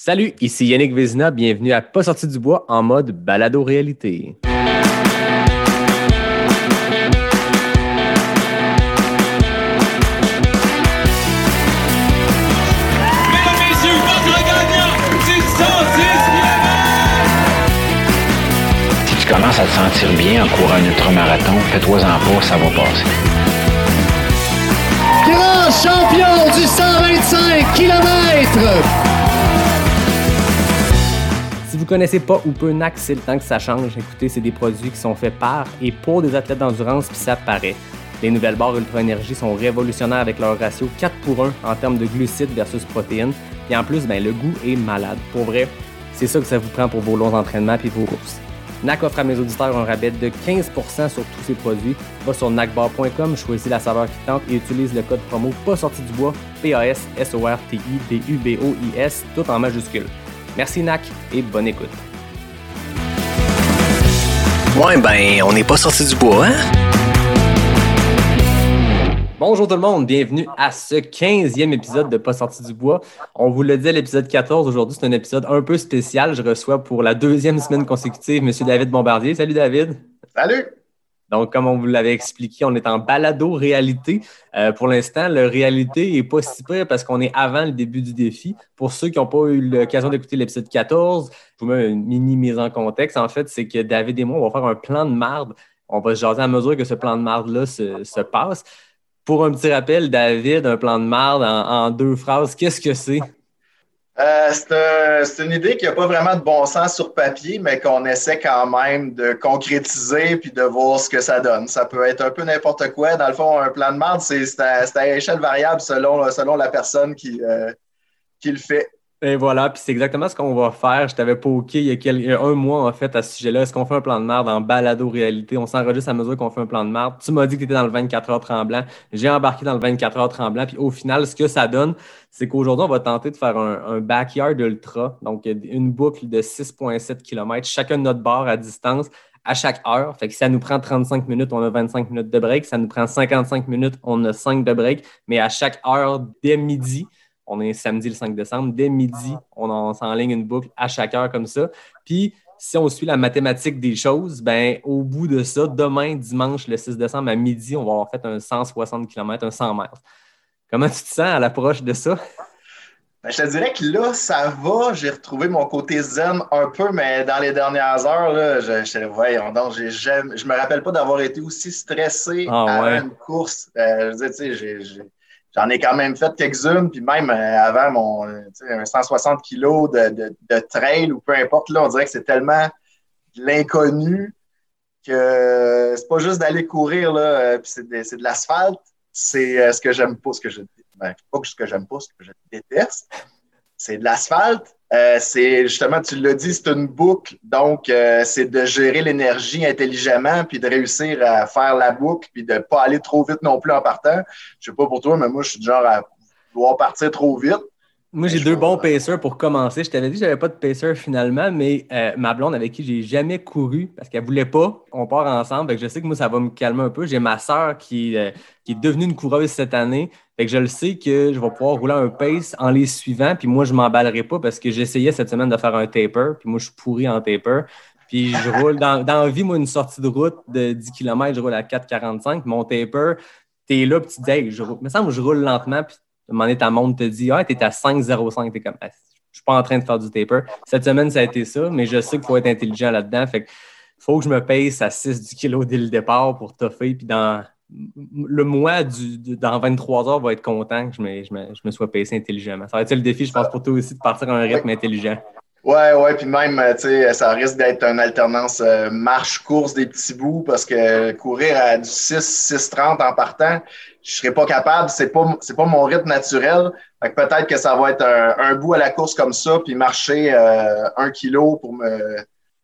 Salut, ici Yannick Vézina, bienvenue à Pas sorti du bois en mode balado réalité. Mesdames, messieurs, votre gagnant, c'est 110 Si tu commences à te sentir bien en courant un ultramarathon, fais-toi-en pas, ça va passer. grand champion du 125 km. Vous connaissez pas ou peu NAC, c'est le temps que ça change. Écoutez, c'est des produits qui sont faits par et pour des athlètes d'endurance, puis ça paraît. Les nouvelles barres Ultra Énergie sont révolutionnaires avec leur ratio 4 pour 1 en termes de glucides versus protéines. Et en plus, ben, le goût est malade. Pour vrai, c'est ça que ça vous prend pour vos longs entraînements et vos courses. NAC offre à mes auditeurs un rabais de 15% sur tous ses produits. Va sur nacbar.com, choisis la saveur qui tente et utilise le code promo pas sorti du bois, P-A-S-S-O-R-T-I-D-U-B-O-I-S, tout en majuscule. Merci NAC et bonne écoute. Ouais, ben, on n'est pas sorti du bois, hein? Bonjour tout le monde, bienvenue à ce 15e épisode de Pas sorti du bois. On vous le dit à l'épisode 14, aujourd'hui c'est un épisode un peu spécial. Je reçois pour la deuxième semaine consécutive M. David Bombardier. Salut David. Salut! Donc, comme on vous l'avait expliqué, on est en balado réalité. Euh, pour l'instant, le réalité n'est pas si près parce qu'on est avant le début du défi. Pour ceux qui n'ont pas eu l'occasion d'écouter l'épisode 14, je vous mets une mini mise en contexte. En fait, c'est que David et moi, on va faire un plan de marde. On va se jaser à mesure que ce plan de marde-là se, se passe. Pour un petit rappel, David, un plan de marde en deux phrases, qu'est-ce que c'est? Euh, c'est un- c'est une idée qui n'a pas vraiment de bon sens sur papier, mais qu'on essaie quand même de concrétiser puis de voir ce que ça donne. Ça peut être un peu n'importe quoi. Dans le fond, un plan de marde, c'est c'est à, c'est à échelle variable selon, selon la personne qui, euh, qui le fait. Et voilà, puis c'est exactement ce qu'on va faire. Je t'avais poké il y, a il y a un mois, en fait, à ce sujet-là. Est-ce qu'on fait un plan de merde en balado-réalité? On s'enregistre à mesure qu'on fait un plan de merde. Tu m'as dit que tu étais dans le 24 heures tremblant. J'ai embarqué dans le 24 heures tremblant. Puis au final, ce que ça donne, c'est qu'aujourd'hui, on va tenter de faire un, backyard ultra. Donc, une boucle de 6,7 km, chacun de notre barre à distance à chaque heure. Fait que ça nous prend 35 minutes, on a 25 minutes de break. Ça nous prend 55 minutes, on a 5 de break. Mais à chaque heure, dès midi, on est samedi le 5 décembre, dès midi, on, en- on s'enligne une boucle à chaque heure comme ça. Puis, si on suit la mathématique des choses, ben, au bout de ça, demain, dimanche, le 6 décembre, à midi, on va avoir fait un 160 km, un 100 mètres. Comment tu te sens à l'approche de ça? Ben, je te dirais que là, ça va. J'ai retrouvé mon côté zen un peu, mais dans les dernières heures, là, je, je, voyons donc, j'ai je me rappelle pas d'avoir été aussi stressé Ah, avant ouais. une course. Euh, je veux dire, tu sais, j'ai- j'ai- j'en ai quand même fait quelques-unes, puis même euh, avant mon euh, un 160 kilos de, de, trail ou peu importe, là, on dirait que c'est tellement l'inconnu que c'est pas juste d'aller courir, là, euh, puis c'est de, de l'asphalte. C'est ce que j'aime pas, ce que je ben, pas ce que j'aime pas, ce que je déteste. C'est de l'asphalte. Euh, c'est justement, tu l'as dit, c'est une boucle. Donc, euh, c'est de gérer l'énergie intelligemment, puis de réussir à faire la boucle, puis de pas aller trop vite non plus en partant. Je sais pas pour toi, mais moi, je suis du genre à vouloir partir trop vite. Moi, j'ai je deux bons pacers pour commencer. Je t'avais dit que j'avais pas de pacer finalement, mais euh, ma blonde avec qui j'ai jamais couru parce qu'elle voulait pas, on part ensemble. Fait que je sais que moi, ça va me calmer un peu. J'ai ma sœur qui, euh, qui est devenue une coureuse cette année. Fait que je le sais que je vais pouvoir rouler un pace en les suivant. Puis moi, je m'emballerai pas parce que j'essayais cette semaine de faire un taper. Puis moi, je suis pourri en taper. Puis je roule dans, dans la vie, moi, une sortie de route de 10 km, je roule à 4,45. Mon taper, t'es là, puis tu dis, hey, je roule. Il me semble que je roule lentement, puis un moment donné, ta montre te dit, ah, t'es à 5,05. T'es comme, Ah, je suis pas en train de faire du taper. Cette semaine, ça a été ça, mais je sais qu'il faut être intelligent là-dedans. Fait que faut que je me pace à 6 du kilo dès le départ pour toffer. Puis dans le mois du, de- dans 23 heures, va être content que je me, je me, je me sois pacé intelligemment. Ça va être ça le défi, je pense, pour toi aussi, de partir à un rythme intelligent. Ouais, ouais, puis même, euh, tu sais, ça risque d'être une alternance euh, marche-course des petits bouts parce que courir à du 6, 6,30 en partant, je serais pas capable, c'est pas, c'est pas mon rythme naturel. Fait que peut-être que ça va être un, un bout à la course comme ça, puis marcher euh, un kilo pour me.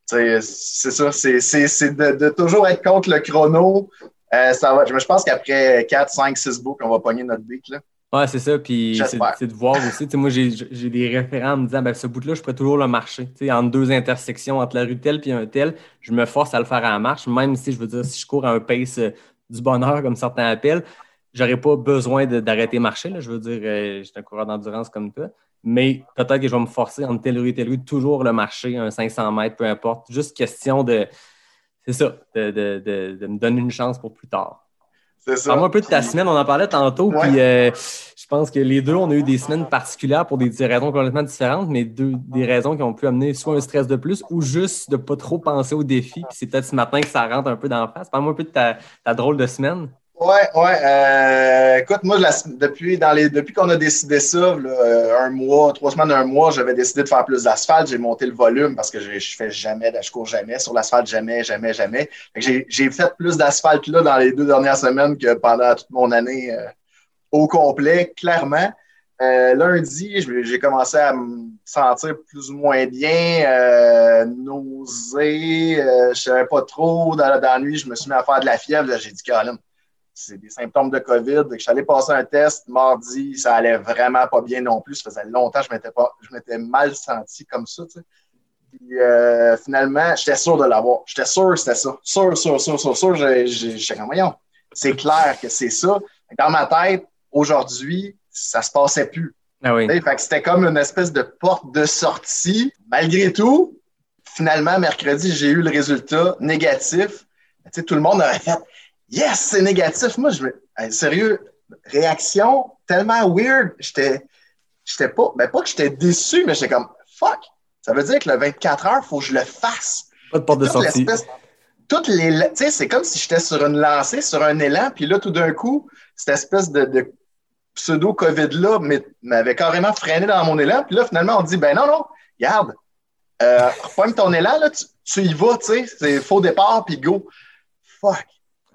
C'est ça, c'est, c'est, de, de toujours être contre le chrono. Euh, ça va, je je pense qu'après 4, 5, 6 bouts, on va pogner notre beat. Là. Ouais, c'est ça. Puis c'est de voir aussi. Tu sais, moi, j'ai des référents en me disant, ben, ce bout-là, je pourrais toujours le marcher. Tu sais, entre deux intersections, entre la rue telle et un tel, je me force à le faire à la marche, même si je veux dire, si je cours à un pace euh, du bonheur, comme certains appellent, j'aurais pas besoin d'arrêter de marcher. Là. Je veux dire, euh, je suis un coureur d'endurance comme toi. Mais peut-être que je vais me forcer entre telle rue et telle rue, toujours le marcher, un 500 mètres, peu importe. Juste question de, c'est ça, de, de, de, de me donner une chance pour plus tard. C'est ça. Parle-moi un peu de ta semaine, on en parlait tantôt, Ouais. puis euh, je pense que les deux, on a eu des semaines particulières pour des, des raisons complètement différentes, mais deux, des raisons qui ont pu amener soit un stress de plus ou juste de pas trop penser au défi. Puis c'est peut-être ce matin que ça rentre un peu d'en face. Parle-moi un peu de ta, ta drôle de semaine. Ouais, ouais. euh, écoute, moi, depuis, dans les, depuis qu'on a décidé ça, euh, un mois, trois semaines, un mois, j'avais décidé de faire plus d'asphalte. J'ai monté le volume parce que je fais jamais, je cours jamais sur l'asphalte, jamais, jamais, jamais. J'ai fait plus d'asphalte là dans les deux dernières semaines que pendant toute mon année euh, au complet, clairement. Euh, lundi, j'ai commencé à me sentir plus ou moins bien, euh, nausée, euh, je savais pas trop. Dans, la nuit, je me suis mis à faire de la fièvre. J'ai dit, Colin, c'est des symptômes de COVID. Je suis allé passer un test mardi, ça allait vraiment pas bien non plus. Ça faisait longtemps que je m'étais pas, je m'étais mal senti comme ça. tu sais. Puis euh, finalement, j'étais sûr de l'avoir. J'étais sûr que c'était ça. Sûr, sûr, sûr, sûr, sûr. J'ai- j'ai- J'étais comme, voyons, c'est clair que c'est ça. Dans ma tête, aujourd'hui, ça se passait plus. Ah oui. Fait que c'était comme une espèce de porte de sortie. Malgré tout, finalement, mercredi, j'ai eu le résultat négatif. Tout le monde aurait fait Yes, c'est négatif. Moi, je me. Hey, sérieux, réaction tellement weird. J'étais. J'étais pas. Ben, pas que j'étais déçu, mais j'étais comme Fuck. Ça veut dire que le 24 heures, il faut que je le fasse. Pas de porte de Toute sortie. Toutes les. Tu sais, c'est comme si j'étais sur une lancée, sur un élan, puis là, tout d'un coup, cette espèce de, de pseudo-COVID-là m'avait carrément freiné dans mon élan. Puis là, finalement, on dit ben non, non, regarde, euh, repogne ton élan, là, tu, tu y vas, tu sais, c'est faux départ, puis go. Fuck.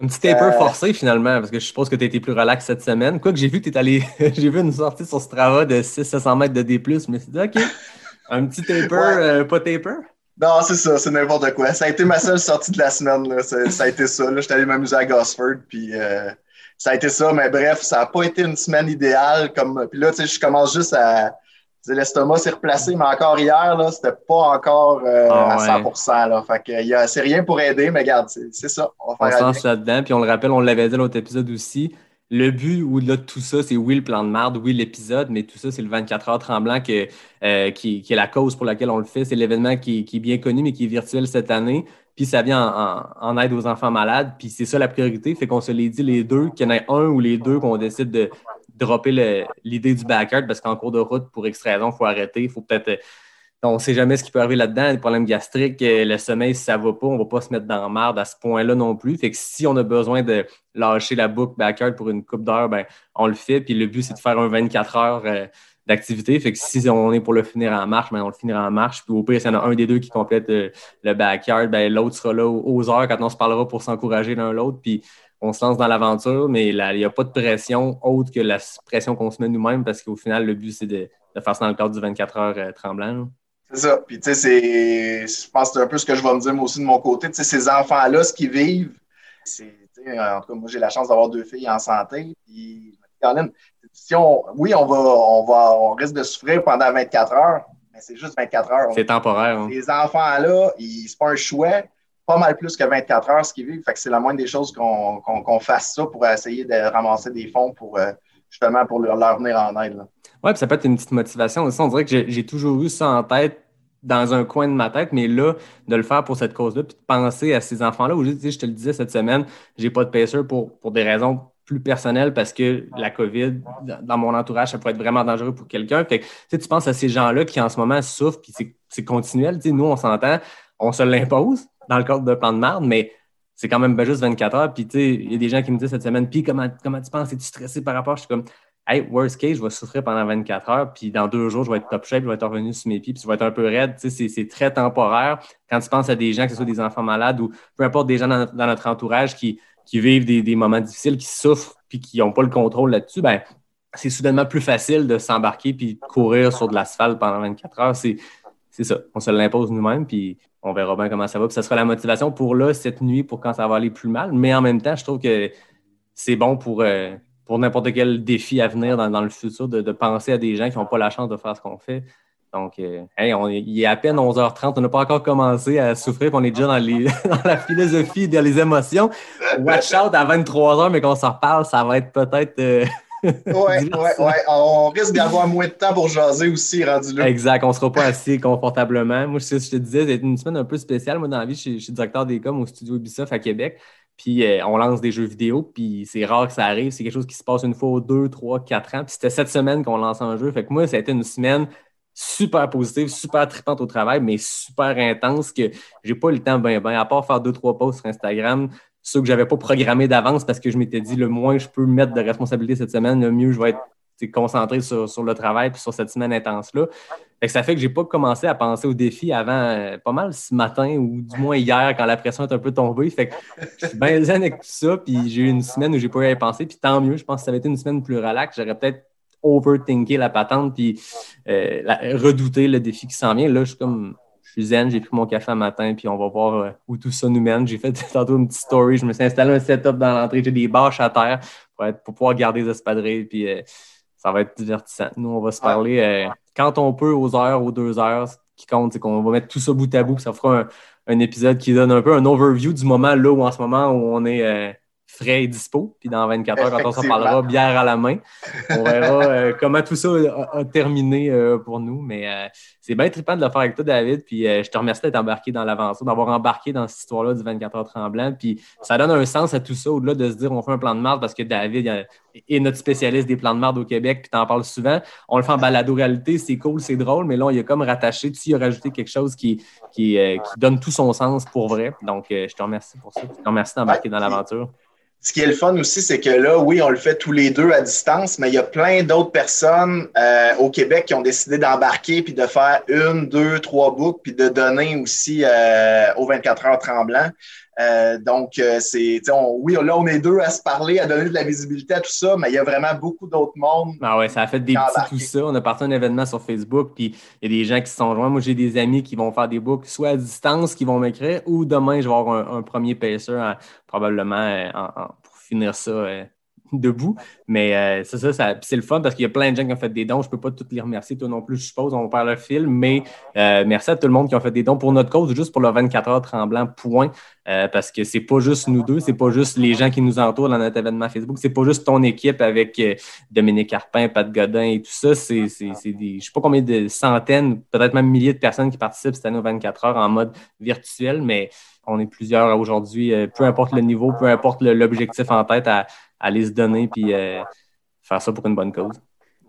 Un petit taper Euh, forcé finalement, parce que je suppose que tu as été plus relax cette semaine. Quoique j'ai vu que tu es allé. j'ai vu une sortie sur Strava de 600-700 mètres de D, mais dit, OK, un petit taper, Ouais. euh, pas taper? Non, c'est ça, c'est n'importe quoi. Ça a été ma seule sortie de la semaine, là. Ça, a été ça. Là, j'étais allé m'amuser à Gosford, puis euh, ça a été ça. Mais bref, ça n'a pas été une semaine idéale. Comme... Puis là, tu sais, je commence juste à. L'estomac s'est replacé, mais encore hier, là, c'était pas encore euh, Ah à ouais. 100 là. Fait que c'est rien pour aider, mais regarde, c'est ça. On On va se faire lance avec. là-dedans, puis on le rappelle, on l'avait dit dans l'autre épisode aussi. Le but au-delà de tout ça, c'est oui le plan de marde, oui l'épisode, mais tout ça, c'est le 24 heures tremblant que, euh, qui, qui est la cause pour laquelle on le fait. C'est l'événement qui, qui est bien connu, mais qui est virtuel cette année. Puis ça vient en, en- en aide aux enfants malades. Puis c'est ça la priorité. Fait qu'on se l'est dit les deux, qu'il y en ait un ou les deux qu'on décide de dropper l'idée du backyard parce qu'en cours de route, pour X il faut arrêter. Il faut peut-être. euh, on ne sait jamais ce qui peut arriver là-dedans, des problèmes gastriques, euh, le sommeil, si ça ne va pas, on ne va pas se mettre dans la merde à ce point-là non plus. Fait que si on a besoin de lâcher la boucle backyard pour une coupe d'heures, ben, on le fait. Puis le but, c'est de faire un 24 heures euh, d'activité. Fait que si on est pour le finir en marche, ben, on le finira en marche. Puis au pire, s'il y en a un des deux qui complète le backyard, ben, l'autre sera là aux heures quand on se parlera pour s'encourager l'un l'autre. Puis on se lance dans l'aventure, mais il n'y a pas de pression autre que la pression qu'on se met nous-mêmes parce qu'au final, le but, c'est de, de faire ça dans le cadre du 24 heures euh, tremblant. C'est ça. Puis, tu sais, c'est. Je pense que c'est un peu ce que je vais me dire moi aussi de mon côté. Tu sais, ces enfants-là, ce qu'ils vivent, c'est. En tout cas, moi, j'ai la chance d'avoir deux filles en santé. Puis, je me dis, Caroline, si on. Oui, on va, on va. On risque de souffrir pendant 24 heures, mais c'est juste 24 heures. C'est temporaire. hein. Ces enfants-là, ils- c'est pas un chouet, pas mal plus que 24 heures ce qu'ils vivent. Fait que c'est la moindre des choses qu'on fasse ça pour essayer de ramasser des fonds pour euh, justement pour leur, venir en aide. Oui, puis ça peut être une petite motivation aussi. On dirait que j'ai toujours eu ça en tête, dans un coin de ma tête, mais là, de le faire pour cette cause-là, puis de penser à ces enfants-là, où je, je te le disais cette semaine, j'ai pas de pacer pour, pour des raisons plus personnelles parce que la COVID, dans mon entourage, ça peut être vraiment dangereux pour quelqu'un. Fait que, tu sais, tu penses à ces gens-là qui en ce moment souffrent, puis c'est- continuel. Nous, on s'entend, on se l'impose dans le cadre d'un plan de marde, mais c'est quand même ben juste 24 heures. Puis, tu sais, il y a des gens qui me disent cette semaine, puis comment, comment tu penses? Es-tu stressé par rapport? Je suis comme, hey, worst case, je vais souffrir pendant 24 heures, puis dans deux jours, je vais être top shape, je vais être revenu sur mes pieds, puis je vais être un peu raide. Tu sais, c'est- très temporaire. Quand tu penses à des gens, que ce soit des enfants malades ou peu importe des gens dans notre, entourage qui, vivent des, des moments difficiles, qui souffrent, puis qui n'ont pas le contrôle là-dessus, ben c'est soudainement plus facile de s'embarquer puis de courir sur de l'asphalte pendant 24 heures. C'est c'est ça. On se l'impose nous-mêmes, puis on verra bien comment ça va. Puis ça sera la motivation pour là, cette nuit, pour quand ça va aller plus mal. Mais en même temps, je trouve que c'est bon pour, euh, pour n'importe quel défi à venir dans, dans le futur de, penser à des gens qui n'ont pas la chance de faire ce qu'on fait. Donc, euh, on il est à peine 11h30, on n'a pas encore commencé à souffrir, puis on est déjà dans, la philosophie, dans les émotions. Watch out à 23h, mais qu'on s'en reparle, ça va être peut-être euh, Ouais, ouais, ouais. On risque d'avoir moins de temps pour jaser aussi, rendu là. Exact, on sera pas assis confortablement. Moi, je, je te disais, c'était une semaine un peu spéciale. Moi, dans la vie, je suis, je suis directeur des coms au studio Ubisoft à Québec. Puis euh, on lance des jeux vidéo, puis c'est rare que ça arrive. C'est quelque chose qui se passe une fois aux deux, trois, quatre ans. Puis c'était cette semaine qu'on lance un jeu. Fait que moi, ça a été une semaine super positive, super trippante au travail, mais super intense que j'ai pas eu le temps, ben, ben, à part faire deux, trois posts sur Instagram, ceux que j'avais pas programmé d'avance parce que je m'étais dit le moins je peux mettre de responsabilité cette semaine, le mieux je vais être concentré sur, sur le travail puis sur cette semaine intense-là. Ça fait que j'ai pas commencé à penser aux défis avant euh, pas mal ce matin ou du moins hier quand la pression est un peu tombée. Fait que je suis bien zen avec tout ça. Puis j'ai eu une semaine où j'ai pas eu à y penser. Puis tant mieux, je pense que ça avait été une semaine plus relax. J'aurais peut-être overthinké la patente puis euh, la- redouté le défi qui s'en vient. Là, je suis comme je suis zen, j'ai pris mon café un matin, puis on va voir euh, où tout ça nous mène. J'ai fait tantôt une petite story, je me suis installé un setup dans l'entrée, j'ai des bâches à terre pour, être- pour pouvoir garder les espadrilles, puis euh, ça va être divertissant. Nous, on va se parler euh, quand on peut, aux heures, aux deux heures. Ce qui compte, c'est qu'on va mettre tout ça bout à bout, puis ça fera un, un épisode qui donne un peu un overview du moment là où en ce moment où on est euh, frais et dispo. Puis dans 24 heures, quand on s'en parlera, bière à la main, on verra euh, comment tout ça a, a terminé euh, pour nous. Mais euh, c'est bien trippant de le faire avec toi, David. Puis je te remercie d'être embarqué dans l'aventure, d'avoir embarqué dans cette histoire-là du 24 heures tremblant. Puis ça donne un sens à tout ça, au-delà de se dire on fait un plan de marde parce que David est notre spécialiste des plans de marde au Québec, puis t'en parles souvent. On le fait en balado-réalité, c'est cool, c'est drôle, mais là, il a comme rattaché, tu y as rajouté quelque chose qui, qui, qui donne tout son sens pour vrai. Donc, je te remercie pour ça. Je te remercie d'embarquer dans l'aventure. Ce qui est le fun aussi, c'est que là, oui, on le fait tous les deux à distance, mais il y a plein d'autres personnes euh, au Québec qui ont décidé d'embarquer puis de faire une, deux, trois boucles puis de donner aussi euh, aux 24 heures tremblant. Euh, donc, euh, c'est, on- oui, là, on est deux à se parler, à donner de la visibilité à tout ça, mais il y a vraiment beaucoup d'autres mondes. Ah ouais, ça a fait des petits tout ça. On a parti un événement sur Facebook, puis il y a des gens qui se sont joints. Moi, j'ai des amis qui vont faire des books, soit à distance, qui vont m'écrire, ou demain, je vais avoir un, un premier pacer, en- probablement euh, pour finir ça debout. Mais euh, c'est ça, c'est le fun parce qu'il y a plein de gens qui ont fait des dons. Je ne peux pas tous les remercier, toi non plus, je suppose. On va faire le film, mais euh, merci à tout le monde qui ont fait des dons pour notre cause, juste pour le 24 heures tremblant, point. Euh, parce que c'est pas juste nous deux, c'est pas juste les gens qui nous entourent dans notre événement Facebook, c'est pas juste ton équipe avec Dominique Carpin, Pat Godin et tout ça. C'est des, je sais pas combien de centaines, peut-être même milliers de personnes qui participent cette année aux 24 heures en mode virtuel, mais on est plusieurs aujourd'hui, euh, peu importe le niveau, peu importe l'objectif en tête, à, à aller se donner puis euh, faire ça pour une bonne cause.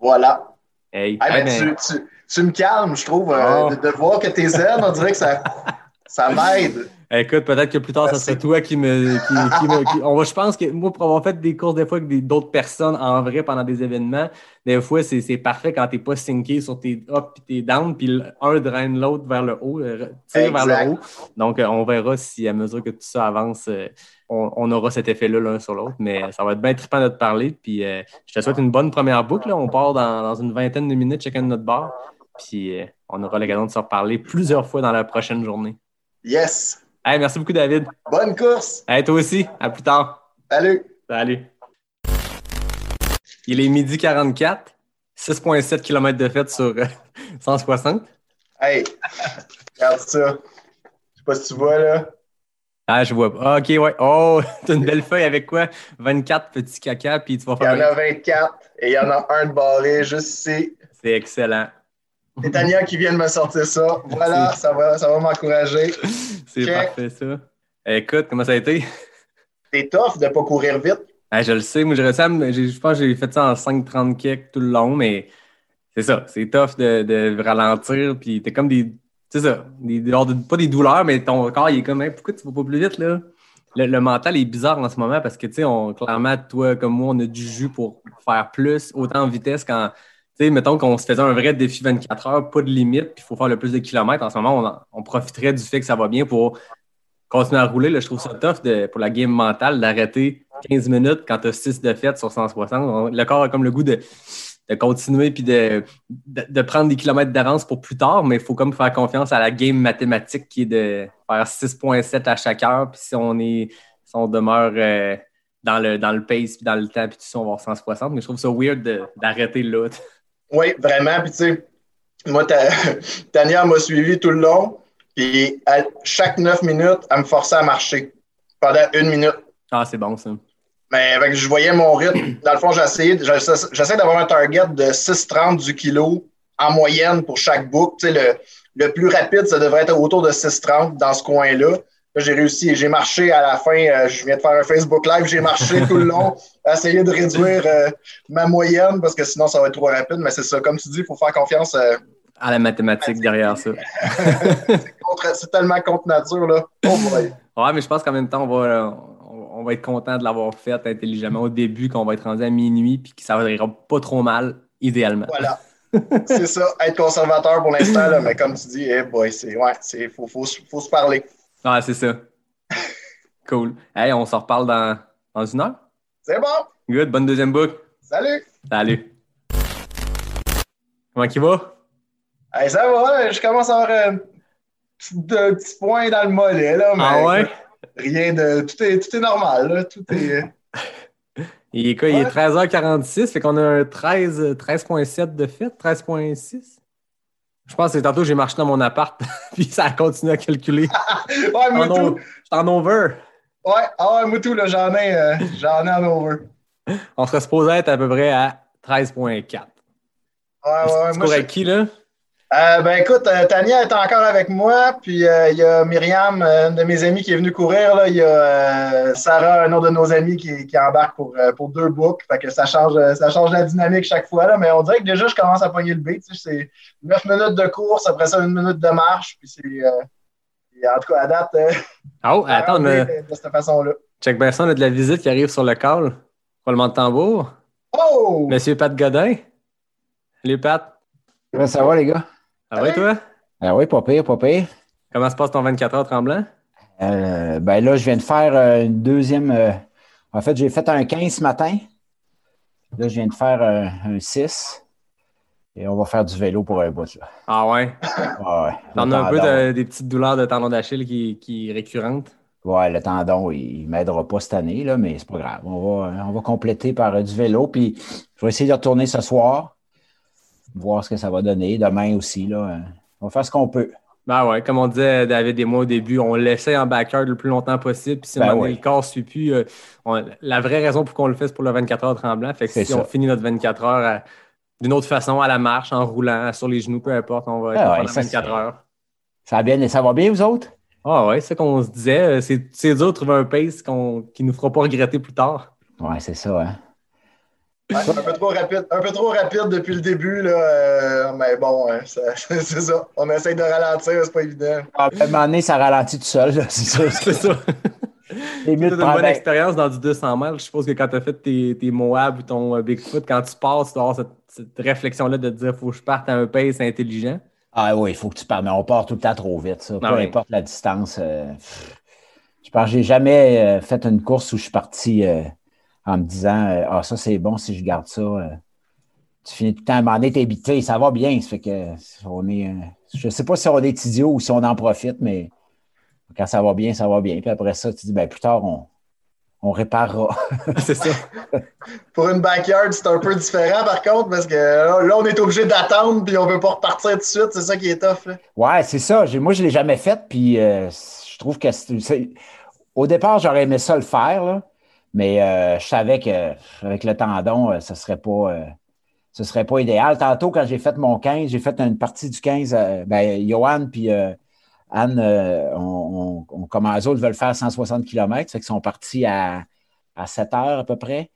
Voilà. Hey, Ah, hey, ben, ben, tu, tu- tu me calmes, je trouve, euh, Oh. de, de voir que t'es zen, on dirait que ça, ça m'aide. Écoute, peut-être que plus tard, ça serait toi qui me. Qui, qui me- qui- on va, je pense que moi, pour avoir fait des courses des fois avec d'autres personnes en vrai pendant des événements, des fois, c'est c'est parfait quand tu n'es pas synqué sur tes up et tes down, puis un draine l'autre vers le haut, euh, tire vers le haut. Donc, euh, on verra si à mesure que tout ça avance, euh, on, on aura cet effet-là l'un sur l'autre. Mais ça va être bien trippant de te parler. Puis, euh, je te souhaite une bonne première boucle. là. On part dans, dans une vingtaine de minutes chacun de notre bar. Puis, euh, on aura l'occasion de se reparler plusieurs fois dans la prochaine journée. Yes. Hey, merci beaucoup, David. Bonne course. Hey, toi aussi. À plus tard. Salut. Salut. Il est midi 44. 6,7 km de fête sur euh, 160. Hey, regarde ça. Je sais pas si tu vois, là. Ah, je vois. Ah, OK, ouais. Oh, t'as une belle feuille avec quoi? 24 petits caca, puis tu vas Il y en faire. a 24 et il y en a un de barré juste ici. C'est excellent. C'est Tania qui vient de me sortir ça. Voilà, ça va, ça va m'encourager. C'est parfait, ça. Écoute, comment ça a été? C'est tough de pas courir vite. Ah, je le sais, moi, me- j'ai- je pense que j'ai fait ça en 5-30 kicks tout le long, mais c'est ça, c'est tough de, de ralentir, puis t'es comme des, c'est ça, des, pas des douleurs, mais ton corps, il est comme, Hey, pourquoi tu vas pas plus vite, là? Le, le mental est bizarre en ce moment parce que, tu sais, clairement, toi comme moi, on a du jus pour faire plus, autant en vitesse quand, tu sais, mettons qu'on se faisait un vrai défi 24 heures, pas de limite, puis il faut faire le plus de kilomètres. En ce moment, on, profiterait du fait que ça va bien pour continuer à rouler. Je trouve ça tough pour la game mentale d'arrêter 15 minutes quand tu as 6 de fête sur 160. On- Le corps a comme le goût de, de continuer puis de, de, prendre des kilomètres d'avance pour plus tard, mais il faut comme faire confiance à la game mathématique qui est de faire 6.7 à chaque heure. Puis si on est si on demeure euh, dans, le, dans le pace puis dans le temps, puis tout ça, on va avoir 160. Mais je trouve ça weird d'arrêter là. Oui, vraiment. Puis, tu sais, moi, ta- Tania m'a suivi tout le long. Puis, à chaque 9 minutes, elle me forçait à marcher pendant une minute. Ah, c'est bon ça. Mais avec, je voyais mon rythme. Dans le fond, j'essayais j'essaie j'essaie d'avoir un target de 6,30 du kilo en moyenne pour chaque book. Tu sais, le, le plus rapide, ça devrait être autour de 6,30 dans ce coin-là. J'ai réussi. J'ai marché à la fin. euh, je viens de faire un Facebook Live. J'ai marché tout le long, essayer de réduire euh, ma moyenne parce que sinon, ça va être trop rapide. Mais c'est ça. Comme tu dis, il faut faire confiance. euh, À la mathématique derrière ça. c'est tellement contre nature. Là. Oh. Ouais, mais je pense qu'en même temps, on va, on, on va être content de l'avoir fait intelligemment au début, qu'on va être rendu à minuit, puis que ça va ira pas trop mal, idéalement. Voilà. c'est ça. Être conservateur pour l'instant. Mais comme tu dis, eh boy, c'est, ouais, c'est, faut, faut, faut se parler. Ah, c'est ça. Cool. Hey, on s'en reparle dans, dans une heure. C'est bon. Good, bonne deuxième book. Salut. Salut. Comment il va? Hey, ça va. Je commence à avoir euh, un petit, un petit point dans le mollet. Là, mais Ah ouais? Rien de. Tout est, tout est normal. Là. Tout est. Il est quoi? Il est Ouais. 13h46, fait qu'on a un 13, euh, 13.7 de fait, 13.6. Je pense que tantôt j'ai marché dans mon appart, puis ça a continué à calculer. Ouais, moi tout. j'étais en over. Ouais, ah ouais, moi tout, là, j'en ai, euh, j'en ai en over. On serait supposé être à peu près à 13.4. Ouais, ouais, ouais. tu Moi, je- avec qui, là? Euh, ben écoute, euh, Tania est encore avec moi, puis euh, il y a Myriam, euh, une de mes amies qui est venue courir. Là. Il y a euh, Sarah, un autre de nos amis, qui, qui embarque pour, euh, pour deux books. Fait que ça change, ça change la dynamique chaque fois. Là. Mais on dirait que déjà, je commence à pogner le beat. tu sais, C'est neuf minutes de course, après ça, une minute de marche. Puis c'est. euh, en tout cas, à date, euh, Oh, attends, a- de, de cette façon-là. check bien ça, on a de la visite qui arrive sur le call. Roulement de tambour. Oh! Monsieur Pat Godin. Salut, Pat. Ça va, les gars? Ça va, toi? Ah oui, pas pire, pas pire. Comment se passe ton 24 heures tremblant? Euh, ben là, je viens de faire euh, une deuxième. euh, en fait, j'ai fait un 15 ce matin. Là, je viens de faire un 6. Et on va faire du vélo pour un bout. Là. Ah ouais? Ah ouais. T'en as un peu de- des petites douleurs de tendon d'Achille qui, qui récurrentes? Ouais, le tendon, il ne m'aidera pas cette année, là, mais c'est pas grave. On va, on va compléter par euh, du vélo. Puis je vais essayer de retourner ce soir, voir ce que ça va donner. Demain aussi. Là, euh, on va faire ce qu'on peut. Ben ouais, comme on disait David et moi au début, on l'essaie en backyard le plus longtemps possible. Puis si Ben oui. le corps ne suit plus, euh, on- la vraie raison pour qu'on le fait, c'est pour le 24 heures tremblant. Fait que si ça. on finit notre 24 heures à- d'une autre façon, à la marche, en roulant, sur les genoux, peu importe, on va être là ouais, pendant ça, 24 c'est- heures. Ça va bien, ça va bien, vous autres? Ah ouais, c'est ça qu'on se disait. euh, C'est dur de trouver un pace qu'on- qui ne nous fera pas regretter plus tard. Ouais, c'est ça. Hein? Ouais, un peu trop rapide, un peu trop rapide depuis le début, là, euh, mais bon, euh, c'est ça. On essaye de ralentir, c'est pas évident. À un moment donné, ça ralentit tout seul. là, C'est ça. C'est ça. C'est une bonne expérience dans du 200 mètres. Je suppose que quand tu as fait tes, tes Moab ou ton euh, Bigfoot, quand tu passes, tu dois avoir cette, cette réflexion-là de te dire faut que je parte à un pace intelligent. Ah oui, il faut que tu parles. Mais on part tout le temps trop vite, ça. Peu Ah oui. importe la distance. euh, je pense que j'ai jamais euh, fait une course où je suis parti euh, en me disant euh, Ah, ça, c'est bon si je garde ça. euh. tu finis tout le temps à donné, t'es habitué, ça va bien. Ça fait que on est. euh, je sais pas si on est idiot ou si on en profite, mais quand ça va bien, ça va bien. Puis après ça, tu dis ben plus tard, on, on réparera. c'est ça. Pour une backyard, c'est un peu différent par contre, parce que là, là, on est obligé d'attendre puis on veut pas repartir tout de suite, c'est ça qui est tough. Là. Ouais, c'est ça. Moi, je ne l'ai jamais fait, puis euh, je trouve que c'est- au départ, j'aurais aimé ça le faire, là, mais euh, je savais que avec le tendon, euh, ce serait pas. euh, serait pas idéal. Tantôt, quand j'ai fait mon 15, j'ai fait une partie du 15. euh, ben, Johan puis Anne, on, comme eux autres veulent faire 160 km, fait qu'ils sont partis à, à 7 heures à peu près.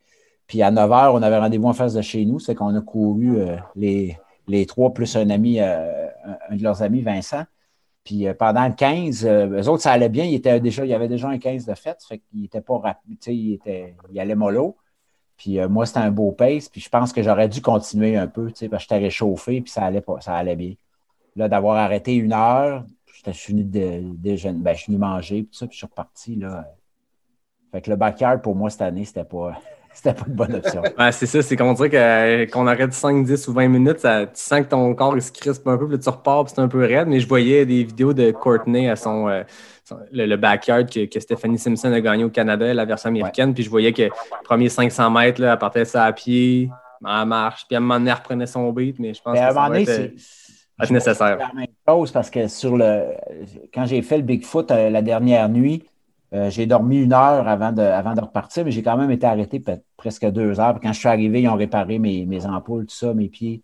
Puis à 9 heures, on avait rendez-vous en face de chez nous. C'est qu'on a couru les, les trois plus un ami, un de leurs amis, Vincent. Puis euh, pendant le 15, euh, eux autres, ça allait bien. Déjà, il y avait déjà un 15 de fait. Fait qu'il était pas rapide. Tu sais, il, allait mollo. Puis euh, moi, c'était un beau pace. Puis je pense que j'aurais dû continuer un peu, parce que j'étais réchauffé, puis ça allait, pas, ça allait bien. Là, d'avoir arrêté une heure, j'étais- venu de, déjeuner, ben, je suis venu manger, puis ça, puis je suis reparti, là. Fait que le backyard, pour moi, cette année, c'était pas, c'était pas une bonne option. Ouais, c'est ça, c'est qu'on dirait que- qu'on arrête 5, 10 ou 20 minutes, ça- tu sens que ton corps il se crispe un peu, puis tu repars, puis c'est un peu raide. Mais je voyais des vidéos de Courtney à son, euh, son- le, le backyard que, que Stephanie Simpson a gagné au Canada, la version américaine. Puis je voyais que les premiers 500 mètres, là, elle partait ça à pied, en marche, puis à un moment donné, elle reprenait son beat, mais je pense Mais que à un ça moment va donné, être, euh, c'est être nécessaire. la même chose parce que sur le quand j'ai fait le Bigfoot euh, la dernière nuit, Euh, j'ai dormi une heure avant de, avant de repartir, mais j'ai quand même été arrêté presque deux heures. Puis Quand je suis arrivé, ils ont réparé mes, mes ampoules, tout ça, mes pieds.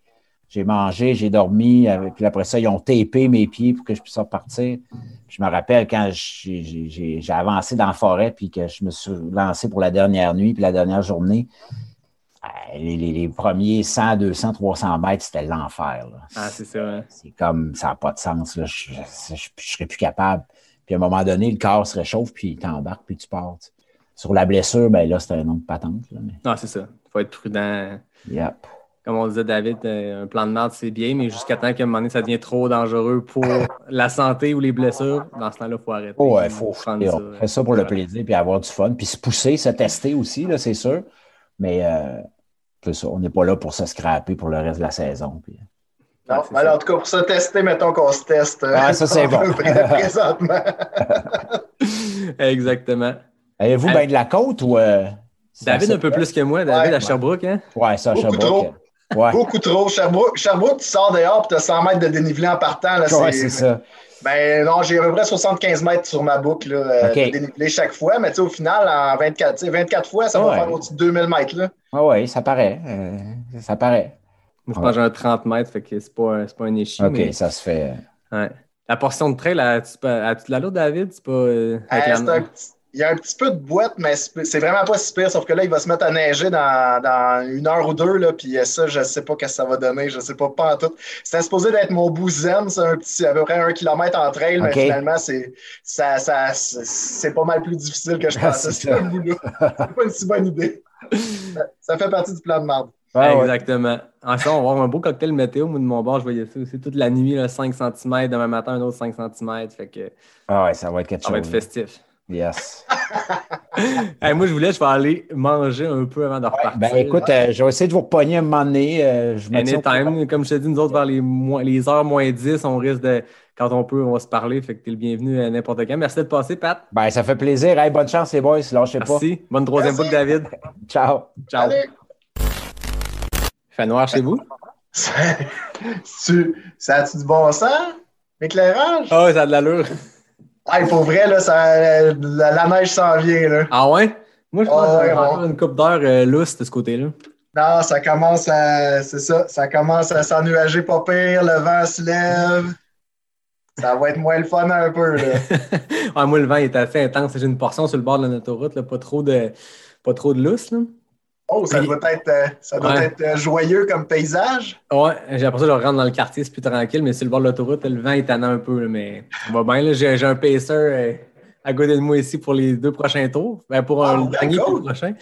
J'ai mangé, j'ai dormi. euh, Puis après ça, ils ont tapé mes pieds pour que je puisse repartir. Puis je me rappelle quand j'ai- avancé dans la forêt, puis que je me suis lancé pour la dernière nuit, puis la dernière journée. euh, Les, les- les premiers 100, 200, 300 mètres, c'était l'enfer. Ah, c'est ça. hein. C'est comme, ça n'a pas de sens. Là. Je ne serais plus capable. Puis à un moment donné, le corps se réchauffe, puis il t'embarque, puis tu pars. Sur la blessure, ben là, c'est un autre patente. Là, mais, Non, c'est ça. Il faut être prudent. yep. Comme on disait, David, euh, un plan de merde, c'est bien, mais jusqu'à temps qu'à un moment donné, ça devient trop dangereux pour la santé ou les blessures, dans ce temps-là, il faut arrêter. Oh, ouais, faut, prendre ça. on fait ça pour le plaisir, puis avoir du fun, puis se pousser, se tester aussi, là, c'est sûr. Mais euh, c'est ça, on n'est pas là pour se scraper pour le reste de la saison. puis- Non, mais ça. en tout cas, pour se tester, mettons qu'on se teste. euh, Ah, ça, c'est bon. Présentement. Exactement. Avez-vous bien de la côte ou. euh, David, un peu plus que moi, David, Ouais. à Sherbrooke, hein? Ouais, ça, Beaucoup Sherbrooke. trop. Ouais, Beaucoup trop. Sherbrooke, Sherbrooke, tu sors dehors et tu as 100 mètres de dénivelé en partant. Là, ouais c'est ça. Ben non, j'ai à peu près 75 mètres sur ma boucle là, euh, Ok. de dénivelé chaque fois, mais tu sais, au final, en 24, tu sais, 24 fois, ça Ouais. va faire au-dessus de 2000 mètres. Là. Ah ouais, ça paraît. euh, ça paraît. Moi, je pense que j'ai un 30 mètres, fait que c'est pas, pas un échec. OK, mais- ça se fait. Ouais. La portion de trail, as-tu l'allure, David? C'est pas. euh, la- un petit- il y a un petit peu de boîte, mais c'est vraiment pas si pire, sauf que là, il va se mettre à neiger dans, dans une heure ou deux, là, puis ça, je sais pas qu'est-ce que ça va donner, je sais pas, pas en tout. C'était supposé d'être mon bout zen, c'est un petit, à peu près un kilomètre en trail, mais finalement, c'est ça, ça, pas mal plus difficile que je pensais, ce. C'est pas une si bonne idée. Ça, ça fait partie du plan de marde. Ah ouais. Exactement. En on va avoir un beau cocktail météo. Moi, de mon bord, je voyais ça aussi toute la nuit, là, 5 cm. Demain matin, un autre 5 cm. Fait que Ah ouais, ça va être quelque ça va chose. être festif. Yes. Hey, moi, je voulais, je vais aller manger un peu avant de repartir. Ben écoute, euh, je vais essayer de vous repogner un moment donné. euh, je. Anytime, comme je te dis, nous autres, vers les, moins- les heures moins 10, on risque de, quand on peut, on va se parler. Fait que t'es le bienvenu à n'importe quand. Merci de passer, Pat. Ben, ça fait plaisir. Hey, bonne chance, les boys. Lâchez pas. Merci. Bonne troisième book, David. Ciao. Ciao. Allez! Il fait noir chez vous? ça a-tu du bon sens? Éclairage? Ah, ouais, ça a de l'allure. Hey, pour vrai, là, ça, la, la neige s'en vient. Là. Ah ouais? Moi, je pense Ah que ouais, j'ai ouais. encore une coupe d'heure euh, lousse de ce côté-là. Non, ça commence à. C'est ça, ça commence à s'ennuager pas pire, le vent se lève. Ça va être moins le fun un peu. Là. ah, moi, le vent est assez intense. J'ai une portion sur le bord de l'autoroute, là, pas trop de pas trop de lousse. Là. Oh, ça Puis- doit être, euh, ça doit Ouais. être euh, joyeux comme paysage. Ouais, j'ai après ça, je rentre dans le quartier, c'est plus tranquille, mais sur le bord de l'autoroute, le vent est tannant un peu, mais on va bien. là. J'ai un pacer euh, à côté de moi ici pour les deux prochains tours. Ben, pour Ah, un ben, dernier le prochain.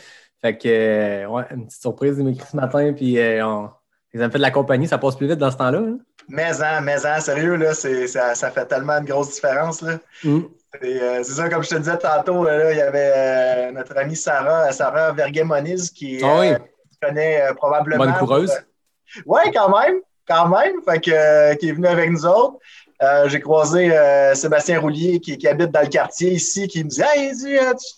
Fait que, euh, ouais, une petite surprise, il m'écrit ce matin, puis euh, on... ils ont fait de la compagnie, ça passe plus vite dans ce temps-là. hein. Mais en, mais en, sérieux, là, ça, ça fait tellement une grosse différence. Là. Mm. Euh, c'est ça, comme je te disais tantôt, euh, là, il y avait euh, notre amie Sarah, Sarah Verguet-Moniz, qui Ah oui. connais euh, probablement. Bonne coureuse. Oui, quand même, quand même. Fait que, qui est venu avec nous autres. Euh, j'ai croisé euh, Sébastien Roulier qui, qui habite dans le quartier ici, qui me dit Hey, tu,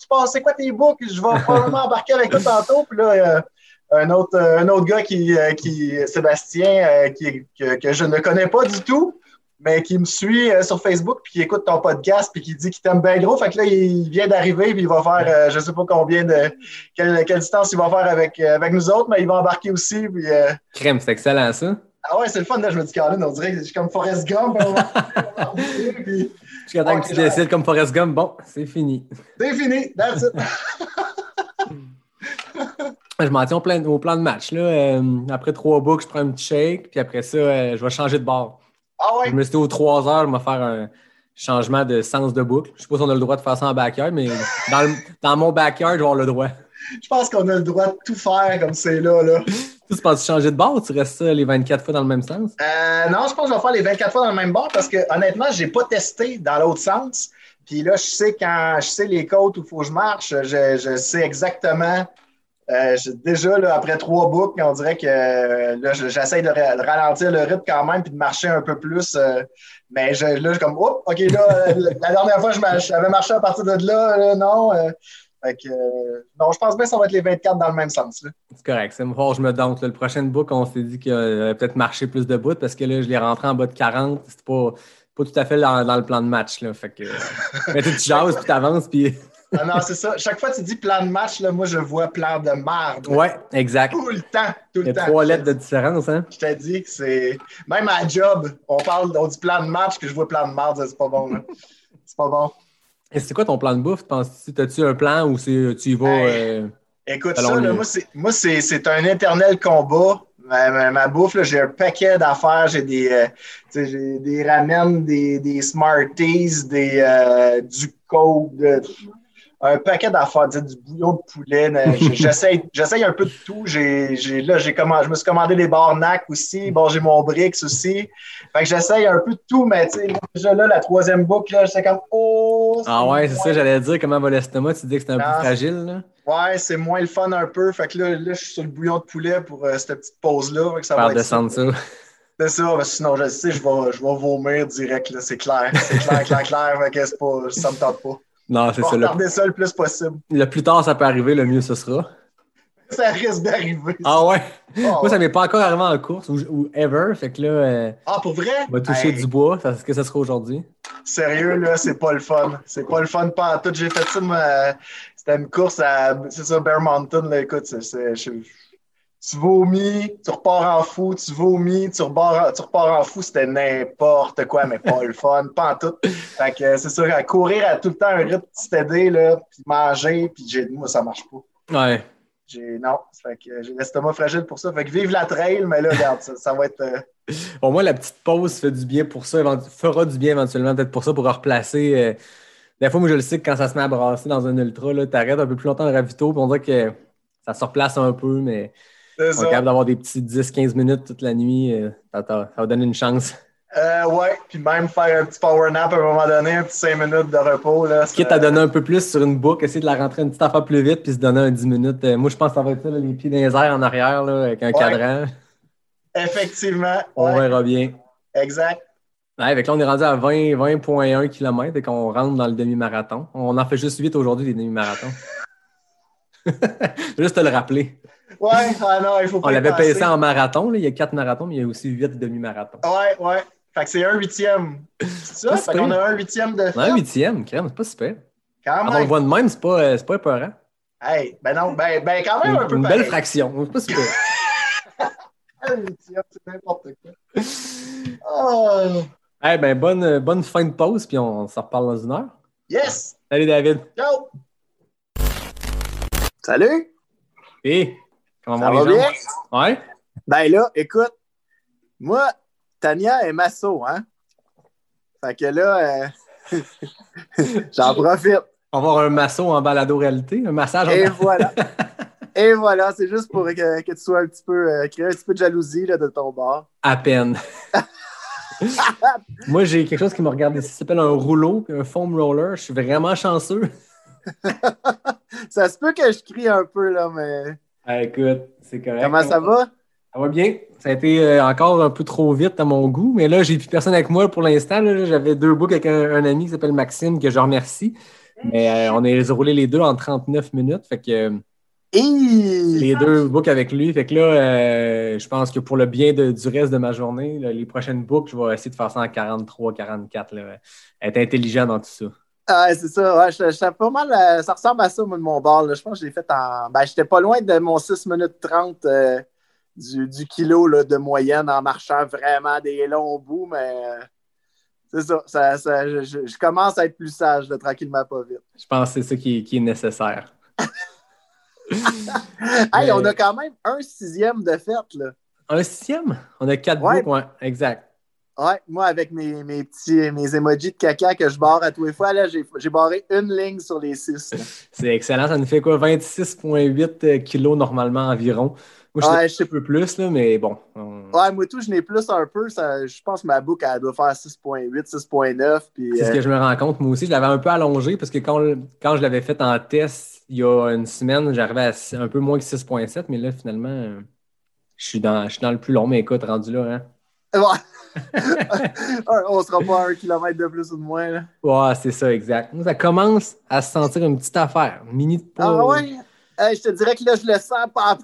tu passes, c'est quoi tes books? Je vais probablement embarquer avec toi tantôt. Puis là, euh, un, autre, un autre gars qui, qui Sébastien, qui, que, que je ne connais pas du tout, mais qui me suit euh, sur Facebook, puis qui écoute ton podcast, puis qui dit qu'il t'aime bien gros. Fait que là, il vient d'arriver, puis il va faire, euh, je sais pas combien de, quelle, quelle distance il va faire avec, euh, avec nous autres, mais il va embarquer aussi. Puis, euh, Crème, c'est excellent ça. ah ouais, c'est le fun, là, je me dis, Caroline, on dirait que je suis comme Forrest Gump. puis Jusqu'à temps que tu décides comme Forrest Gump, bon, c'est fini. C'est fini, that's it. Je m'en tiens au plan, au plan de match. Là. Après trois books, je prends un petit shake, puis après ça, je vais changer de bord. Ah ouais, Je me suis dit aux trois heures, je vais faire un changement de sens de boucle. Je sais pas si on a le droit de faire ça en backyard, mais dans, le- dans mon backyard, je vais avoir le droit. je pense qu'on a le droit de tout faire comme c'est là, là. Tu tu penses changer de bord ou tu restes ça les 24 fois dans le même sens? Euh, non, je pense que je vais faire les 24 fois dans le même bord parce que honnêtement, je n'ai pas testé dans l'autre sens. Puis là, je sais quand je sais les côtes où il faut que je marche, je, je sais exactement. Euh, déjà, là, après trois boucles, on dirait que euh, là, je- j'essaie de, ra- de ralentir le rythme quand même puis de marcher un peu plus. euh, mais je, là, je suis comme, oh, OK, là, la dernière fois, j'avais marché à partir de là, là, non. euh, fait que, non, je pense bien que ça va être les 24 dans le même sens. C'est correct. C'est fort, je me doute. là. Le prochain book, on s'est dit qu'il allait peut-être marcher plus de bouts parce que là, je l'ai rentré en bas de 40. C'était pas, pas tout à fait dans, dans le plan de match. Là. Fait que, mais tu jases, puis tu avances, puis Ah non, c'est ça. Chaque fois que tu dis plan de match, là, moi, je vois plan de marde. Ouais, exact. Tout le temps. Tout Il y le a temps. trois lettres de différence, hein? Je t'ai dit que c'est. Même à job, on parle, on dit plan de match, que je vois plan de marde, c'est pas bon. là. C'est pas bon. Et c'est quoi ton plan de bouffe? Penses-tu, as-tu un plan ou tu y vas. Hey. euh, Écoute, ça, là, le- moi, c'est, un éternel combat. Ma, ma- ma bouffe, là, j'ai un paquet d'affaires. J'ai des, euh, des ramen, des, des Smarties, des, euh, du coke, de- un paquet d'affaires, du bouillon de poulet. J'essaye, un peu de tout. J'ai, là, j'ai commandé, je me suis commandé des barnacs aussi. Bon, j'ai mon Brix aussi. Fait que j'essaye un peu de tout, mais tu sais, déjà là, la troisième boucle, là, c'est comme, oh! Ah ouais, c'est ça, j'allais dire comment va l'estomac? Tu dis que c'était un Non, peu fragile, là? Ouais, c'est moins le fun un peu. Fait que là, là je suis sur le bouillon de poulet pour euh, cette petite pause-là. Fait que ça Faire va descendre ça. C'est ça, parce que sinon, je sais, je vais, je vais vomir direct, là, c'est clair. C'est clair, clair, clair. Fait que pas, ça me tente pas. Non, c'est ça. Le, ça le plus possible. le plus tard ça peut arriver, le mieux ce sera. Ça risque d'arriver. Ah ouais? Ah, Moi, ouais. ça m'est pas encore arrivé en course ou, ou ever. Fait que là, euh, Ah, pour vrai? on va toucher Hey, du bois. Est-ce que ça sera aujourd'hui? Sérieux, là, c'est pas le fun. C'est pas le fun pas en tout. J'ai fait ça, moi, c'était une course à, c'est ça, Bear Mountain, là, écoute, c'est, tu vomis, tu repars en fou, tu vomis, tu repars en, tu repars en fou, c'était n'importe quoi, mais pas le fun, pas en tout. Fait que c'est à courir à tout le temps un rythme steady, là, puis manger, puis j'ai, moi, ça marche pas. Ouais. J'ai, non, fait que j'ai l'estomac fragile pour ça. Fait que vive la trail, mais là, regarde, ça, ça va être, euh, Au moins, la petite pause fait du bien pour ça, fera du bien éventuellement, peut-être pour ça, pour replacer. euh, Des fois, moi, je le sais que quand ça se met à brasser dans un ultra, tu arrêtes un peu plus longtemps le ravito, puis on dirait que ça se replace un peu, mais c'est on est ça. capable d'avoir des petits 10-15 minutes toute la nuit. euh, ça, ça- va donner une chance. Euh, ouais, puis même faire un petit power nap à un moment donné, un petit 5 minutes de repos, là. Quitte à donner un peu plus sur une boucle, essayer de la rentrer une petite affaire plus vite, puis se donner un 10 minutes. Euh, moi, je pense que ça va être ça, là, les pieds dans les airs en arrière, là, avec un cadran. Effectivement, On ouais, verra bien. exact. Ouais, avec là, on est rendu à 20 20,1 km et qu'on rentre dans le demi-marathon. On en fait juste 8 aujourd'hui, des demi-marathons. juste te le rappeler. Ouais, ah non, il faut pas On l'avait payé ça en marathon. là. Il y a 4 marathons, mais il y a aussi 8 demi-marathons. Ouais, ouais. Fait que c'est un huitième. C'est ça? Fait qu'on a un huitième de On a un huitième, crème, c'est pas super. Quand Quand on le même. voit de même, c'est pas, euh, c'est pas épeurant. Hey, ben non, ben, ben quand même un peu Une pareil. belle fraction. C'est pas super. Un huitième, c'est n'importe quoi. Oh, Eh ben, bonne, euh, bonne fin de pause, puis on, s'en reparle dans une heure. yes! Salut David. Ciao! Salut! Et comment Ça va les bien? Ouais? Ben là, écoute, moi, Tania est masso, hein? Fait que là, euh, j'en profite. On va avoir un masso en balado-réalité, un massage en Et voilà. Et voilà, c'est juste pour que, que tu sois un petit peu, euh, créer un petit peu de jalousie là, de ton bord. À peine. Moi, j'ai quelque chose qui me regarde ici, ça s'appelle un rouleau, un foam roller. Je suis vraiment chanceux. Ça se peut que je crie un peu, là, mais Ah, écoute, c'est correct. comment ça va? Ça va bien. Ça a été euh, encore un peu trop vite à mon goût, mais là, j'ai plus personne avec moi pour l'instant. J'avais deux books avec un, un ami qui s'appelle Maxime, que je remercie. Mais euh, on a roulé les deux en 39 minutes. Fait que les deux books avec lui. Fait que là, euh, je pense que pour le bien de- du reste de ma journée, là, les prochaines books, je vais essayer de faire ça en 43, 44. Là. Être intelligent dans tout ça. Ah, c'est ça, ouais, je, je- pas mal, euh, ça ressemble à ça, moi, de mon bar. Là. Je pense que je l'ai fait en. Ben, j'étais pas loin de mon 6 minutes 30 euh, du, du kilo là, de moyenne en marchant vraiment des longs bouts, mais euh, c'est ça. ça, ça- je, commence à être plus sage, là, tranquillement, pas vite. Je pense que c'est ça qui, qui est nécessaire. Hey, on a quand même un sixième de fête, là. Un sixième? On a quatre Ouais. books, ouais, exact. Ouais, moi, avec mes, mes petits mes emojis de caca que je barre à tous les fois, là, j'ai j'ai barré une ligne sur les six. C'est excellent. Ça nous fait quoi? 26,8 kilos normalement environ. Moi, je Ouais, sais je sais un peu plus, là, mais bon. on- Ouais, moi tout, je n'ai plus un peu. Ça, je pense que ma boucle, elle doit faire 6.8, 6.9. Puis, C'est ce euh, que je me rends compte. Moi aussi, je l'avais un peu allongé parce que quand, quand je l'avais fait en test il y a une semaine, j'arrivais à un peu moins que 6,7, mais là, finalement, euh, je suis dans, je suis dans le plus long. Mais écoute, rendu là, hein? ouais. On sera pas à un kilomètre de plus ou de moins. Là. Ouais, c'est ça, exact. Ça commence à se sentir une petite affaire. Mini de. Ah ouais? Hey, je te dirais que là, je le sens pas.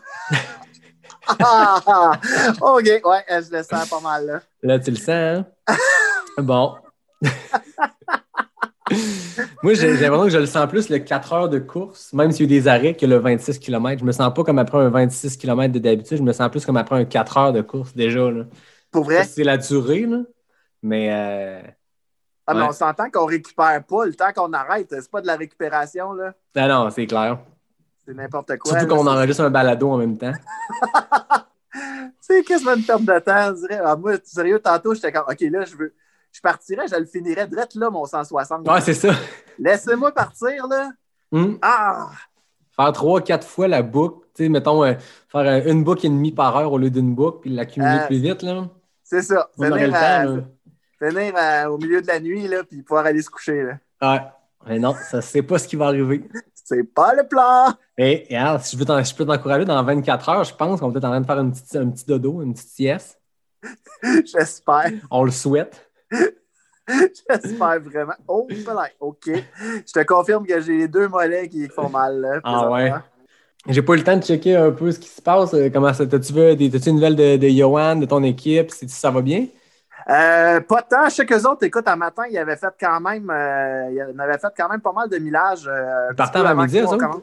ah, ok, ouais, je le sens pas mal. Là. Là, tu le sens, hein? bon. Moi, j'ai j'ai l'impression que je le sens plus le 4 heures de course, même s'il y a eu des arrêts, que le 26 km. Je me sens pas comme après un 26 km de d'habitude, je me sens plus comme après un 4 heures de course déjà. Là. Pour vrai? C'est la durée, là. Mais euh, Ah, mais on s'entend qu'on récupère pas le temps qu'on arrête. C'est pas de la récupération, là. non, non, c'est clair. C'est n'importe quoi. Surtout qu'on enregistre un balado en même temps. C'est quasiment une perte de temps, je dirais. Ah, moi, sérieux, tantôt, j'étais comme, OK, là, je veux. Je partirais, je le finirais direct là, mon 160. Ouais, c'est ça. Laissez-moi partir, là. Hum. Ah! Faire trois, quatre fois la boucle. Tu sais, mettons, euh, faire euh, une boucle et demie par heure au lieu d'une boucle, puis l'accumuler Euh, plus vite, là. C'est ça. On à- temps, là. à- au milieu de la nuit, là, puis pouvoir aller se coucher, là. Ouais. Mais non, ça, c'est pas ce qui va arriver. C'est pas le plan! Et, et alors, si je, veux je peux t'encourager, dans 24 heures, je pense qu'on va peut-être en train de faire une petite, un petit dodo, une petite sieste. J'espère. On le souhaite. J'espère vraiment. Oh. OK. Je te confirme que j'ai les deux mollets qui font mal, là. Ah ouais. J'ai pas eu le temps de checker un peu ce qui se passe. Euh, Comment ça, t'as-tu vu, des- t'as-tu une nouvelle de, de Johan, de ton équipe? Si ça va bien? Euh, pas tant. Sais qu'eux autres, écoute, un matin, ils avaient fait quand même, euh, ils avaient fait quand même pas mal de millages. Euh, avant avant midi, eux commence.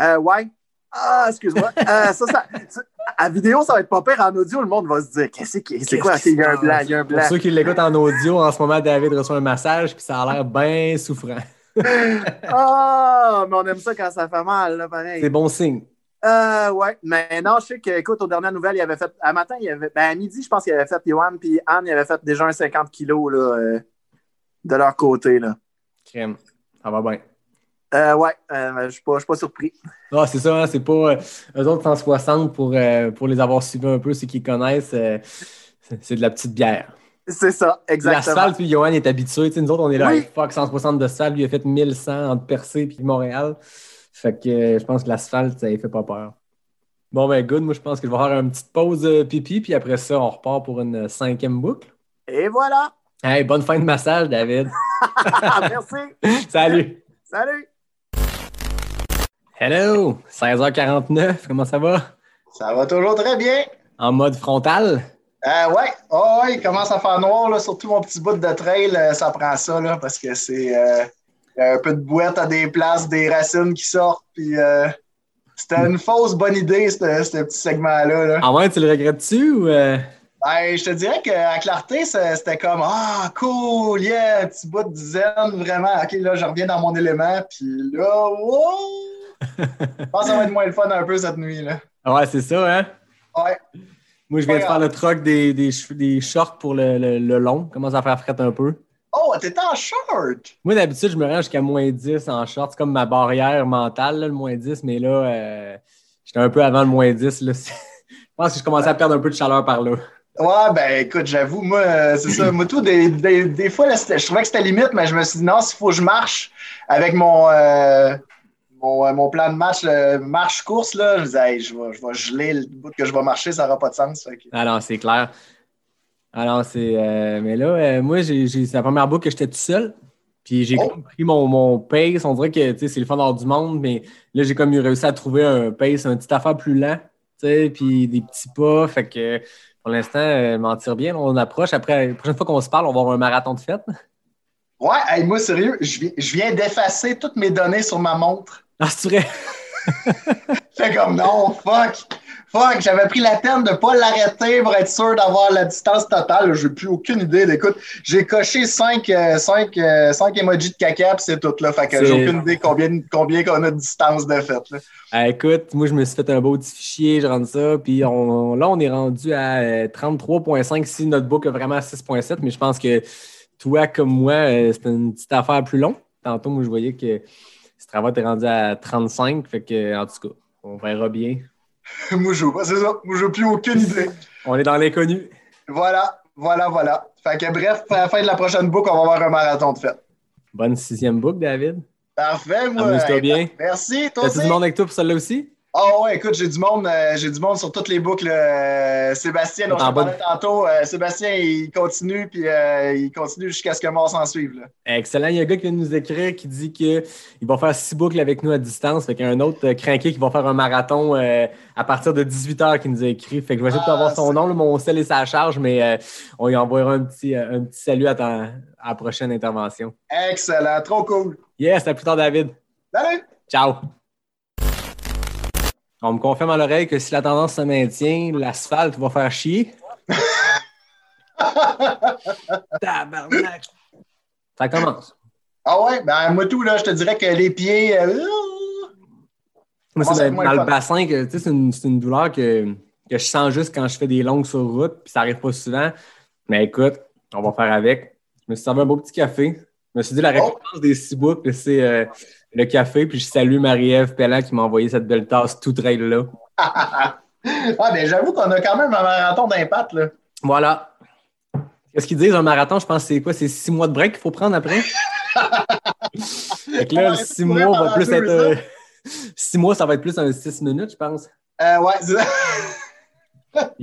Euh, ouais. Ah, excuse-moi. Ça, ça, ça- à vidéo, ça va être pas pire. En audio, le monde va se dire Qu'est-ce qui- c'est quoi? Il y a un blanc, il y a un Pour blanc. ceux qui l'écoutent en audio, en ce moment, David reçoit un massage, puis ça a l'air bien souffrant. Ah, mais on aime ça quand ça fait mal, là, pareil. C'est bon signe. Euh, ouais, mais non, je sais que, écoute, aux dernières nouvelles, il avait fait, à matin, il avait, ben, à midi, je pense qu'il avait fait, Johan puis Anne, il avait fait déjà un 50 kilos, là, euh, de leur côté, là. Crème. Ça va bien. Euh, ouais, euh, je suis pas, pas surpris. Ah, c'est ça, hein, c'est pas. euh, eux autres 160 pour, pour les avoir suivis un peu, ceux qui connaissent, c'est de la petite bière. C'est ça, exactement. L'asphalte, puis Johan est habitué. Tu sais, nous autres, on est là, Oui. hey, fuck, 160 de sable. Lui, il a fait 1100 entre Percé puis Montréal. Fait que euh, je pense que l'asphalte, ça ne fait pas peur. Bon, ben, good. Moi, je pense que je vais faire une petite pause euh, pipi, puis après ça, on repart pour une euh, cinquième boucle. Et voilà. Hey, bonne fin de massage, David. Merci. Salut. Salut. Hello. 16h49. Comment ça va? Ça va toujours très bien. En mode frontal? Euh, ouais, oh, ouais, il commence à faire noir, là, surtout mon petit bout de trail, euh, ça prend ça, là, parce que c'est euh, un peu de bouette à des places, des racines qui sortent, puis euh, c'était une fausse bonne idée, ce petit segment-là. Là. En vrai, tu le regrettes-tu ou. Ben, je te dirais qu'à Clarté, c'était comme Ah, cool, yeah, un petit bout de zen, vraiment. OK, là, je reviens dans mon élément, puis là, wow! Je pense que ça va être moins le fun un peu cette nuit, là. Ouais, c'est ça, hein? Ouais. Moi, je viens de faire le troc des, des, shorts pour le, le, le long. Commence à faire fret un peu? Oh, t'étais en short! Moi, d'habitude, je me rends jusqu'à moins 10 en short. C'est comme ma barrière mentale, là, le moins 10. Mais là, euh, j'étais un peu avant le moins 10. Là. je pense que je commençais à perdre un peu de chaleur par là. Ouais, ben écoute, j'avoue, moi, euh, c'est ça. Moi, tout, des, des, des fois, là, je trouvais que c'était limite, mais je me suis dit, non, s'il faut que je marche avec mon, euh, mon, euh, mon plan de match, marche-course, là, je disais, hey, je, vais, je vais geler le bout que je vais marcher, ça n'aura pas de sens. Que- Alors, c'est clair. Alors, c'est. euh, mais là, euh, moi, j'ai, c'est la première boucle que j'étais tout seul. Puis j'ai Oh. comme pris mon, mon pace. On dirait que c'est le fun d'avoir du monde, mais là, j'ai comme réussi à trouver un pace, un petit affaire plus lent. Puis des petits pas. Fait que pour l'instant, euh, m'en tire bien. On approche. Après, la prochaine fois qu'on se parle, on va avoir un marathon de fête. Ouais, hey, moi, sérieux, je viens, je viens d'effacer toutes mes données sur ma montre. Ah, c'est vrai. Comme, non, fuck! Fuck, j'avais pris la peine de ne pas l'arrêter pour être sûr d'avoir la distance totale. J'ai plus aucune idée. Écoute, j'ai coché 5 cinq, euh, cinq emojis de caca, puis c'est tout. Là. Fait que j'ai aucune idée combien, combien qu'on a de distance de fait. Là. Ah, écoute, moi, je me suis fait un beau petit fichier, je rentre ça, puis on, là, on est rendu à euh, 33,5 si notre book a vraiment 6,7, mais je pense que toi, comme moi, euh, c'était une petite affaire plus longue. Tantôt, moi, je voyais que travail était rendu à 35, fait que, en tout cas, on verra bien. moi, je joue pas, c'est ça. Moi, j'ai plus aucune idée. On est dans l'inconnu. Voilà, voilà, voilà. Fait que bref, à la fin de la prochaine book, on va avoir un marathon de fête. Bonne sixième book, David. Parfait, moi. Amuse-toi bien. Merci, toi T'as-tu du monde avec toi pour celle-là aussi? Ah ouais, écoute, j'ai du monde, euh, j'ai du monde sur toutes les boucles. euh, Sébastien, je En parlais tantôt, euh, Sébastien, il continue, puis il continue jusqu'à ce que mort s'en suive. Là. Excellent. Il y a un gars qui vient de nous écrire qui dit qu'il va faire six boucles avec nous à distance. Fait qu'il y a un autre crinqué qui va faire un marathon à partir de 18h qui nous a écrit. Fait que je vais essayer de Ah, avoir son c'est- nom. là, mon sel et sa charge, mais on lui envoiera un petit, un petit salut à, ta- à la prochaine intervention. Excellent, trop cool. Yes, à plus tard, David. Salut! Ciao. On me confirme à l'oreille que si la tendance se maintient, l'asphalte va faire chier. Tabarnak. Ça commence. Ah ouais, ben moi tout, là, je te dirais que les pieds. euh, Moi, c'est dans, le bassin que tu sais, c'est une, une douleur que, que je sens juste quand je fais des longues sur route, puis ça arrive pas souvent. Mais écoute, on va faire avec. Je me suis servi un beau petit café. Je me suis dit la Oh. récompense des six boucles, c'est euh, le café. Puis je salue Marie-Ève Pellan qui m'a envoyé cette belle tasse tout trail-là. ah, ben j'avoue qu'on a quand même un marathon d'impact, là. Voilà. Qu'est-ce qu'ils disent un marathon? Je pense que c'est quoi? C'est six mois de break qu'il faut prendre après? fait que là, Ouais, six mois va plus être. ça. euh, six mois, ça va être plus un six minutes, je pense. Euh, ouais, c'est ça.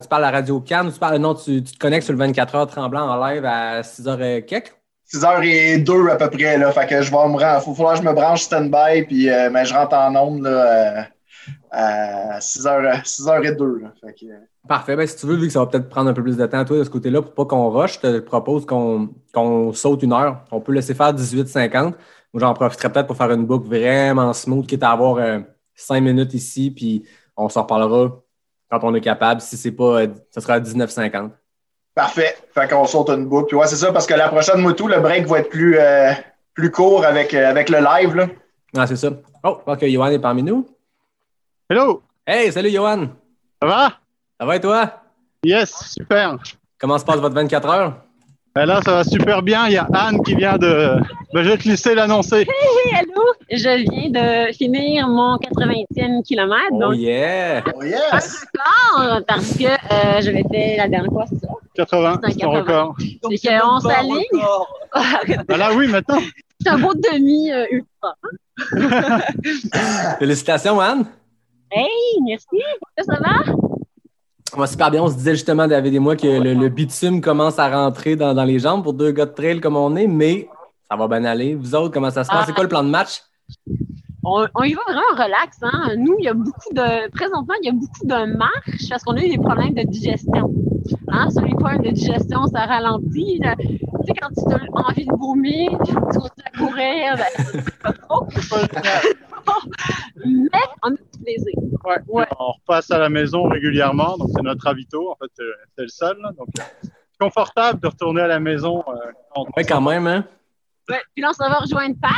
Tu parles à Radio Cannes ou tu parles. Non, tu, tu te connectes sur le 24 heures tremblant en live à 6 h quelques? 6h02 à peu près, là. Fait que je vais me rendre. Faut falloir que je me branche stand-by, puis euh, ben, je rentre en onde, là, euh, à 6h, 6h02, là. Euh, Parfait. Ben, si tu veux, vu que ça va peut-être prendre un peu plus de temps, toi, de ce côté-là, pour pas qu'on rush, je te propose qu'on saute une heure. On peut laisser faire 18-50. Moi, j'en profiterai peut-être pour faire une boucle vraiment smooth, quitte à avoir euh, cinq minutes ici, puis on s'en reparlera quand on est capable. Si c'est pas, euh, ça sera à 19-50. Parfait. Fait qu'on saute une boucle. Puis ouais, c'est ça, parce que la prochaine moto, le break va être plus, euh, plus court avec, euh, avec le live, là. Ah, c'est ça. Oh, ok, Johan est parmi nous. Hello, Hey, salut Johan! ça va? Ça va et toi? Yes, super. Comment se passe votre 24 heures? Ben là, ça va super bien. Il y a Anne qui vient de. Ben, je vais te laisser l'annoncer. Allô, je viens de finir mon 80e kilomètre, Oh donc yeah! Oh yes! record, parce que euh, je fait la dernière fois, c'est ça? 80, C'est un ton 80. record. C'est qu'on s'aligne. Ben là, oui, maintenant. C'est un beau demi euh, ultra. Félicitations, Anne! Hey, merci. Ça va? Ça va super bien. On se disait justement, David et moi, que le, bitume commence à rentrer dans, les jambes pour deux gars de trail comme on est, mais ça va bien aller. Vous autres, comment ça se passe? C'est quoi le plan de match? On, on y va vraiment relax. Hein? Nous, il y a beaucoup de. Présentement, il y a beaucoup de marches parce qu'on a eu des problèmes de digestion. Hein? Sur les problèmes de digestion, ça ralentit. là. Tu sais, quand tu as envie de vomir, tu continues à courir, ben, pas trop. Mais on a du plaisir. Ouais. Ouais. On repasse à la maison régulièrement. Donc, c'est notre ravito. En fait, euh, c'est le seul. là. Donc, euh, c'est confortable de retourner à la maison. euh, quand on Ouais, quand même, hein? Ouais. Puis là, on s'en va rejoindre Pat.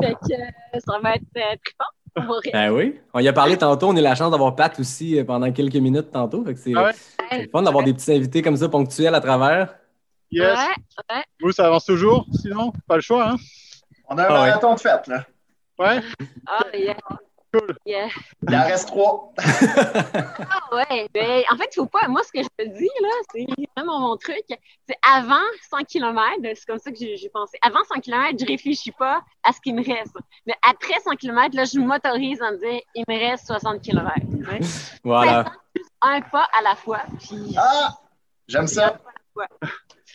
Fait que euh, ça va être euh, très fort. Ben oui. On y a parlé tantôt. On a eu la chance d'avoir Pat aussi euh, pendant quelques minutes tantôt. C'est Ah ouais? fun d'avoir des petits invités comme ça ponctuels à travers. Yes. Ouais, ouais. Vous, ça avance toujours, sinon? Pas le choix, hein? On a un Ah marathon de fête, là. Ouais? Ah, yeah. Cool. Yeah. Il en reste trois. Ah ouais, ben, en fait, il faut pas. Moi, ce que je te dis, là, c'est vraiment mon truc. C'est avant 100 km, c'est comme ça que j'ai pensé. Avant 100 km, je réfléchis pas à ce qui me reste. Mais après 100 km, là, je m'autorise à me dire, il me reste 60 km. Voilà. Un pas à la fois. Puis, Ah! J'aime ça.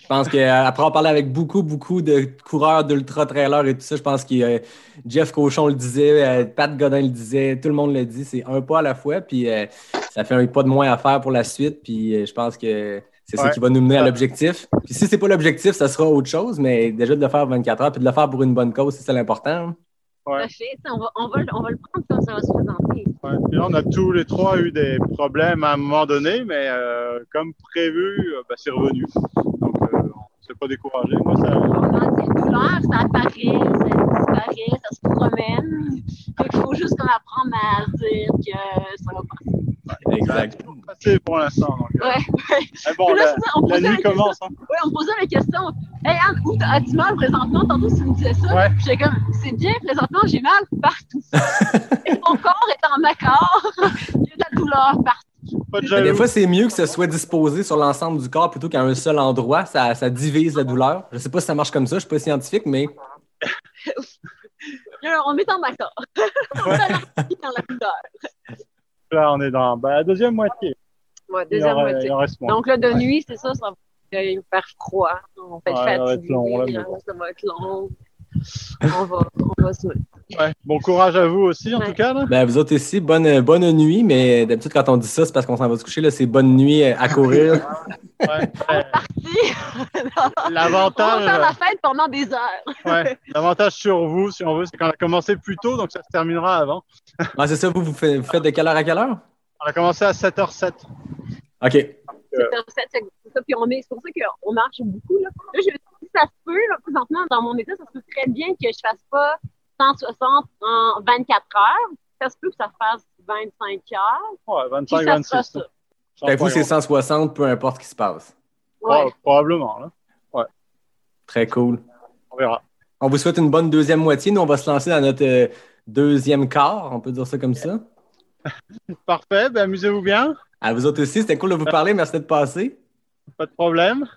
Je pense qu'après avoir parlé avec beaucoup, beaucoup de coureurs d'ultra-trailers et tout ça, je pense que euh, Jeff Cochon le disait, euh, Pat Godin le disait, tout le monde le dit, c'est un pas à la fois, puis euh, ça fait un pas de moins à faire pour la suite, puis euh, je pense que c'est ça qui va nous mener à l'objectif. Puis si c'est pas l'objectif, ça sera autre chose, mais déjà de le faire 24 heures, puis de le faire pour une bonne cause, c'est ça l'important. hein. Ouais. On va, on, va, le- on va le prendre comme ça va se présenter. Ouais. Puis là, on a tous les trois eu des problèmes à un moment donné, mais euh, comme prévu, euh, ben, c'est revenu. Donc, euh, pas découragé. Moi, ça. C'est douleur, ça apparaît, ça disparaît, ça se promène. Fait qu'il faut juste qu'on apprendre à dire que ça va passer. Exact. passé pour l'instant. donc, euh, Ouais, ouais. Mais bon, Là, la, c'est on la nuit la commence. Hein. Ouais, on me posait la question Hey Anne, où as-tu mal présentement? Tantôt, tu me disais ça. Ouais. Puis J'étais comme C'est bien, présentement, j'ai mal partout. Et mon corps est en accord. Il y a de la douleur partout. Pas de Mais des fois, c'est mieux que ce soit disposé sur l'ensemble du corps plutôt qu'à un seul endroit. Ça, ça divise la douleur. Je sais pas si ça marche comme ça, je suis pas scientifique, mais Là, on est en accord. on est dans la couleur. Là, on est dans ben, la deuxième moitié. Ouais, deuxième moitié. Donc là, de nuit, c'est ça, ça va faire froid. On va être Ouais, ça va être fatigué. long, là, mais bon. Ça va être long. On va, on va se mettre. Ouais. Bon courage à vous aussi, en tout cas. Là. Ben, vous autres ici, bonne, bonne nuit, mais d'habitude, quand on dit ça, c'est parce qu'on s'en va se coucher. Là, c'est bonne nuit euh, à courir. Ouais. Euh, on va L'avantage, faire la fête pendant des heures. ouais, l'avantage sur vous, si on veut, c'est qu'on a commencé plus tôt, donc ça se terminera avant. Ah, c'est ça, vous, vous faites, vous faites de quelle heure à quelle heure? On a commencé à 7h07. OK. C'est c'est- c'est ça, puis on est- c'est pour ça qu'on marche beaucoup. Là. Je ça se peut, là, présentement, dans mon état, ça se peut très bien que je fasse pas 160 en 24 heures. Ça se peut que ça fasse 25 heures. Ouais, Puis 25, ça sera 26. ça. Fait que vous, c'est 160, peu importe ce qui se passe. Ouais. Ouais, probablement. Là. Très cool. On verra. On vous souhaite une bonne deuxième moitié. Nous, on va se lancer dans notre euh, deuxième quart, on peut dire ça comme ça. Parfait, ben, amusez-vous bien. À vous autres aussi, c'était cool de vous parler. Merci d'être passé. Pas de problème.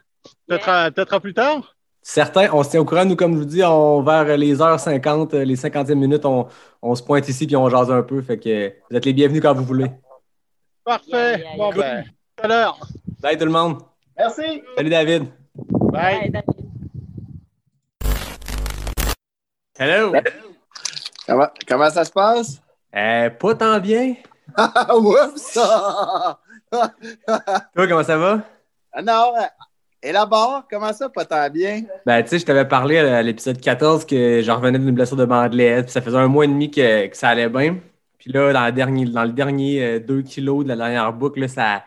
Peut-être à, peut-être à plus tard. Certains, on se tient au courant. Nous, comme je vous dis, on, vers les heures 50, euh, les 50e minutes, on, on se pointe ici puis on jase un peu. Fait que vous êtes les bienvenus quand vous voulez. Parfait. Yeah, yeah, Bon, ben, tout à l'heure. Bye tout le monde. Merci. Salut David. Bye. Ouais, David. Hello. Comment, comment ça se passe? Euh, pas tant bien. Ah, oups! Ah, Toi, comment ça va? non, euh, et là-bas, comment ça, pas tant bien? Ben, tu sais, je t'avais parlé à l'épisode 14 que j'en revenais d'une blessure de bandelette, puis ça faisait un mois et demi que, que ça allait bien. Puis là, dans, la dernier, dans le dernier 2 kilos de la dernière boucle, là, ça,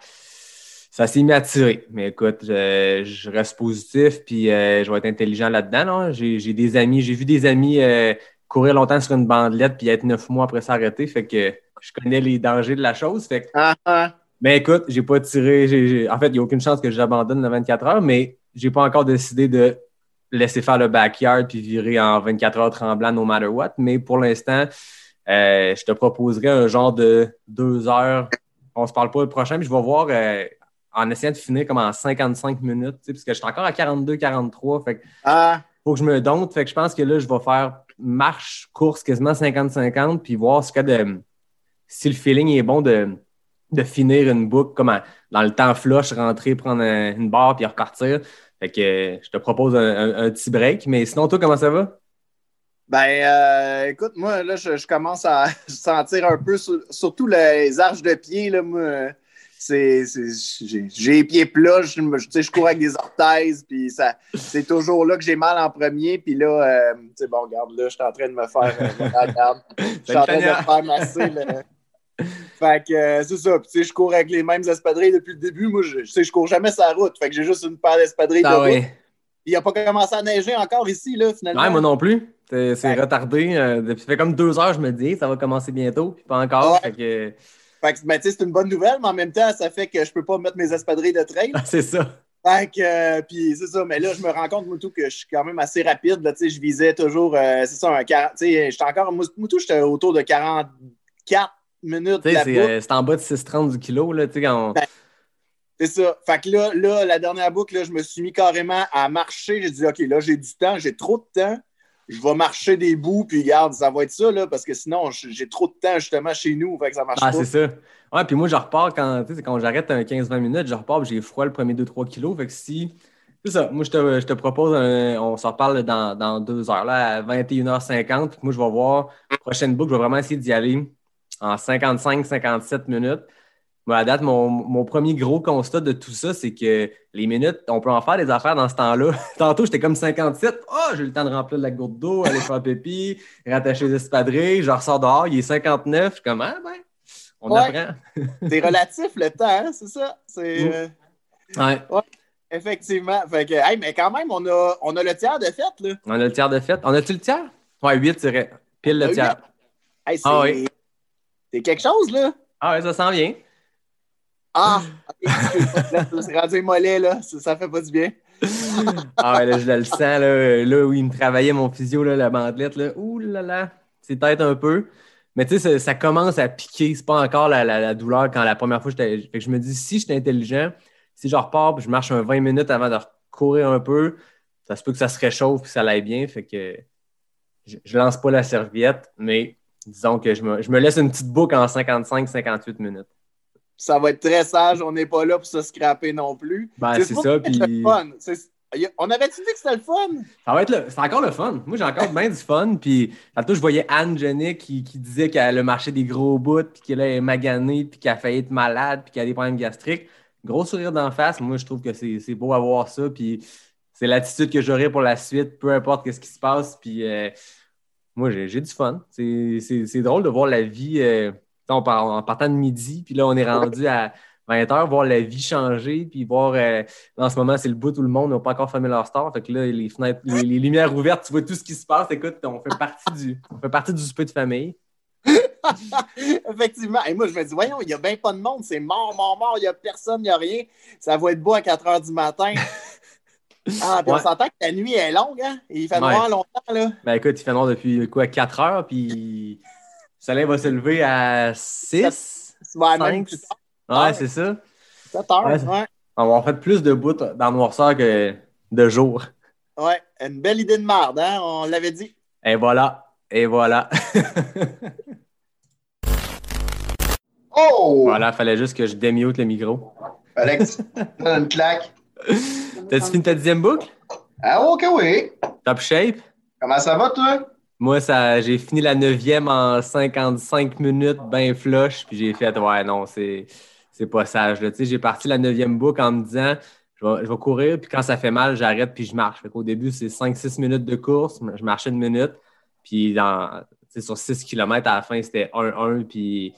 ça s'est mis à tirer. Mais écoute, je, je reste positif, puis euh, je vais être intelligent là-dedans. là. J'ai j'ai des amis, j'ai vu des amis euh, courir longtemps sur une bandelette, puis être neuf mois après s'arrêter. Fait que je connais les dangers de la chose. Fait que Ah, ah. Mais écoute, j'ai pas tiré. En fait, il n'y a aucune chance que j'abandonne le 24 heures, mais j'ai pas encore décidé de laisser faire le backyard puis virer en 24 heures tremblant no matter what. Mais pour l'instant, euh, je te proposerais un genre de deux heures. On se parle pas le prochain, mais je vais voir euh, en essayant de finir comme en 55 minutes, parce que je suis encore à 42-43. Fait que Ah, faut que je me dompte. Fait que je pense que là, je vais faire marche, course quasiment 50-50, puis voir ce de. Si le feeling est bon de, de finir une boucle comme dans le temps flush, rentrer, prendre un- une barre puis repartir. Fait que je te propose un, un- un petit break. Mais sinon, toi, comment ça va? ben, euh, écoute, moi, là, je, je commence à sentir un peu, sur- surtout les arches de pied, là, moi. C'est, c'est- j'ai, j'ai les pieds plats, je, je cours avec des orthèses, puis ça, c'est toujours là que j'ai mal en premier, puis là, euh, tu sais, bon, regarde, là, je suis en train de me faire, euh, regarde, je suis en train de me faire masser, là. Fait que euh, c'est ça. Puis, tu sais, je cours avec les mêmes espadrilles depuis le début. Moi, je, sais, je cours jamais sa route. Fait que j'ai juste une paire d'espadrilles de Ah route. oui. Puis, il n'a pas commencé à neiger encore ici, là, finalement. Ouais, moi non plus. C'est Ouais. retardé. euh, ça fait comme deux heures, je me dis, ça va commencer bientôt, puis pas encore. Ouais. Fait que Fait que, ben, tu sais, c'est une bonne nouvelle, mais en même temps, ça fait que je peux pas mettre mes espadrilles de trail. c'est ça. Fait que, euh, puis c'est ça. Mais là, je me rends compte, Moutou, que je suis quand même assez rapide. Là, tu sais, je visais toujours, euh, c'est ça, un 40. Tu sais, j'étais encore, Moutou, j'étais autour de 44 minutes c'est euh, c'est en bas de 6,30 du kilo. Là, quand on- Ben, C'est ça. Fait que là, là, la dernière boucle, là, je me suis mis carrément à marcher. J'ai dit, OK, là, j'ai du temps, j'ai trop de temps. Je vais marcher des bouts, puis regarde, ça va être ça, là, parce que sinon, j'ai trop de temps, justement, chez nous. Fait que ça marche Ah, c'est ça. Ouais, puis moi, je repars quand, quand j'arrête un 15-20 minutes, je repars, j'ai froid le premier 2-3 kilos. Fait que si. C'est ça. Moi, je te, je te propose, un- on s'en reparle dans, dans deux heures, là, à 21h50. Puis moi, je vais voir, prochaine boucle, je vais vraiment essayer d'y aller en 55-57 minutes. Moi, à date, mon, mon premier gros constat de tout ça, c'est que les minutes, on peut en faire des affaires dans ce temps-là. Tantôt, j'étais comme 57. Oh, j'ai eu le temps de remplir la gourde d'eau, aller faire pipi, rattacher les espadrilles. Je ressors dehors, il est 59. Je suis comme, ah, ben, on Ouais. apprend. C'est relatif, le temps, hein, c'est ça? C'est. euh, Ouais. Effectivement. Fait que, hey, mais quand même, on a, on a le tiers de fête, là. On a le tiers de fête. On a-tu le tiers? Ouais, 8, c'est vrai. Pile le tiers. Hey, c'est Ah oui. C'est quelque chose, là? Ah ouais, ça s'en vient. Ah, c'est rendu mollet, là. Ça, ça fait pas du bien. Ah ouais, là, je le sens, là, là où il me travaillait mon physio, là, la bandelette, là. Ouh là là, c'est peut-être un peu. Mais tu sais, ça, ça commence à piquer. C'est pas encore la, la- la douleur quand la première fois. Fait que je me dis, si j'étais intelligent, si je repars puis je marche un 20 minutes avant de courir un peu, ça se peut que ça se réchauffe puis ça aille bien. Fait que je, je lance pas la serviette, mais disons que je me, je me laisse une petite boucle en 55-58 minutes. Ça va être très sage. On n'est pas là pour se scraper non plus. Ben, c'est ça, puis- le fun. On avait-tu dit que c'était le fun? Ça va être le- c'est encore le fun. Moi, j'ai encore bien du fun. Puis, tantôt, je voyais Anne Jenny qui, qui disait qu'elle a marché des gros bouts, puis qu'elle est maganée, puis qu'elle a failli être malade, puis qu'elle a des problèmes gastriques. Gros sourire d'en face. Moi, je trouve que c'est c'est beau à voir ça. Puis, c'est l'attitude que j'aurai pour la suite, peu importe ce qui se passe. Puis, euh, moi, j'ai du fun. C'est drôle de voir la vie. euh, on part- en partant de midi, puis là, on est rendu à 20 h, voir la vie changer, puis voir. euh, en ce moment, c'est le bout où le monde n'a pas encore fermé leur store. Fait que là, les fenêtres, les, lumières ouvertes, tu vois tout ce qui se passe. Écoute, on fait partie du, on fait partie du souper de famille. Effectivement. Et moi, je me dis, voyons, il n'y a bien pas de monde. C'est mort, mort, mort. Il n'y a personne, il n'y a rien. Ça va être beau à 4 heures du matin. Ah, puis on s'entend que la nuit est longue, hein? Et il fait Ouais. noir longtemps, là. Ben écoute, il fait noir depuis quoi, 4 heures, puis le soleil va se lever à 6. Ouais, même plus tard. Ouais, c'est ça. 7 heures, Ouais, On va en faire plus de bouts dans le noirceur que de jour. Ouais, une belle idée de marde, hein? On l'avait dit. Et voilà. Et voilà. Oh! voilà, fallait juste que je démute le micro. Fallait que tu te donnes une claque. T'as-tu fini ta dixième boucle? Ah, ok, oui. Top shape? Comment ça va, toi? Moi, ça, j'ai fini la neuvième en 55 minutes, ben flush, puis j'ai fait, ouais, non, c'est, c'est pas sage. là. Tu sais, j'ai parti la neuvième boucle en me disant, je vais, je vais courir, puis quand ça fait mal, j'arrête, puis je marche. Fait qu'au début, c'est 5-6 minutes de course, je marchais une minute, puis dans, sur 6 km à la fin, c'était 1-1, puis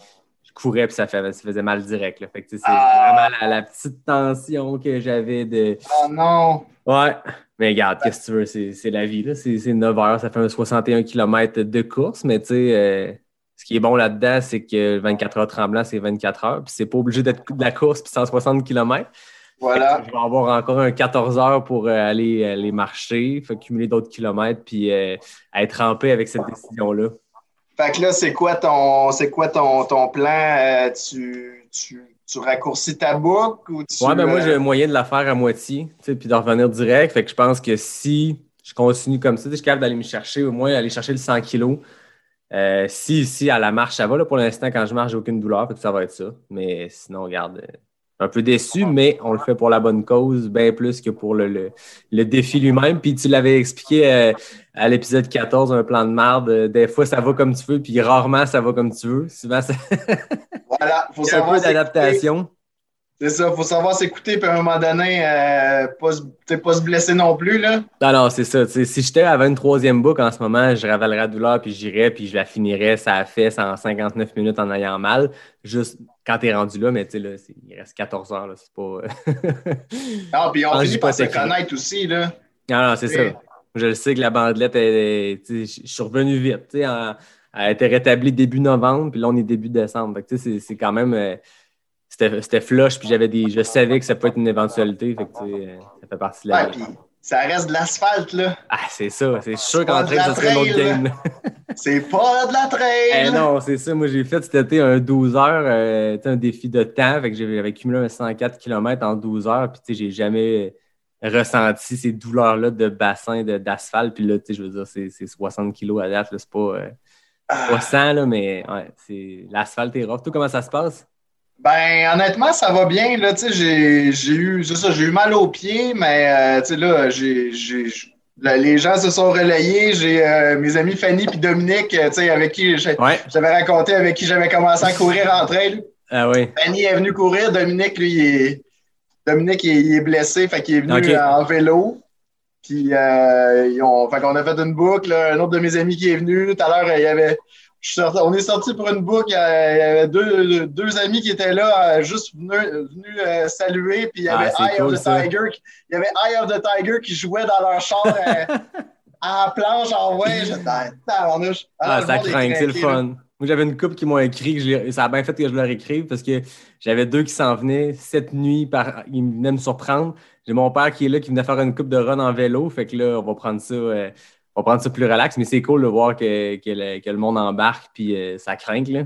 courais, puis ça, fait- ça faisait mal direct. Là. Fait que, c'est Ah. vraiment la, la petite tension que j'avais de. Oh non! Ouais, mais regarde, qu'est-ce que tu veux, c'est c'est la vie, là. C'est c'est 9 heures, ça fait un 61 km de course, mais tu sais, euh, ce qui est bon là-dedans, c'est que 24 heures tremblant, c'est 24 heures, puis c'est pas obligé d'être de la course puis 160 km. Voilà. Je vais avoir encore un 14 heures pour euh, aller, aller marcher, fait cumuler d'autres kilomètres, puis euh, être rampé avec cette décision-là. Fait que là, c'est quoi ton, c'est quoi ton, ton plan? Euh, tu, tu, tu raccourcis ta boucle ou tu. Ouais, ben moi, euh, j'ai un moyen de la faire à moitié, tu sais, puis de revenir direct. Fait que je pense que si je continue comme ça, je suis capable d'aller me chercher, au moins aller chercher le 100 kilos. Euh, si, si à la marche, ça va. Là, pour l'instant, quand je marche, j'ai aucune douleur, fait que ça va être ça. Mais sinon, regarde, un peu déçu, mais on le fait pour la bonne cause, bien plus que pour le, le, le défi lui-même. Puis tu l'avais expliqué euh, à l'épisode 14, un plan de marde. euh, Des fois, ça va comme tu veux, puis rarement, ça va comme tu veux. Souvent, ça... Voilà, faut il y a un savoir peu d'adaptation. C'est ça, faut savoir s'écouter, puis à un moment donné, euh, pas, pas se blesser non plus, là. Non, non, c'est ça. Si j'étais à 23e boucle en ce moment, je ravalerais la douleur, puis j'irais, puis je la finirais, ça a fait en 59 minutes en ayant mal. Juste quand t'es rendu là, mais tu sais, il reste 14 heures, là, c'est pas... Non, puis on finit par se connaître aussi, là. non, non, c'est ça. Je le sais que la bandelette, je suis revenu vite. tu sais, en- elle a été rétablie début novembre, puis là, on est début décembre. C'est quand même... euh, C'était flush, puis j'avais des... Je savais que ça peut être une éventualité, fait que, euh, ça fait partie de la Ouais, vie. puis ça reste de l'asphalte, là. Ah, c'est ça. C'est sûr qu'en train, ça serait un autre trail, game. C'est pas de la trail! Eh non, c'est ça. Moi, j'ai fait cet été un 12 heures, euh, un défi de temps. Fait que j'avais cumulé un 104 km en 12 heures. Puis, tu sais, j'ai jamais ressenti ces douleurs-là de bassin, d'asphalte. Puis là, tu sais, je veux dire, c'est c'est 60 kilos à date. C'est pas, euh, pas 100, là, mais ouais, l'asphalte est rough. Toi, comment ça se passe? Ben, honnêtement, ça va bien. Là, tu sais, j'ai, j'ai eu, c'est ça, j'ai eu mal aux pieds, mais euh, tu sais, là, j'ai, j'ai, là, les gens se sont relayés. J'ai euh, mes amis Fanny et Dominique, euh, tu sais, avec qui j'ai- Ouais. j'avais raconté avec qui j'avais commencé à courir en trail. Ah oui. Fanny est venue courir. Dominique, lui, il est, Dominique, il est, blessé, fait qu'il est venu en vélo. Puis, euh, ils ont, fait qu'on a fait une boucle. là. Un autre de mes amis qui est venu. Tout à l'heure, il y avait. Je suis sorti- on est sorti pour une boucle. Il y avait deux, deux amis qui étaient là, euh, juste venus, venus, euh, saluer. Puis il y Ah, avait c'est Eye cool, of the ça. Tiger. qui- Il y avait Eye of the Tiger qui jouait dans leur char euh, à la planche en ouais. J'étais ah. Ah, ça craint, c'est le là. fun. Moi, j'avais une couple qui m'ont écrit, que je ça a bien fait que je leur écrive parce que j'avais deux qui s'en venaient cette nuit, par, ils venaient me surprendre. J'ai mon père qui est là, qui venait faire une coupe de run en vélo. Fait que là, on va prendre ça, euh, on va prendre ça plus relax, mais c'est cool de voir que, que le, que le monde embarque puis euh, ça craint. Là.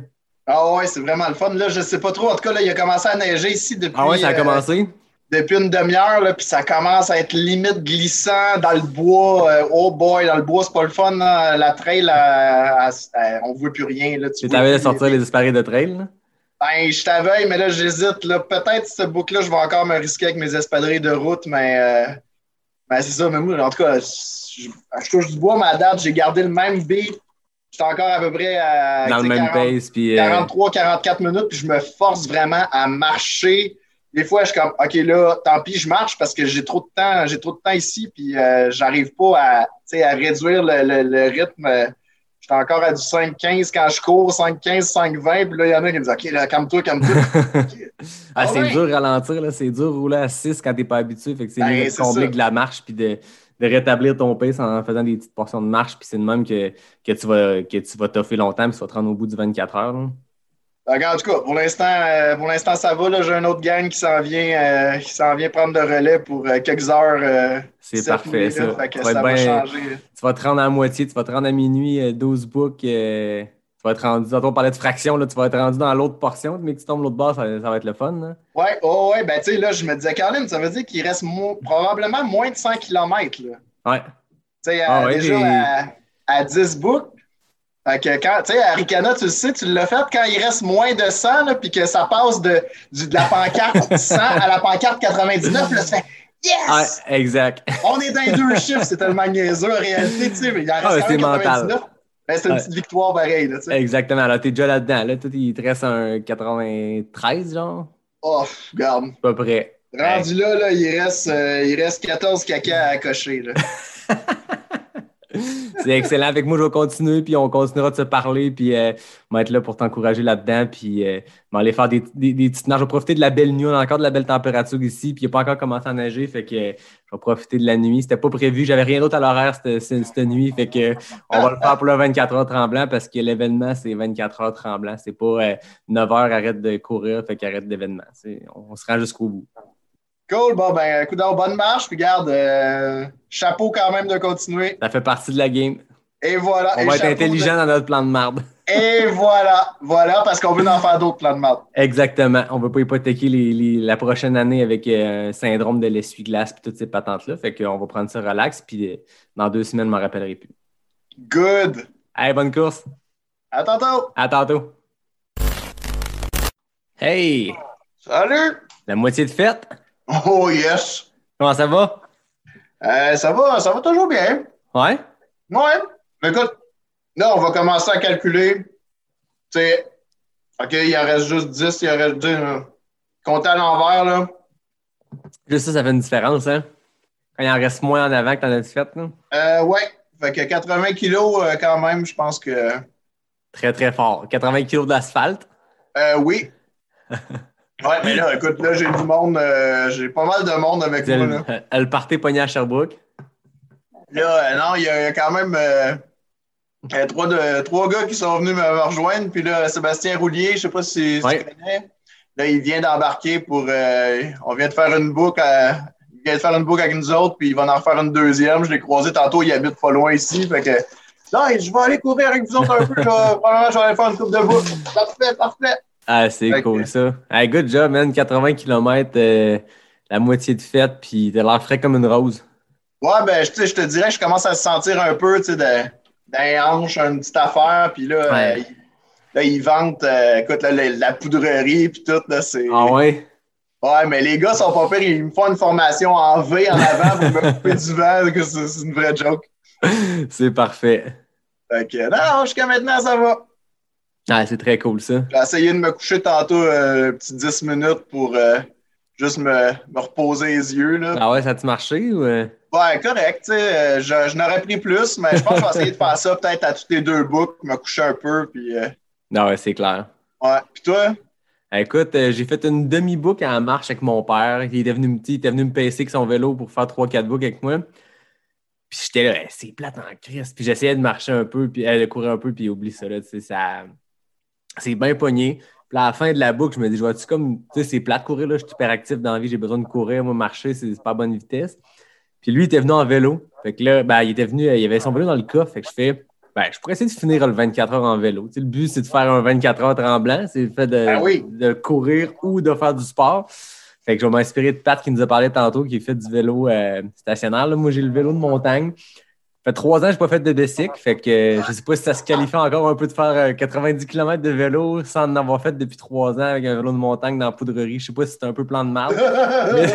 Ah ouais, c'est vraiment le fun. Là, je sais pas trop. En tout cas, là, il a commencé à neiger ici depuis. Ah ouais, ça a euh, commencé? depuis une demi-heure, puis ça commence à être limite glissant dans le bois. Euh, oh boy, dans le bois, c'est pas le fun. hein. La trail, on voit plus rien. Là. Tu t'avais de sortir les disparés de trail, là? Ben, je t'avais, mais là, j'hésite. Peut-être ce book-là, je vais encore me risquer avec mes espadrilles de route, mais ben, c'est ça. Mais moi, en tout cas, je, je touche du bois, ma date, j'ai gardé le même beat. J'étais encore à peu près à Dans le même 40 pace, puis... euh, 43, 44 minutes, puis je me force vraiment à marcher. Des fois, je suis comme, OK, là, tant pis, je marche parce que j'ai trop de temps, j'ai trop de temps ici, puis euh, j'arrive pas à, tu sais, à réduire le, le- le rythme. J'étais encore à du 5-15 quand je cours, 5-15, 5-20, puis là, il y en a qui me disent, OK, là, calme-toi, calme-toi. Ah, c'est ouais. dur de ralentir, là. c'est dur de rouler à 6 quand t'es pas habitué. Fait que c'est Ben, mieux de c'est combler de la marche puis de, de rétablir ton pace en faisant des petites portions de marche. Puis c'est de même que, que tu vas que tu vas toffer longtemps puis tu vas te rendre au bout du 24 heures. là. En tout cas, pour l'instant, euh, pour l'instant, ça va. J'ai un autre gang qui s'en vient, euh, qui s'en vient prendre le relais pour euh, quelques heures. euh, C'est parfait, ça. Fait que ça être va bien- changer. Tu vas te rendre à moitié, tu vas te rendre à minuit, euh, 12 books. tu vas être rendu, on parlait de fraction, là, tu vas être rendu dans l'autre portion, mais que tu tombes l'autre bord, ça, ça va être le fun. là. Ouais, oh, ouais, ben, tu sais, là, je me disais, Caroline, ça veut dire qu'il reste mo- probablement moins de 100 km, là. Ouais. Tu sais, Ah ouais, déjà à, à 10 books. Fait que quand, tu sais, à Ricana, tu le sais, tu l'as fait quand il reste moins de 100, là, puis que ça passe de, du- de la pancarte 100 à la pancarte 99, là, tu fais Yes! exact. On est dans les deux chiffres, c'est tellement niaiseux en réalité, tu sais, mais il en reste Ah ouais, quand c'est même mental. 99. Ben, c'est une Ouais. petite victoire pareille, là. Exactement. Là, t'es déjà là-dedans. Là, il te reste un 93, genre? Oh, regarde. À peu près. Rendu là, là, il reste, euh, il reste 14 caca à cocher, là. C'est excellent. Avec moi, je vais continuer, puis on continuera de se parler, puis euh, on va être là pour t'encourager là-dedans, puis euh, aller faire des, des, des petites nages. Je vais profiter de la belle nuit, on a encore de la belle température ici, puis il n'a pas encore commencé à neiger, fait que euh, je vais profiter de la nuit. C'était pas prévu, j'avais rien d'autre à l'horaire cette, cette, nuit, fait que on va le faire pour le 24 heures tremblant, parce que l'événement, c'est 24 heures tremblant. C'est pas euh, 9 heures, arrête de courir, fait qu'arrête l'événement. On, on se rend jusqu'au bout. Cool, bon, ben, coup d'or, bonne marche, puis garde, euh, chapeau quand même de continuer. Ça fait partie de la game. Et voilà. On et va être intelligent dans notre plan de marde. de- Et voilà, voilà, parce qu'on veut en faire d'autres plans de marde. Exactement. On ne veut pas hypothéquer les- les- la prochaine année avec euh, syndrome de l'essuie-glace et toutes ces patentes-là. Fait qu'on va prendre ça relax, puis euh, dans deux semaines, je m'en rappellerai plus. Good. Hey, bonne course. À tantôt. À tantôt. Hey! Salut. La moitié de fête. Oh, yes. Comment ça va? Euh, ça va, ça va toujours bien. Ouais? Ouais. Mais écoute, là, on va commencer à calculer. Tu sais, OK, il en reste juste 10, il en reste 10. là. Compter à l'envers, là. Juste ça, ça fait une différence, hein? Quand il en reste moins en avant que t'en as fait, là? Euh, ouais. Fait que 80 kilos, euh, quand même, je pense que. Très, très fort. 80 kilos d'asphalte. Euh, oui. ouais, mais là, écoute, là, j'ai du monde. euh, j'ai pas mal de monde avec moi, là. Elle, elle partait pognée à Sherbrooke? Là, euh, non, il y, a il y a quand même euh, euh, trois, de, trois gars qui sont venus me, me rejoindre. Puis là, Sébastien Roulier, je sais pas si, si Ouais. tu connais. Là, il vient d'embarquer pour. euh, on vient de faire une boucle. à- il vient de faire une boucle avec nous autres, puis il va en faire une deuxième. Je l'ai croisé tantôt, il habite pas loin ici. Fait que. Non, je vais aller courir avec vous autres un peu. Là. Probablement, je vais aller faire une coupe de boucle. Parfait, parfait. Ah, c'est cool ça. Hey, good job, man. 80 km, la moitié de fête, puis t'as l'air frais comme une rose. Ouais, ben, je, te dirais que je commence à se sentir un peu, tu sais, de- d'un hanche, une petite affaire, puis là, Ouais. euh, là, ils vantent, euh, écoute, là, la, la poudrerie, puis tout, là, c'est... Ah ouais? Ouais, mais les gars sont pas pires, ils me font une formation en V en avant pour me couper du vent, que c'est c'est une vraie joke. C'est parfait. Fait que, non, jusqu'à maintenant, ça va. Ah, c'est très cool ça. J'ai essayé de me coucher tantôt euh, un petit 10 minutes pour euh, juste me, me reposer les yeux, là. Ah ouais, ça a-tu marché ou. euh? Ouais, correct, euh, je, je n'aurais pris plus, mais je pense que je vais essayer de faire ça peut-être à toutes les deux boucles, me coucher un peu, puis... euh, Ah ouais, c'est clair. Ouais. Puis toi? Écoute, euh, j'ai fait une demi-boucle en marche avec mon père. Il était venu, me- il était venu me pacer avec son vélo pour faire 3-4 boucles avec moi. Puis j'étais là, Eh, c'est plate en crise. Puis j'essayais de marcher un peu, puis euh, de courir un peu, puis oublie ça. Là, ça c'est bien pogné. Puis à la fin de la boucle, je me dis, je vois-tu comme, tu sais, c'est plate courir, là, je suis hyper actif dans la vie, j'ai besoin de courir, moi, marcher, c'est pas bonne vitesse. Puis lui, il était venu en vélo. Fait que là, ben, il était venu, il avait son vélo dans le coffre. Fait que je fais, ben, je pourrais essayer de finir le 24 heures en vélo. Tu sais, le but, c'est de faire un 24 heures tremblant, c'est le fait de, Ben oui. de courir ou de faire du sport. Fait Fait que je vais m'inspirer de Pat qui nous a parlé tantôt, qui fait du vélo euh, stationnaire. là. Moi, j'ai le vélo de montagne. Fait trois ans je n'ai pas fait de bicycle. Fait que euh, je ne sais pas si ça se qualifie encore un peu de faire euh, 90 km de vélo sans en avoir fait depuis trois ans avec un vélo de montagne dans la poudrerie. Je ne sais pas si c'est un peu plan de mais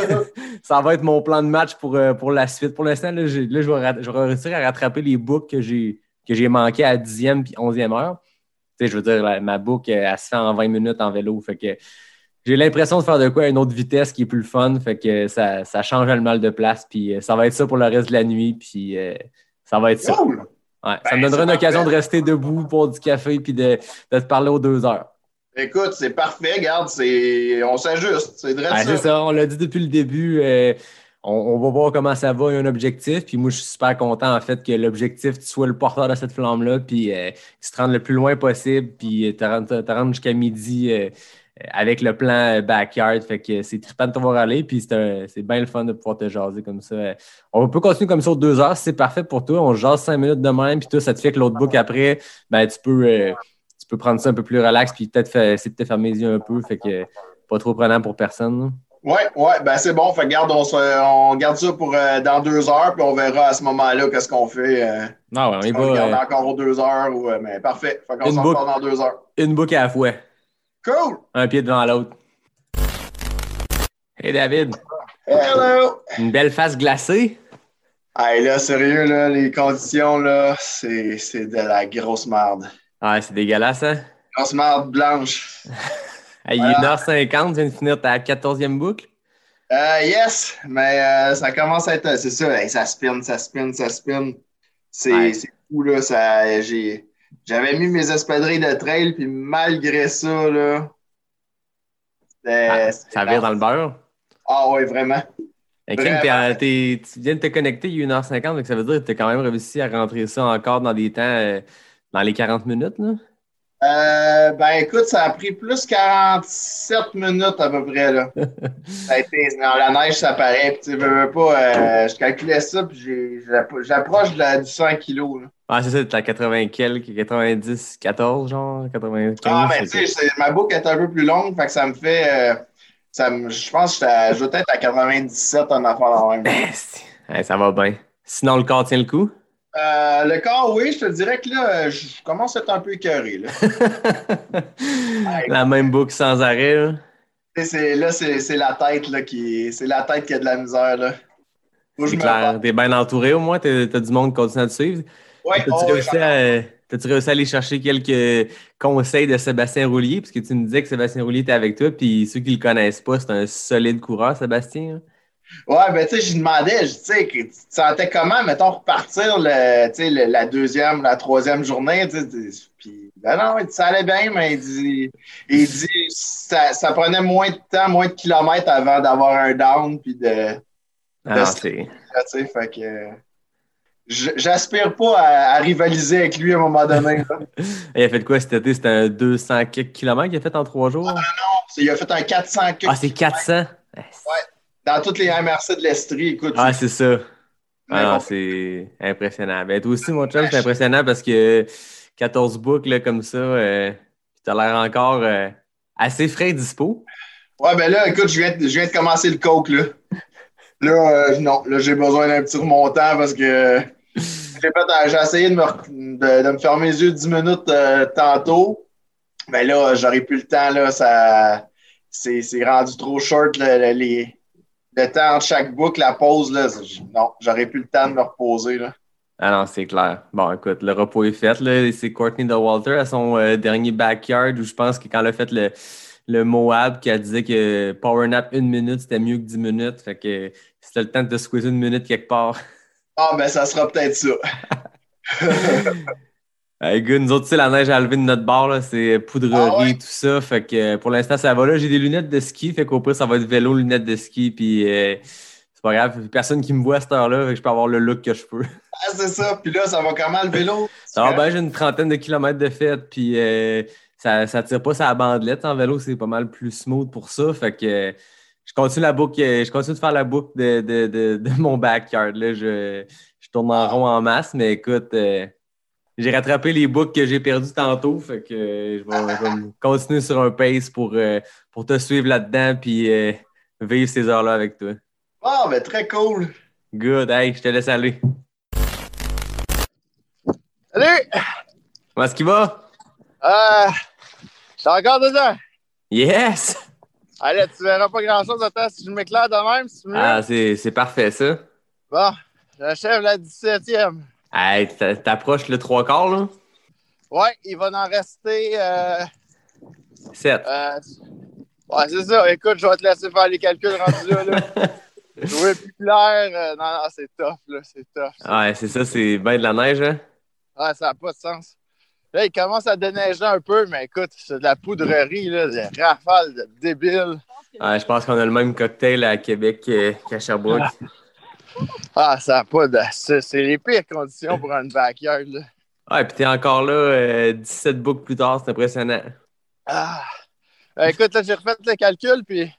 ça va être mon plan de match pour, euh, pour la suite. Pour l'instant, là, là, je, vais je vais réussir à rattraper les boucles que j'ai que j'ai manquées à 10e puis 11e heure. Tu sais, je veux dire, la- ma boucle, euh, elle se fait en 20 minutes en vélo. Fait que j'ai l'impression de faire de quoi à une autre vitesse qui est plus le fun. Fait que ça, ça change le mal de place. Puis euh, ça va être ça pour le reste de la nuit. Puis euh, ça va être ça. Cool! Ouais, ça Ben, me donnera une occasion parfait. de rester debout pour du café puis de, de te parler aux deux heures. Écoute, c'est parfait, c'est... on s'ajuste. C'est Ah, ça. ça, on l'a dit depuis le début. euh, on, on va voir comment ça va. Il y a un objectif. Puis moi, je suis super content en fait que l'objectif, tu sois le porteur de cette flamme-là. Puis euh, que tu te rendes le plus loin possible. Puis euh, te rendre, te rendre jusqu'à midi euh, avec le plan euh, backyard. Fait que c'est trippant de te voir aller. Puis c'est bien le fun de pouvoir te jaser comme ça. Euh, On peut continuer comme ça aux deux heures. C'est parfait pour toi. On jase cinq minutes de même. Puis toi, ça te fait que l'autre book après, ben, tu peux. euh, tu peux prendre ça un peu plus relax, puis peut-être essayer de te fermer les yeux un peu. Fait que pas trop prenant pour personne. là. Ouais, ouais, ben c'est bon. Fait garde, on, se- on garde ça pour euh, dans deux heures, puis on verra à ce moment-là qu'est-ce qu'on fait. Euh, Non, ouais, on on va, regarde euh, encore deux heures, ou, euh, mais parfait. Fait qu'on reparle dans deux heures. une boucle à la fois. Cool! Un pied devant l'autre. Hey David, Hello! une belle face glacée. Hey, là, sérieux, là, les conditions, là, c'est c'est de la grosse merde. Ah, c'est dégueulasse, hein? Grosse merde blanche. Hey, il est 1h50, tu viens de finir ta 14e boucle. Euh, yes, mais euh, ça commence à être. C'est ça, hey, ça spin, ça spin, ça spin. C'est Ouais. c'est fou, là. Ça, j'ai, j'avais mis mes espadrilles de trail, puis malgré ça, là. Ah, ça vire dans le beurre? Ah, ouais, vraiment. T'es- t'es- tu viens de te connecter, il est 1h50, donc ça veut dire que tu as quand même réussi à rentrer ça encore dans des temps, euh, dans les 40 minutes. Là? Euh, ben, écoute, ça a pris plus 47 minutes à peu près, là. ça a été, dans la neige, ça paraît. Puis, tu veux, veux pas, euh, je calculais ça, puis j'approche de la- du 100 kilos, là. Ah, c'est ça, t'es à 80 quelques, 90, 14, genre, 95. Ah, ben, tu sais, ma boucle est un peu plus longue, fait que ça me fait. euh, ça me, je pense que je dois être à 97 en affaire dans le même. Hey, ça va bien. Sinon, le corps tient le coup? Euh, le corps, oui, je te dirais que là, je commence à être un peu écœuré. Là, La même boucle sans arrêt. là. C'est, là c'est, c'est la tête là, qui. C'est la tête qui a de la misère. Là. C'est clair. T'es bien entouré au moins. T'as t'as du monde qui continue à te suivre. Ouais, T'as-tu oh, réussi, réussi à aller chercher quelques conseils de Sébastien Roulier? Parce que tu me disais que Sébastien Roulier était avec toi. Puis ceux qui le connaissent pas, c'est un solide coureur, Sébastien. hein? Ouais, ben tu sais, je demandais, je- tu sais, tu sentais comment, mettons, repartir le, la deuxième, la troisième journée, tu sais, puis ben non, il dit, ça allait bien, mais il dit, il dit ça, ça prenait moins de temps, moins de kilomètres avant d'avoir un down, puis de, Ah, tu sais, fait que j'aspire pas à, à rivaliser avec lui à un moment donné. Il a fait quoi cet été? C'était un 200 quelques kilomètres qu'il a fait en trois jours? Il a fait un 400 Ah, c'est 400? Dans toutes les MRC de l'Estrie, écoute. Ah, c'est ça. Mais Ah, bon. c'est impressionnant. Ben, toi aussi, mon chum, c'est impressionnant parce que 14 boucles là, comme ça, euh, tu as l'air encore euh, assez frais et dispo. Ouais, ben là, écoute, je viens, de- je viens de commencer le coke, là. Là, euh, non, là, j'ai besoin d'un petit remontant parce que j'ai j'ai essayé de me, de, de me fermer les yeux 10 minutes euh, tantôt. Ben là, j'aurais plus le temps, là, ça, c'est, rendu trop short, là, le- les, le temps entre chaque boucle, la pause, là, non, j'aurais plus le temps de me reposer, là. Ah non, c'est clair. Bon, écoute, le repos est fait. là. C'est Courtney DeWalter à son euh, dernier backyard où je pense que quand elle a fait le, le Moab, qu'elle disait que Power Nap une minute, c'était mieux que 10 minutes. Fait que c'était le temps de squeezer une minute quelque part. Ah, ben ça sera peut-être ça. Good, nous autres, tu sais, la neige à lever de notre bord, là, c'est poudrerie, Ah ouais? tout ça. Fait que euh, pour l'instant, ça va là. J'ai des lunettes de ski, fait qu'au pire, ça va être vélo, lunettes de ski, puis euh, c'est pas grave. Personne qui me voit à cette heure-là, fait que je peux avoir le look que je peux. Ah, c'est ça. Puis là, ça va comment le vélo? Ça va bien, j'ai une trentaine de kilomètres de fête, puis euh, ça, ça tire pas sa bandelette. En vélo, c'est pas mal plus smooth pour ça. Fait que je continue la boucle, je continue de faire la boucle de, de, de, de mon backyard. Là. Je, je tourne en rond en masse, mais écoute, euh, j'ai rattrapé les boucles que j'ai perdues tantôt. Fait que euh, je, vais, je vais continuer sur un pace pour, euh, pour te suivre là-dedans, puis euh, vivre ces heures-là avec toi. Ah, ben très cool. Good, hey, je te laisse aller. Salut! Comment est-ce qu'il va? Euh, J'étais encore dedans. Yes! Allez, tu verras pas grand-chose. Attends, si je m'éclaire de même, si tu. Ah, c'est c'est parfait, ça. Bon, j'achève la 17e. Hey, t'a- t'approches le trois quarts, là? Ouais, il va en rester. Euh, Sept. euh, ouais, c'est ça. Écoute, je vais te laisser faire les calculs rendus là. là. Plus clair. Euh, non, non, c'est tough, là. C'est tough. Ouais, c'est ça, c'est bien de la neige, hein? Ah, ça n'a pas de sens. Là, il commence à déneiger un peu, mais écoute, c'est de la poudrerie, là, des rafales de débiles. Ouais, je pense qu'on a le même cocktail à Québec qu'à Sherbrooke. Ah, ça n'a pas de. C'est les pires conditions pour une backyard, là. Ouais, puis t'es encore là, euh, 17 books plus tard, c'est impressionnant. Ah. Euh, écoute, là, j'ai refait le calcul, puis, tu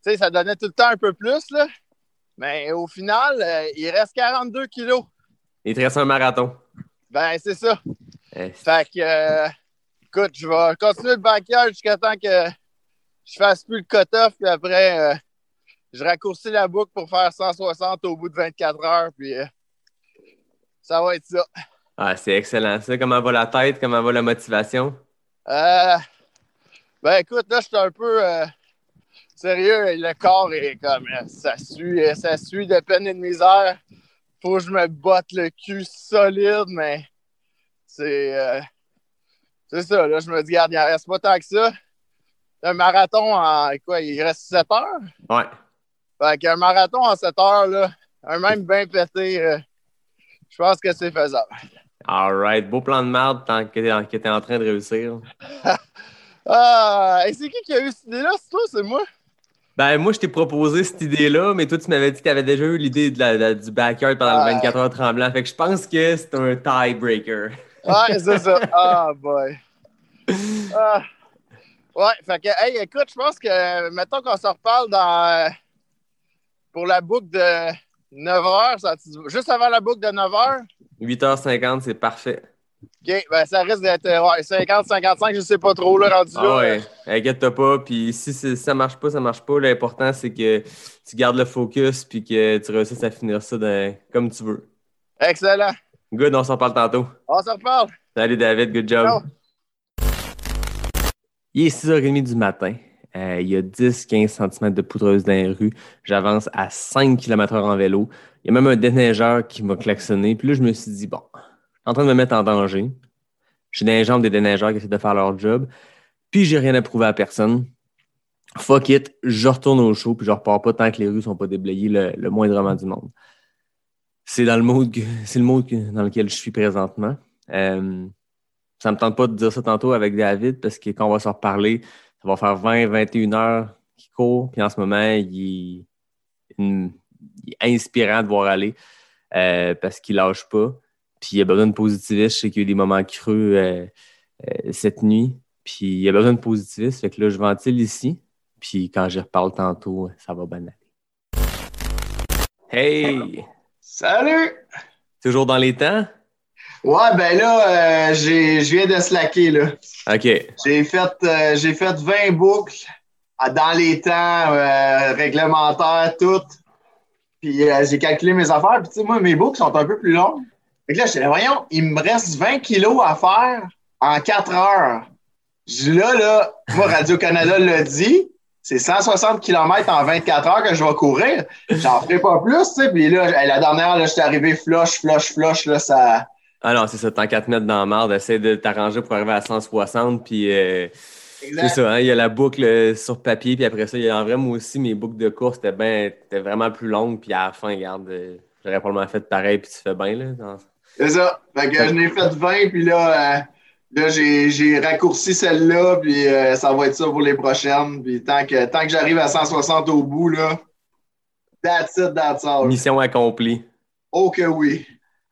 sais, ça donnait tout le temps un peu plus, là. Mais au final, euh, il reste 42 kilos. Il te reste un marathon. Ben, c'est ça. Euh, Fait que, euh, écoute, je vais continuer le backyard jusqu'à temps que je fasse plus le cut-off, puis après, euh, je raccourcis la boucle pour faire 160 au bout de 24 heures, puis euh, ça va être ça. Ah, c'est excellent. Ça, comment va la tête? Comment va la motivation? Euh, ben écoute, là, je suis un peu euh, sérieux. Le corps est comme ça suit, ça suit de peine et de misère. Faut que je me botte le cul solide, mais c'est c'est ça. Là, je me dis, regarde, il en reste pas tant que ça. Un marathon en quoi? Il reste 7 heures? Ouais. Fait qu'un marathon en 7 heures, là, un même bien pété, euh, je pense que c'est faisable. All right. Beau plan de merde tant que t'es en, que t'es en train de réussir. Ah, et c'est qui qui a eu cette idée-là? C'est toi, c'est moi? Ben, moi, je t'ai proposé cette idée-là, mais toi, tu m'avais dit que tu avais déjà eu l'idée de la- de- du backyard pendant le 24 heures tremblant. Fait que je pense que c'est un tiebreaker. Ouais, c'est ça. Ah, boy. Ah. Ouais, fait que, hey, écoute, je pense que, mettons qu'on se reparle dans. Euh, pour la boucle de 9 h, ça, juste avant la boucle de 9 h. 8h50, c'est parfait. OK, ben, ça risque d'être euh, ouais, 50, 55, je sais pas trop, là, rendu là. Ah ouais, inquiète-toi pas. Puis si, si ça marche pas, ça marche pas. L'important, c'est que tu gardes le focus puis que tu réussisses à finir ça comme tu veux. Excellent. Good, on s'en parle tantôt. On se reparle. Salut David, good job. Ciao. Il est 6h30 du matin. Euh, il y a 10-15 cm de poudreuse dans les rues. J'avance à 5 km/h en vélo. Il y a même un déneigeur qui m'a klaxonné. Puis là, je me suis dit, bon, je suis en train de me mettre en danger. Je suis dans les jambes des déneigeurs qui essaient de faire leur job. Puis j'ai rien à prouver à personne. Fuck it, je retourne au show puis je repars pas tant que les rues sont pas déblayées le, le moindrement du monde. C'est dans le mode c'est le mode dans lequel je suis présentement. Euh, ça me tente pas de dire ça tantôt avec David parce que quand on va se reparler, ça va faire 20, 21 heures qu'il court. Puis en ce moment, il est, une- il est inspirant de voir aller euh, parce qu'il lâche pas. Puis il a besoin de positivisme. Je sais qu'il y a eu des moments creux euh, euh, cette nuit. Puis il a besoin de positivisme. Fait que là, je ventile ici. Puis quand j'y reparle tantôt, ça va bien aller. Hey! Salut! Toujours dans les temps? Ouais, ben là, euh, je viens de slacker, là. OK. J'ai fait, euh, j'ai fait 20 boucles dans les temps euh, réglementaires, toutes. Puis j'ai calculé mes affaires. Puis tu sais, moi, mes boucles sont un peu plus longues. Fait que là, j'étais là, voyons, il me reste 20 kilos à faire en 4 heures. Je là, là, moi, Radio-Canada l'a dit, c'est 160 km en 24 heures que je vais courir. J'en ferai pas plus, tu sais. Puis là, la dernière, là, j'étais arrivé flush, flush, flush, là, ça... Ah non, c'est ça, tant qu'à te mettre dans la marde, essaie de t'arranger pour arriver à 160, puis euh, c'est ça, hein, il y a la boucle euh, sur papier, puis après ça, il y a en vrai, moi aussi, mes boucles de course étaient ben, étaient vraiment plus longues, puis à la fin, regarde, euh, j'aurais probablement fait pareil, puis tu fais bien, là. dans- C'est ça. Fait que je n'ai fait 20, puis là, euh, là j'ai, j'ai raccourci celle-là, puis euh, ça va être ça pour les prochaines. Puis tant que, tant que j'arrive à 160 au bout, là, that's it, that's all. Mission accomplie. Oh que oui.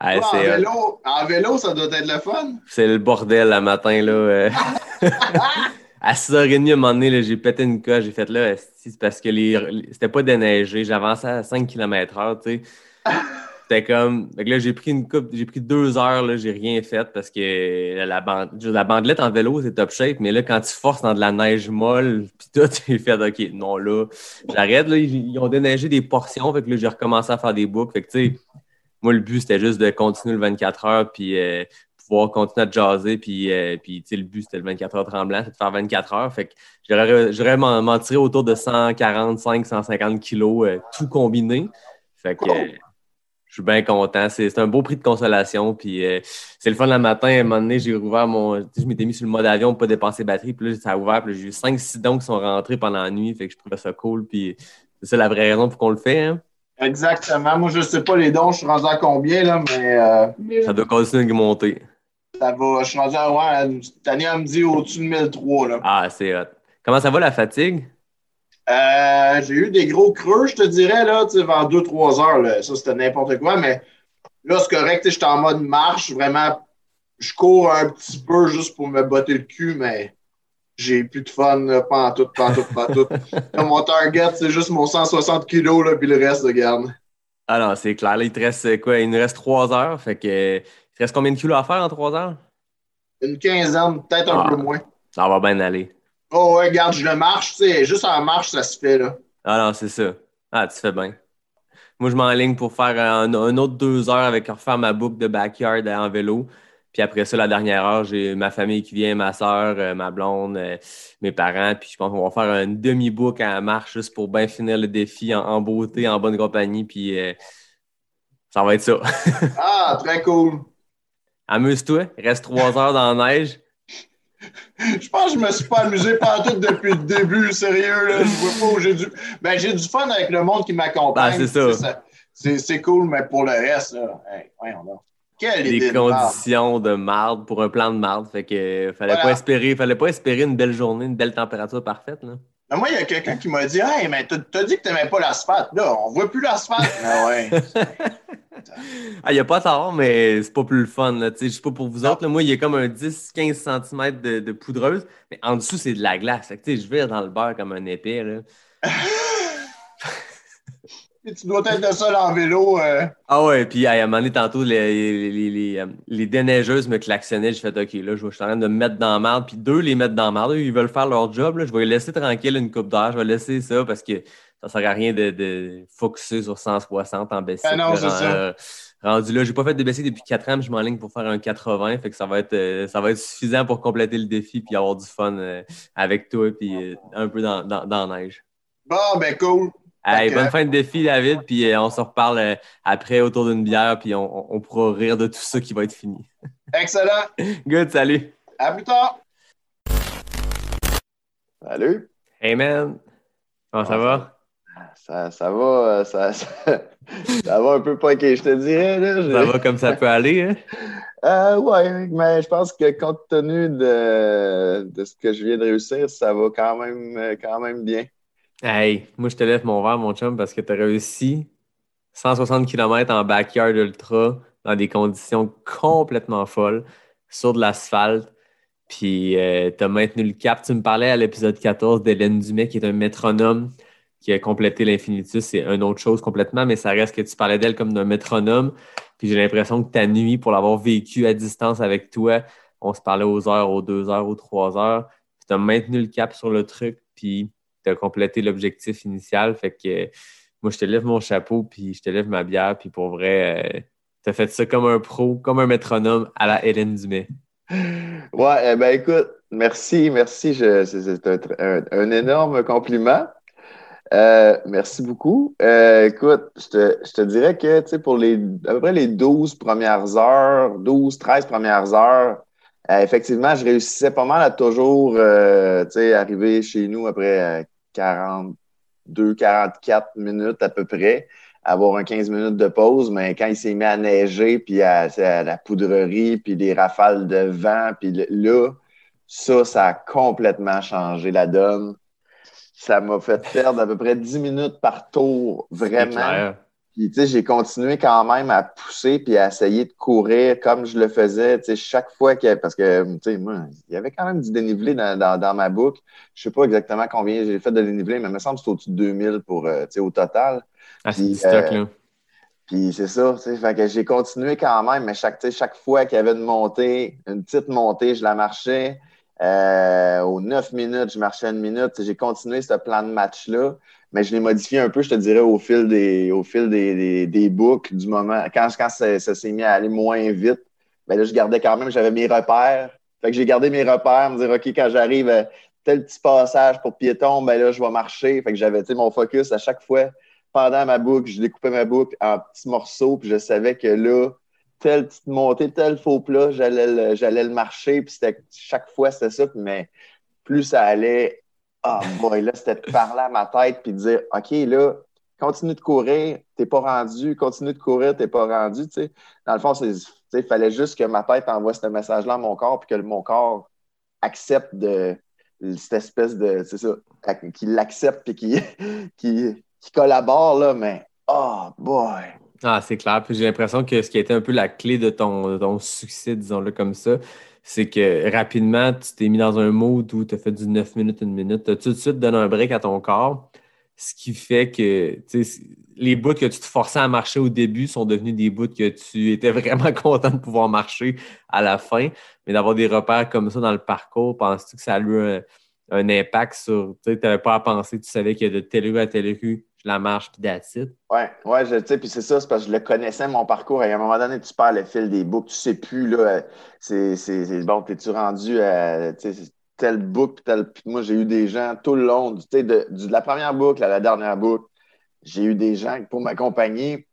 Ah, Toi, en, euh, vélo, en vélo, ça doit être le fun. c'est le bordel, le matin, là. euh. à 6h30, à un moment donné, là, j'ai pété une coche, j'ai fait là, c'est parce que les, c'était pas déneigé, j'avançais à 5 km/h, tu sais. C'était comme. Fait que là, j'ai pris une coupe, j'ai pris deux heures, là, j'ai rien fait parce que la, bande, la bandelette en vélo, c'est top shape, mais là, quand tu forces dans de la neige molle, puis tout, j'ai fait OK, non, là, j'arrête, là, ils, ils ont déneigé des portions, fait que là, j'ai recommencé à faire des boucles. Fait que, tu sais, moi, le but, c'était juste de continuer le 24 heures, puis euh, pouvoir continuer à jaser, puis, euh, puis le but, c'était le 24 heures tremblant, c'est de faire 24 heures. Fait que j'aurais m'en tiré autour de 145, 150 kilos, euh, tout combiné. Fait que euh, je suis bien content. C'est un beau prix de consolation. Puis c'est le fun le matin. À un moment donné, j'ai rouvert mon. Je m'étais mis sur le mode avion pour pas dépenser batterie. Puis là, ça a ouvert. Puis j'ai eu 5-6 dons qui sont rentrés pendant la nuit. Fait que je trouvais ça cool. Puis c'est la vraie raison pour qu'on le fait. Hein. Exactement. Moi, je sais pas les dons, je suis rendu à combien, là, mais euh, Ça doit continuer de monter. ça va. Je suis rendu à. Ouais, cette année, elle me dit au-dessus de 1003, là. Ah, c'est hot. Comment ça va la fatigue? Euh, j'ai eu des gros creux, je te dirais, là, tu sais, vers 2-3 heures. Là. Ça, c'était n'importe quoi, mais là, c'est correct. J'étais en mode marche. Vraiment, je cours un petit peu juste pour me botter le cul, mais j'ai plus de fun, là, pas en tout, pas en tout, pas en tout. Là, mon target, c'est juste mon 160 kilos, là, puis le reste, regarde. Ah non, c'est clair. Là, il te reste euh, quoi? Il nous reste 3 heures. Fait que. euh, Il te reste combien de kilos à faire en 3 heures? Une quinzaine, peut-être un Ah. peu moins. Ça va bien aller. Oh, ouais, regarde, je le marche, tu sais, juste en marche, ça se fait, là. Ah non, c'est ça. Ah, tu fais bien. Moi, je m'enligne pour faire un, un autre deux heures avec refaire ma boucle de backyard en vélo. Puis après ça, la dernière heure, j'ai ma famille qui vient, ma soeur, ma blonde, euh, mes parents. Puis je pense qu'on va faire une demi-boucle à marche juste pour bien finir le défi en, en beauté, en bonne compagnie. Puis euh, ça va être ça. Ah, très cool. Amuse-toi. Reste trois heures dans la neige. Je pense que je me suis pas amusé tout depuis le début, sérieux, là. Je vois pas où j'ai du. Ben, j'ai du fun avec le monde qui m'accompagne. Ah, c'est ça. C'est cool, mais pour le reste, là, hey, voyons donc. Quelle des conditions de marde pour un plan de marde. Fait que euh, fallait Voilà. pas espérer, fallait pas espérer une belle journée, une belle température parfaite. Là. Mais moi, il y a quelqu'un qui m'a dit Hey, mais t'as dit que t'aimais pas l'asphalte. Là, on voit plus l'asphalte. ah ouais. Ah, il n'y a pas tard, mais c'est pas plus le fun. Je sais pas pour vous autres. là, moi, il y a comme un 10-15 cm de, de poudreuse, mais en dessous, c'est de la glace. Je vire dans le beurre comme un épais. Là. Tu dois être le seul en vélo. euh. Ah ouais, puis à un moment donné, tantôt, les, les, les, les, euh, déneigeuses me klaxonnaient. J'ai fait OK, là, je suis en train de me mettre dans la merde. Puis deux, les mettre dans la merde. Eux, ils veulent faire leur job. Là. Je vais les laisser tranquille une coupe d'heure. Je vais laisser ça parce que ça sert à rien de, de focuser sur 160 en bicycle. Ah non, c'est ça. euh, rendu là, j'ai pas fait de bicycle depuis 4 ans, mais je m'enligne pour faire un 80. Fait que ça va être, euh, ça va être suffisant pour compléter le défi puis avoir du fun avec toi puis un peu dans, dans, dans la neige. Bon, ben cool. Hey, bonne fin de défi, David. Puis euh, on se reparle euh, après autour d'une bière, puis on, pourra rire de tout ça qui va être fini. Excellent. Good, salut. À plus tard. Salut. Hey man, comment ça va? Ça, ça va, euh, ça, ça, ça va un peu punké, je te dirais. Là. Ça va comme ça peut aller, hein? Euh, ouais, mais je pense que compte tenu de, de ce que je viens de réussir, ça va quand même, quand même bien. Hey, moi je te lève mon verre, mon chum, parce que tu as réussi 160 km en backyard ultra dans des conditions complètement folles, sur de l'asphalte. Puis tu as maintenu le cap. Tu me parlais à l'épisode 14 d'Hélène Dumais, qui est un métronome qui a complété l'Infinitus. C'est une autre chose complètement, mais ça reste que tu parlais d'elle comme d'un métronome. Puis j'ai l'impression que ta nuit, pour l'avoir vécu à distance avec toi, on se parlait aux heures, aux deux heures, aux trois heures. Puis tu as maintenu le cap sur le truc, puis tu as complété l'objectif initial. Fait que euh, moi, je te lève mon chapeau, puis je te lève ma bière, puis pour vrai, tu as fait ça comme un pro, comme un métronome à la Hélène Dumais. Ouais, eh ben écoute, merci, merci. C'est un, énorme compliment. Euh, merci beaucoup. Euh, écoute, je te, je te dirais que, pour les, à peu près les 12 premières heures, 12, 13 premières heures, euh, effectivement, je réussissais pas mal à toujours, euh, arriver chez nous après euh, 42, 44 minutes à peu près, avoir un 15 minutes de pause, mais quand il s'est mis à neiger, puis à, la poudrerie, puis les rafales de vent, puis le- là, ça, ça a complètement changé la donne. Ça m'a fait perdre à peu près 10 minutes par tour, vraiment. Puis, tu sais, j'ai continué quand même à pousser puis à essayer de courir comme je le faisais, tu sais, chaque fois que, parce que, tu sais, moi, il y avait quand même du dénivelé dans, dans, dans ma boucle. Je sais pas exactement combien j'ai fait de dénivelé, mais il me semble que c'est au-dessus de 2000 pour, euh, tu sais, au total. Ah, c'est stock, euh, là. Puis c'est ça, tu sais, fait que j'ai continué quand même, mais chaque, tu sais, chaque fois qu'il y avait une montée, une petite montée, je la marchais. Euh, aux 9 minutes, je marchais une minute. J'ai continué ce plan de match-là, mais je l'ai modifié un peu, je te dirais, au fil des, au fil des, des, des boucles du moment. Quand, quand ça, s'est mis à aller moins vite, ben là, je gardais quand même, j'avais mes repères. Fait que j'ai gardé mes repères, me dire, OK, quand j'arrive à tel petit passage pour piéton, ben là, je vais marcher. Fait que j'avais, mon focus à chaque fois pendant ma boucle, je découpais ma boucle en petits morceaux, puis je savais que là, telle petite montée, tel faux plat, j'allais le, j'allais le marcher, puis c'était chaque fois c'était ça, mais plus ça allait, ah boy, là, c'était de parler à ma tête puis de dire OK, là, continue de courir, t'es pas rendu, continue de courir, t'es pas rendu. Dans le fond, il fallait juste que ma tête envoie ce message-là à mon corps, puis que mon corps accepte de cette espèce de, c'est ça, qu'il l'accepte puis qu'il qui, qui collabore, là, mais oh boy! Ah, c'est clair. Puis j'ai l'impression que ce qui a été un peu la clé de ton, ton succès, disons-le comme ça, c'est que rapidement, tu t'es mis dans un mode où tu as fait du 9 minutes, une minute. Tu as tout de suite donné un break à ton corps, ce qui fait que les bouts que tu te forçais à marcher au début sont devenus des bouts que tu étais vraiment content de pouvoir marcher à la fin. Mais d'avoir des repères comme ça dans le parcours, penses-tu que ça a eu un, un impact sur. Tu n'avais pas à penser, tu savais qu'il y a de telle rue à telle rue la marche puis d'acide. Ouais, ouais, je sais, puis c'est ça, c'est parce que je le connaissais, mon parcours. Et à un moment donné, tu perds le fil des boucles, tu sais plus, là, c'est, c'est, bon, t'es-tu rendu à telle boucle, tel. Puis moi, j'ai eu des gens tout le long, tu sais, de, de, la première boucle à la dernière boucle, j'ai eu des gens pour m'accompagner.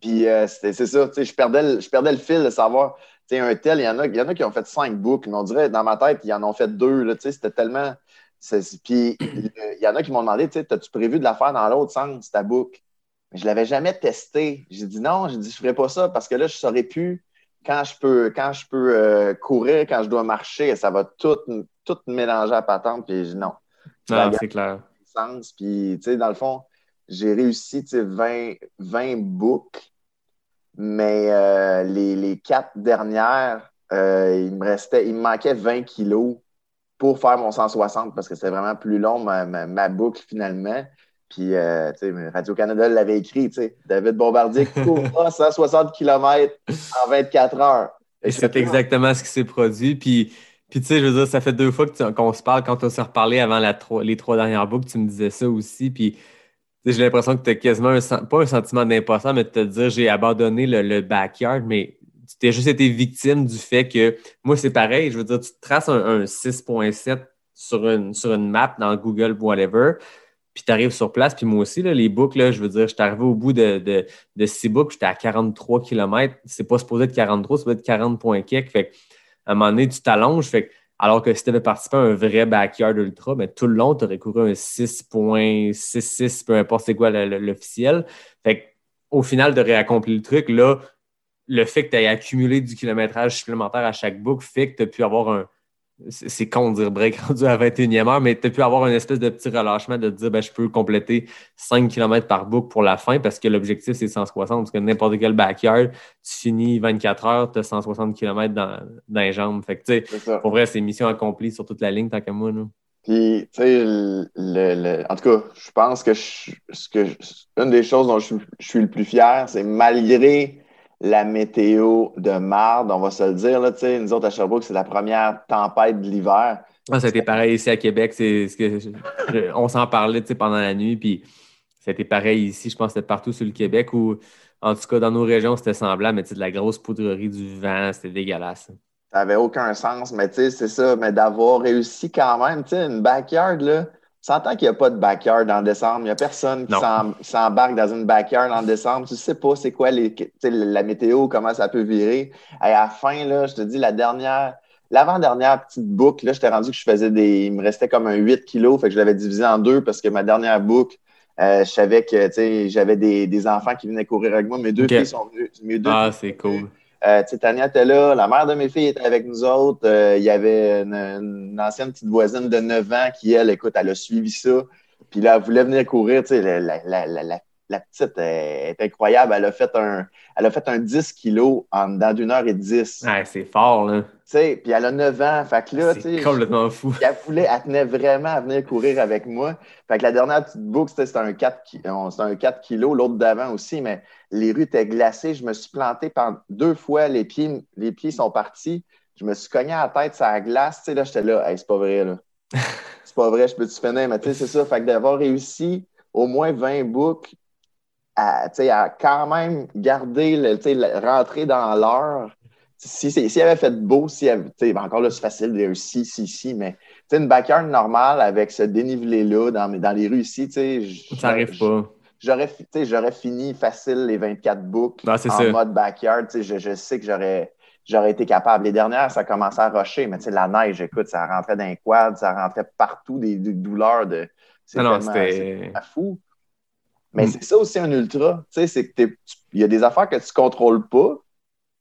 Puis euh, c'est ça, tu sais, je perdais, le, je perdais le fil de savoir, tu sais, un tel, il y, en a, il y en a qui ont fait cinq boucles, mais on dirait, dans ma tête, ils en ont fait deux, tu sais, c'était tellement puis il y en a qui m'ont demandé, tu sais, as-tu prévu de la faire dans l'autre sens, ta boucle? Mais je ne l'avais jamais testé. J'ai dit non, j'ai dit je ne ferai pas ça parce que là, je ne saurais plus quand je peux, quand je peux euh, courir, quand je dois marcher, ça va tout, tout mélanger à patente. Puis non. Ah, c'est clair. Sens. Puis, dans le fond, j'ai réussi 20, 20 boucles, mais euh, les, les, quatre dernières, euh, il me restait, il me manquait 20 kilos pour faire mon 160 parce que c'était vraiment plus long, ma, boucle finalement. Puis, euh, tu sais, Radio-Canada l'avait écrit, tu sais, David Bombardier courra 160 km en 24 heures. Et c'est exactement ce qui s'est produit. Puis, puis tu sais, je veux dire, ça fait deux fois qu'on se parle. Quand on s'est reparlé avant la, les trois dernières boucles, tu me disais ça aussi. Puis, j'ai l'impression que tu as quasiment, un, pas un sentiment d'imposteur, mais de te dire, j'ai abandonné le, le, backyard, mais tu t'es juste été victime du fait que moi, c'est pareil. Je veux dire, tu traces un, 6.7 sur une, sur une map dans Google, whatever, puis tu arrives sur place. Puis moi aussi, là, les boucles, je veux dire, je suis arrivé au bout de, de, de boucles, j'étais à 43 km. C'est pas supposé être 43, ça doit être 40 points Fait à un moment donné, tu t'allonges. Fait alors que si tu avais participé à un vrai backyard ultra, ben, tout le long, tu aurais couru un 6.66, peu importe c'est quoi l'officiel. Fait au final, de réaccomplir le truc, là, le fait que tu aies accumulé du kilométrage supplémentaire à chaque boucle fait que tu as pu avoir un. C'est con de dire break rendu à 21e heure, mais tu as pu avoir une espèce de petit relâchement de te dire ben, je peux compléter 5 km par boucle pour la fin parce que l'objectif c'est 160. Parce que n'importe quel backyard, tu finis 24 heures, tu as 160 km dans, dans les jambes. Fait que tu sais, pour vrai, c'est mission accomplie sur toute la ligne tant qu'à moi. Puis, tu sais, le, en tout cas, je pense que, ce que une des choses dont je, je suis le plus fier, c'est malgré la météo de marde, on va se le dire. Là, nous autres, à Sherbrooke, c'est la première tempête de l'hiver. Ah, ça a été pareil ici à Québec. C'est, ce que on s'en parlait pendant la nuit. Puis ça a été pareil ici. Je pense que c'était partout sur le Québec ou en tout cas dans nos régions, c'était semblable. Mais de la grosse poudrerie du vent, c'était dégueulasse. Ça n'avait aucun sens. Mais c'est ça. Mais d'avoir réussi quand même, une backyard, là s'entend qu'il n'y a pas de backyard en décembre. Il n'y a personne qui s'embarque dans une backyard en décembre. Tu ne sais pas c'est quoi les, la météo, comment ça peut virer. à la fin, là, je te dis, la dernière, l'avant-dernière petite boucle, là, j'étais rendu que je faisais des. Il me restait comme un 8 kilos, fait que je l'avais divisé en deux parce que ma dernière boucle, euh, je savais que j'avais des, des, enfants qui venaient courir avec moi. Mes deux filles sont venues. ah, c'est cool. Euh, Tania était là, la mère de mes filles était avec nous autres. Euh, il y avait une, ancienne petite voisine de 9 ans qui, elle, écoute, elle a suivi ça. Puis là, elle voulait venir courir, tu sais, la, la petite est, incroyable. Elle a fait un, elle a fait un 10 kilos en dans d'une heure et dix. Ouais, c'est fort, là. Puis elle a 9 ans. Fait que là, c'est complètement fou. Elle voulait, elle tenait vraiment à venir courir avec moi. Fait que la dernière petite boucle, c'était un 4, un 4 kilos, l'autre d'avant aussi, mais les rues étaient glacées. Je me suis planté pendant deux fois, les pieds, les pieds sont partis. Je me suis cogné à la tête sur la glace. Tu sais, là, j'étais là, hey, c'est pas vrai, là. c'est pas vrai, je peux te finir, mais tu sais, c'est ça. Fait que d'avoir réussi au moins 20 boucles à, à quand même garder, le, rentrer dans l'heure. Si, si, si, avait fait beau, si avait, encore là, c'est facile de dire si, si, si, mais une backyard normale avec ce dénivelé-là dans, dans les rues ici, ça n'arrive pas. J'aurais fini facile les 24 boucles en mode backyard. Je, je sais que j'aurais j'aurais été capable. Les dernières, ça commençait à rocher, mais la neige, écoute, ça rentrait dans les quads, ça rentrait partout, des, douleurs de. C'est ah fou. Mais mm. c'est ça aussi un ultra. Tu sais, c'est que il y a des affaires que tu contrôles pas,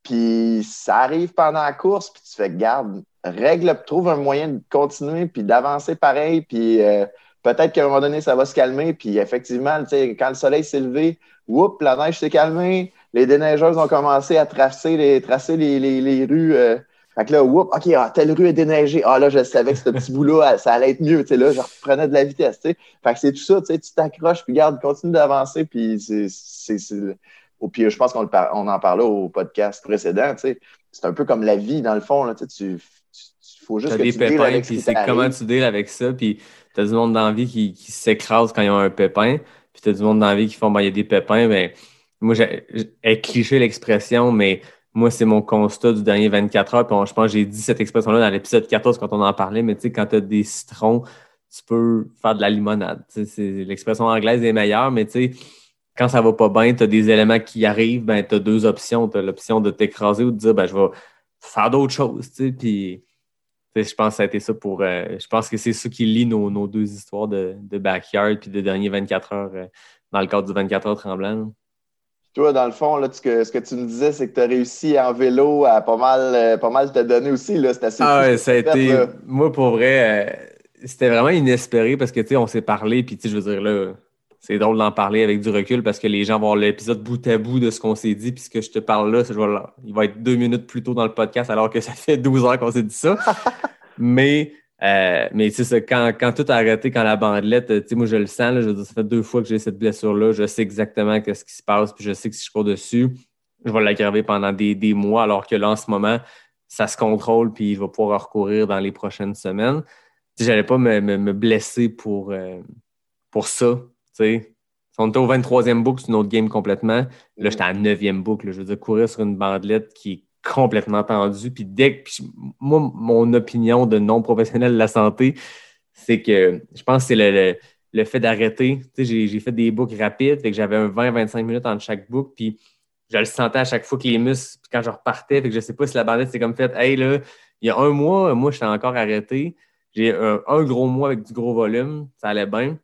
puis ça arrive pendant la course, puis tu fais garde, règle, trouve un moyen de continuer, puis d'avancer pareil, puis euh, peut-être qu'à un moment donné, ça va se calmer, puis effectivement, tu sais, quand le soleil s'est levé, whoop, la neige s'est calmée, les déneigeuses ont commencé à tracer les, tracer les, les, rues. Euh, fait que là, whoop, OK, ah, telle rue est déneigée. Ah là, je savais que ce petit bout-là, ça allait être mieux. Tu sais, là, je reprenais de la vitesse. Tu sais. Fait que c'est tout ça, tu sais, tu t'accroches, puis garde, continue d'avancer, puis c'est. Au pire, je pense qu'on on en parlait au podcast précédent. Tu sais. C'est un peu comme la vie, dans le fond. Là, tu, sais, tu faut juste as que des tu pépins, puis c'est comment tu deals avec ça, puis tu as du monde dans la vie qui, qui s'écrase quand ils ont un pépin, puis tu as du monde dans la vie qui font, ben, il y a des pépins, ben, moi, j'ai cliché l'expression, mais moi, c'est mon constat du dernier 24 heures. Je pense que j'ai dit cette expression-là dans l'épisode 14 quand on en parlait, mais tu sais, quand tu as des citrons, tu peux faire de la limonade. L'expression anglaise est meilleure, mais tu sais, quand ça va pas bien, tu as des éléments qui arrivent, ben, tu as deux options. Tu as l'option de t'écraser ou de dire ben, je vais faire d'autres choses. Puis je pense que ça a été ça pour. Euh, je pense que c'est ça qui lie nos, deux histoires de, backyard puis de dernier 24 heures euh, dans le cadre du 24 heures tremblant. Toi, dans le fond, là, ce que tu me disais, c'est que tu as réussi en vélo à pas mal, euh, pas mal te donner aussi. C'était assez Ah ouais, ça a été. Moi, pour vrai, euh, c'était vraiment inespéré parce que, tu sais, on s'est parlé, puis, tu sais, je veux dire, là, c'est drôle d'en parler avec du recul parce que les gens vont l'épisode bout à bout de ce qu'on s'est dit, puis ce que je te parle là, il va être deux minutes plus tôt dans le podcast alors que ça fait 12 heures qu'on s'est dit ça. Mais euh, mais c'est ça, quand, quand, tout a arrêté, quand la bandelette, tu sais, moi je le sens, là, je ça fait deux fois que j'ai cette blessure-là, je sais exactement ce qui se passe, puis je sais que si je cours dessus, je vais l'aggraver pendant des, des, mois, alors que là, en ce moment, ça se contrôle, puis il va pouvoir recourir dans les prochaines semaines. Je n'allais pas me, me, blesser pour, euh, pour ça, tu sais. On était au 23e boucle, c'est une autre game complètement. Là, j'étais à la 9e boucle. Je veux dire, courir sur une bandelette qui est complètement tendu. Puis dès que, moi, mon opinion de non-professionnel de la santé, c'est que je pense que c'est le, fait d'arrêter. Tu sais, j'ai fait des boucles rapides, fait que j'avais un 20-25 minutes entre chaque boucle, puis je le sentais à chaque fois que les muscles, puis quand je repartais, fait que je sais pas si la bandette c'est comme fait, hey là, il y a un mois, moi, j'étais encore arrêté. J'ai un, gros mois avec du gros volume, ça allait bien.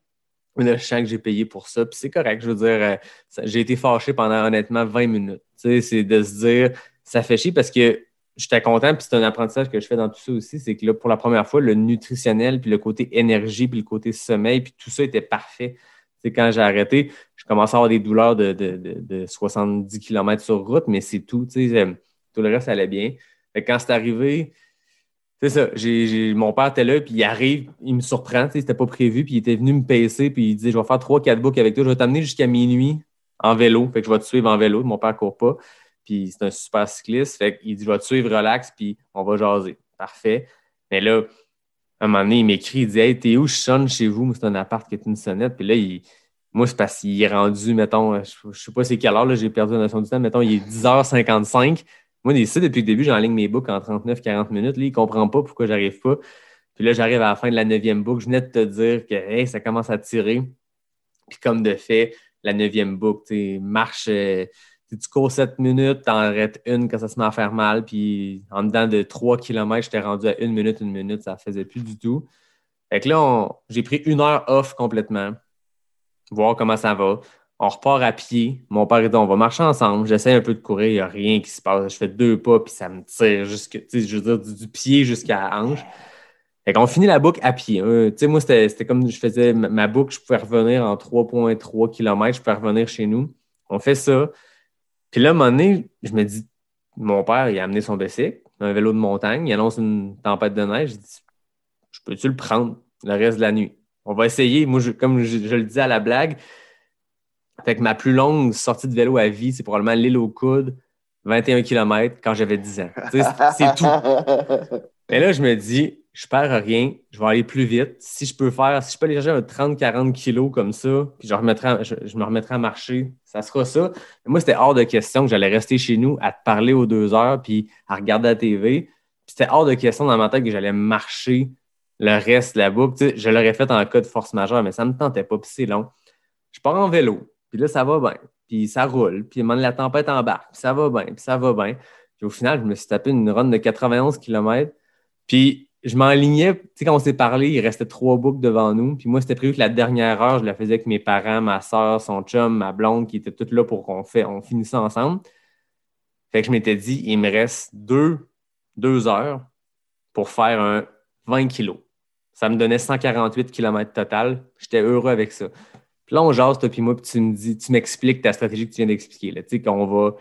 Mais là, que j'ai payé pour ça, puis c'est correct. Je veux dire, euh, j'ai été fâché pendant honnêtement 20 minutes. Tu sais, c'est de se dire, ça fait chier parce que j'étais content, puis c'est un apprentissage que je fais dans tout ça aussi, c'est que là, pour la première fois, le nutritionnel, puis le côté énergie, puis le côté sommeil, puis tout ça était parfait. Quand j'ai arrêté, je commençais à avoir des douleurs de, de, 70 km sur route, mais c'est tout. Tout le reste allait bien. quand c'est arrivé, c'est ça. mon père était là, puis il arrive, il me surprend, c'était pas prévu, puis il était venu me pacer, puis il disait Je vais faire trois, quatre boucles avec toi, je vais t'amener jusqu'à minuit en vélo. Fait que je vais te suivre en vélo. Mon père court pas puis c'est un super cycliste. Fait qu'il dit, je vais te suivre, relax, puis on va jaser. Parfait. Mais là, à un moment donné, il m'écrit, il dit, hey, t'es où? Je sonne chez vous? C'est un appart qui est une sonnette. Puis là, moi, c'est parce qu'il est rendu, mettons, je, ne sais pas c'est quelle heure, j'ai perdu la notion du temps, mettons, il est 10h55. Moi, ici, depuis le début, j'enligne mes books en 39-40 minutes. Là, il comprend pas pourquoi j'arrive pas. Puis là, j'arrive à la fin de la neuvième boucle. Je venais de te dire que hey, ça commence à tirer. Puis comme de fait, la neuvième boucle, marche. Euh, tu cours 7 minutes, tu en arrêtes une quand ça se met à faire mal, puis en dedans de 3 km, j'étais rendu à une minute, une minute, ça faisait plus du tout. Fait que là, j'ai pris une heure off complètement, voir comment ça va. On repart à pied. Mon père dit on va marcher ensemble. J'essaie un peu de courir, il n'y a rien qui se passe. Je fais deux pas, puis ça me tire jusque, je veux dire, du, pied jusqu'à la hanche. Fait qu'on finit la boucle à pied. sais, moi, c'était c'était comme je faisais ma- ma boucle, je pouvais revenir en 3,3 km, je pouvais revenir chez nous. On fait ça. Puis là, à un moment donné, je me dis, mon père, il a amené son bicycle, un vélo de montagne, il annonce une tempête de neige. Je dis, je peux-tu le prendre le reste de la nuit? On va essayer. Moi, je- comme je, je le dis à la blague, fait que ma plus longue sortie de vélo à vie, c'est probablement l'île aux coudes, 21 km quand j'avais 10 ans. C'est tout. Mais là, je me dis, je perds rien, je vais aller plus vite. Si je peux faire, si je peux aller chercher un 30-40 kilos comme ça, puis je, remettrai je, me remettrai à marcher, ça sera ça. Mais moi, c'était hors de question que j'allais rester chez nous à te parler aux deux heures, puis à regarder la TV. C'était hors de question dans ma tête que j'allais marcher le reste sais, je l'aurais fait en cas de force majeure, mais ça ne me tentait pas, puis c'est long. Je pars en vélo, puis là, ça va bien, puis ça roule, puis la tempête embarque, puis ça va bien, puis ça va bien. Puis au final, je me suis tapé une run de 91 km. Puis je m'enlignais, tu sais, quand on s'est parlé, il restait trois boucles devant nous. Puis moi, c'était prévu que la dernière heure, je la faisais avec mes parents, ma soeur, son chum, ma blonde, qui étaient toutes là pour qu'on fait, on finisse ensemble. Fait que je m'étais dit, il me reste deux, deux heures pour faire un 20 kilos. Ça me donnait 148 km total. J'étais heureux avec ça. Puis là, on jase, toi puis moi, puis tu me dis, tu m'expliques ta stratégie que tu viens d'expliquer. Tu sais, qu'on va,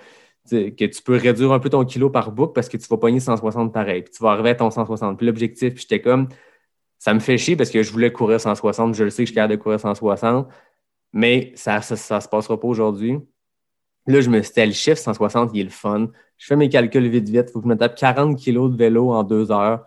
que tu peux réduire un peu ton kilo par boucle parce que tu vas pogner 160 pareil. Puis tu vas arriver à ton 160. Puis l'objectif, puis j'étais comme, ça me fait chier parce que je voulais courir 160. Je le sais que je suis capable de courir 160, mais ça ça, ça se passera pas aujourd'hui. Là, je me suis dit, le chiffre 160, il est le fun. Je fais mes calculs vite, vite. Il faut que je me tape 40 kilos de vélo en deux heures.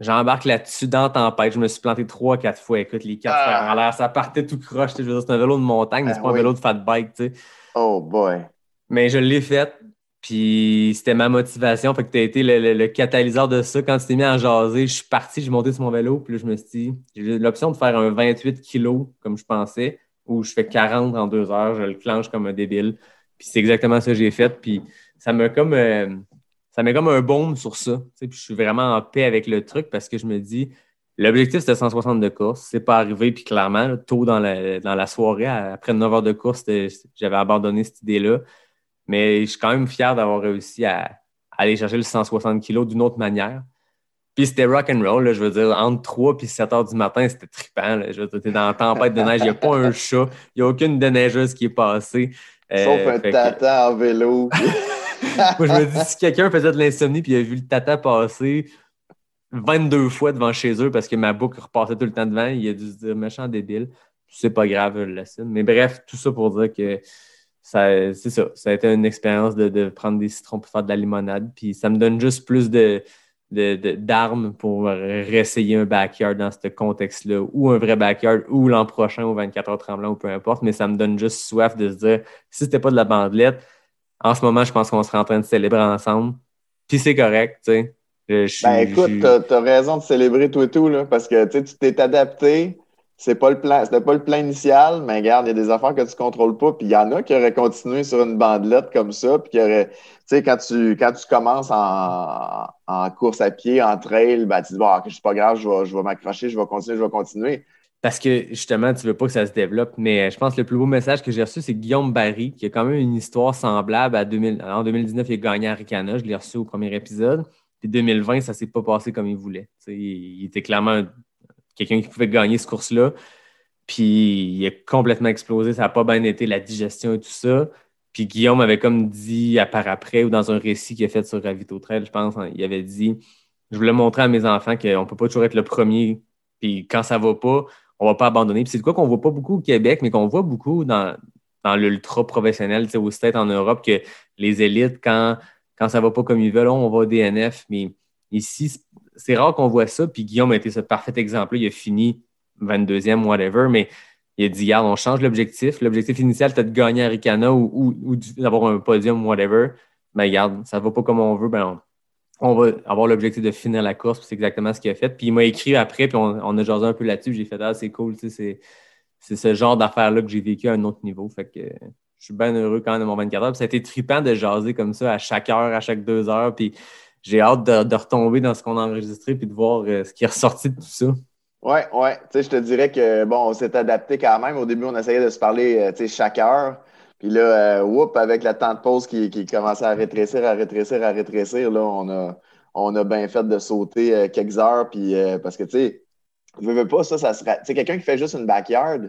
J'embarque là-dessus dans tempête. Je me suis planté trois, quatre fois. Écoute, les quatre Ah. en l'air, ça partait tout croche. je veux dire, C'est un vélo de montagne, mais c'est Ah pas un vélo de fat bike. tu sais. Oh boy. Mais je l'ai fait. Puis c'était ma motivation. Fait que tu as été le, catalyseur de ça. Quand tu t'es mis à jaser, je suis parti, j'ai monté sur mon vélo. Puis là, je me suis dit, j'ai l'option de faire un 28 kilos, comme je pensais, ou je fais 40 en deux heures. Je le clenche comme un débile. Puis c'est exactement ça que j'ai fait. Puis ça m'a comme, euh, ça comme un baume sur ça. Puis je suis vraiment en paix avec le truc parce que je me dis, l'objectif c'était 160 de course. C'est pas arrivé. Puis clairement, tôt dans la, dans la soirée, après 9 heures de course, j'avais abandonné cette idée-là. Mais je suis quand même fier d'avoir réussi à aller chercher le 160 kg d'une autre manière. Puis c'était rock and roll, là, je veux dire, entre 3 et 7 heures du matin, c'était trippant. là. Je veux dire, t'es dans la tempête de neige, il n'y a pas un chat, il n'y a aucune déneigeuse qui est passée. Euh, Sauf un que- tata en vélo. moi, je me dis, si quelqu'un faisait de l'insomnie puis il a vu le tata passer 22 fois devant chez eux parce que ma boucle repassait tout le temps devant, il a dû se dire méchant débile. C'est pas grave, je l'assume. Mais bref, tout ça pour dire que c'est ça. Ça a été une expérience de, de prendre des citrons pour faire de la limonade. Puis ça me donne juste plus de, d'armes pour réessayer un backyard dans ce contexte-là, ou un vrai backyard, ou l'an prochain au 24 heures tremblant, ou peu importe. Mais ça me donne juste soif de se dire, si c'était pas de la bandelette, en ce moment, je pense qu'on serait en train de célébrer ensemble. Puis c'est correct, tu sais. Ben écoute, t'as as raison de célébrer tout et tout, là, parce que tu t'es adapté. C'est pas le plan, c'était pas le plan initial, mais regarde, il y a des affaires que tu contrôles pas, puis il y en a qui auraient continué sur une bandelette comme ça, puis qui tu sais, quand tu, quand tu commences en, course à pied, en trail, tu te dis, bon, c'est pas grave, je vais, je vais m'accrocher, je vais continuer, je vais continuer. Parce que justement, tu veux pas que ça se développe. Mais je pense que le plus beau message que j'ai reçu, c'est Guillaume Barry, qui a quand même une histoire semblable à 2000. En 2019, il a gagné à Ricana. Je l'ai reçu au premier épisode. Puis 2020, ça s'est pas passé comme il voulait. Il, était clairement quelqu'un qui pouvait gagner ce course-là. Puis il a complètement explosé. Ça n'a pas bien été la digestion et tout ça. Puis Guillaume avait comme dit à part après ou dans un récit qu'il a fait sur Ravito Trail, je pense, hein, il avait dit Je voulais montrer à mes enfants qu'on ne peut pas toujours être le premier. Puis quand ça va pas, on va pas abandonner. Puis c'est de quoi qu'on voit pas beaucoup au Québec, mais qu'on voit beaucoup dans, dans l'ultra professionnel, aux States en Europe, que les élites, quand, quand ça va pas comme ils veulent, on va au DNF. Mais ici, c'est rare qu'on voit ça. Puis Guillaume a été ce parfait exemple. Il a fini 22e, whatever, mais il a dit, regarde, on change l'objectif. L'objectif initial, c'était de gagner à Ricana ou, d'avoir un podium, whatever. Mais regarde, ça va pas comme on veut, ben on, va avoir l'objectif de finir la course, c'est exactement ce qu'il a fait. Puis il m'a écrit après, puis on, a jasé un peu là-dessus, j'ai fait, ah, c'est cool, c'est ce genre d'affaires-là que j'ai vécu à un autre niveau. Fait que je suis bien heureux quand même de mon 24 heures. Puis ça a été trippant de jaser comme ça à chaque heure, à chaque deux heures. Puis j'ai hâte de, de retomber dans ce qu'on a enregistré, puis de voir euh, ce qui est ressorti de tout ça. Ouais, ouais. Tu sais, je te dirais que, bon, on s'est adapté quand même. Au début, on essayait de se parler, euh, tu sais, chaque heure. Puis là, euh, whoop, avec la temps de pause qui, qui commençait à rétrécir, à rétrécir, à rétrécir, là, on a, on a bien fait de sauter euh, quelques heures. Puis, parce que, tu sais, je veux pas, ça, ça serait. Tu sais, quelqu'un qui fait juste une backyard,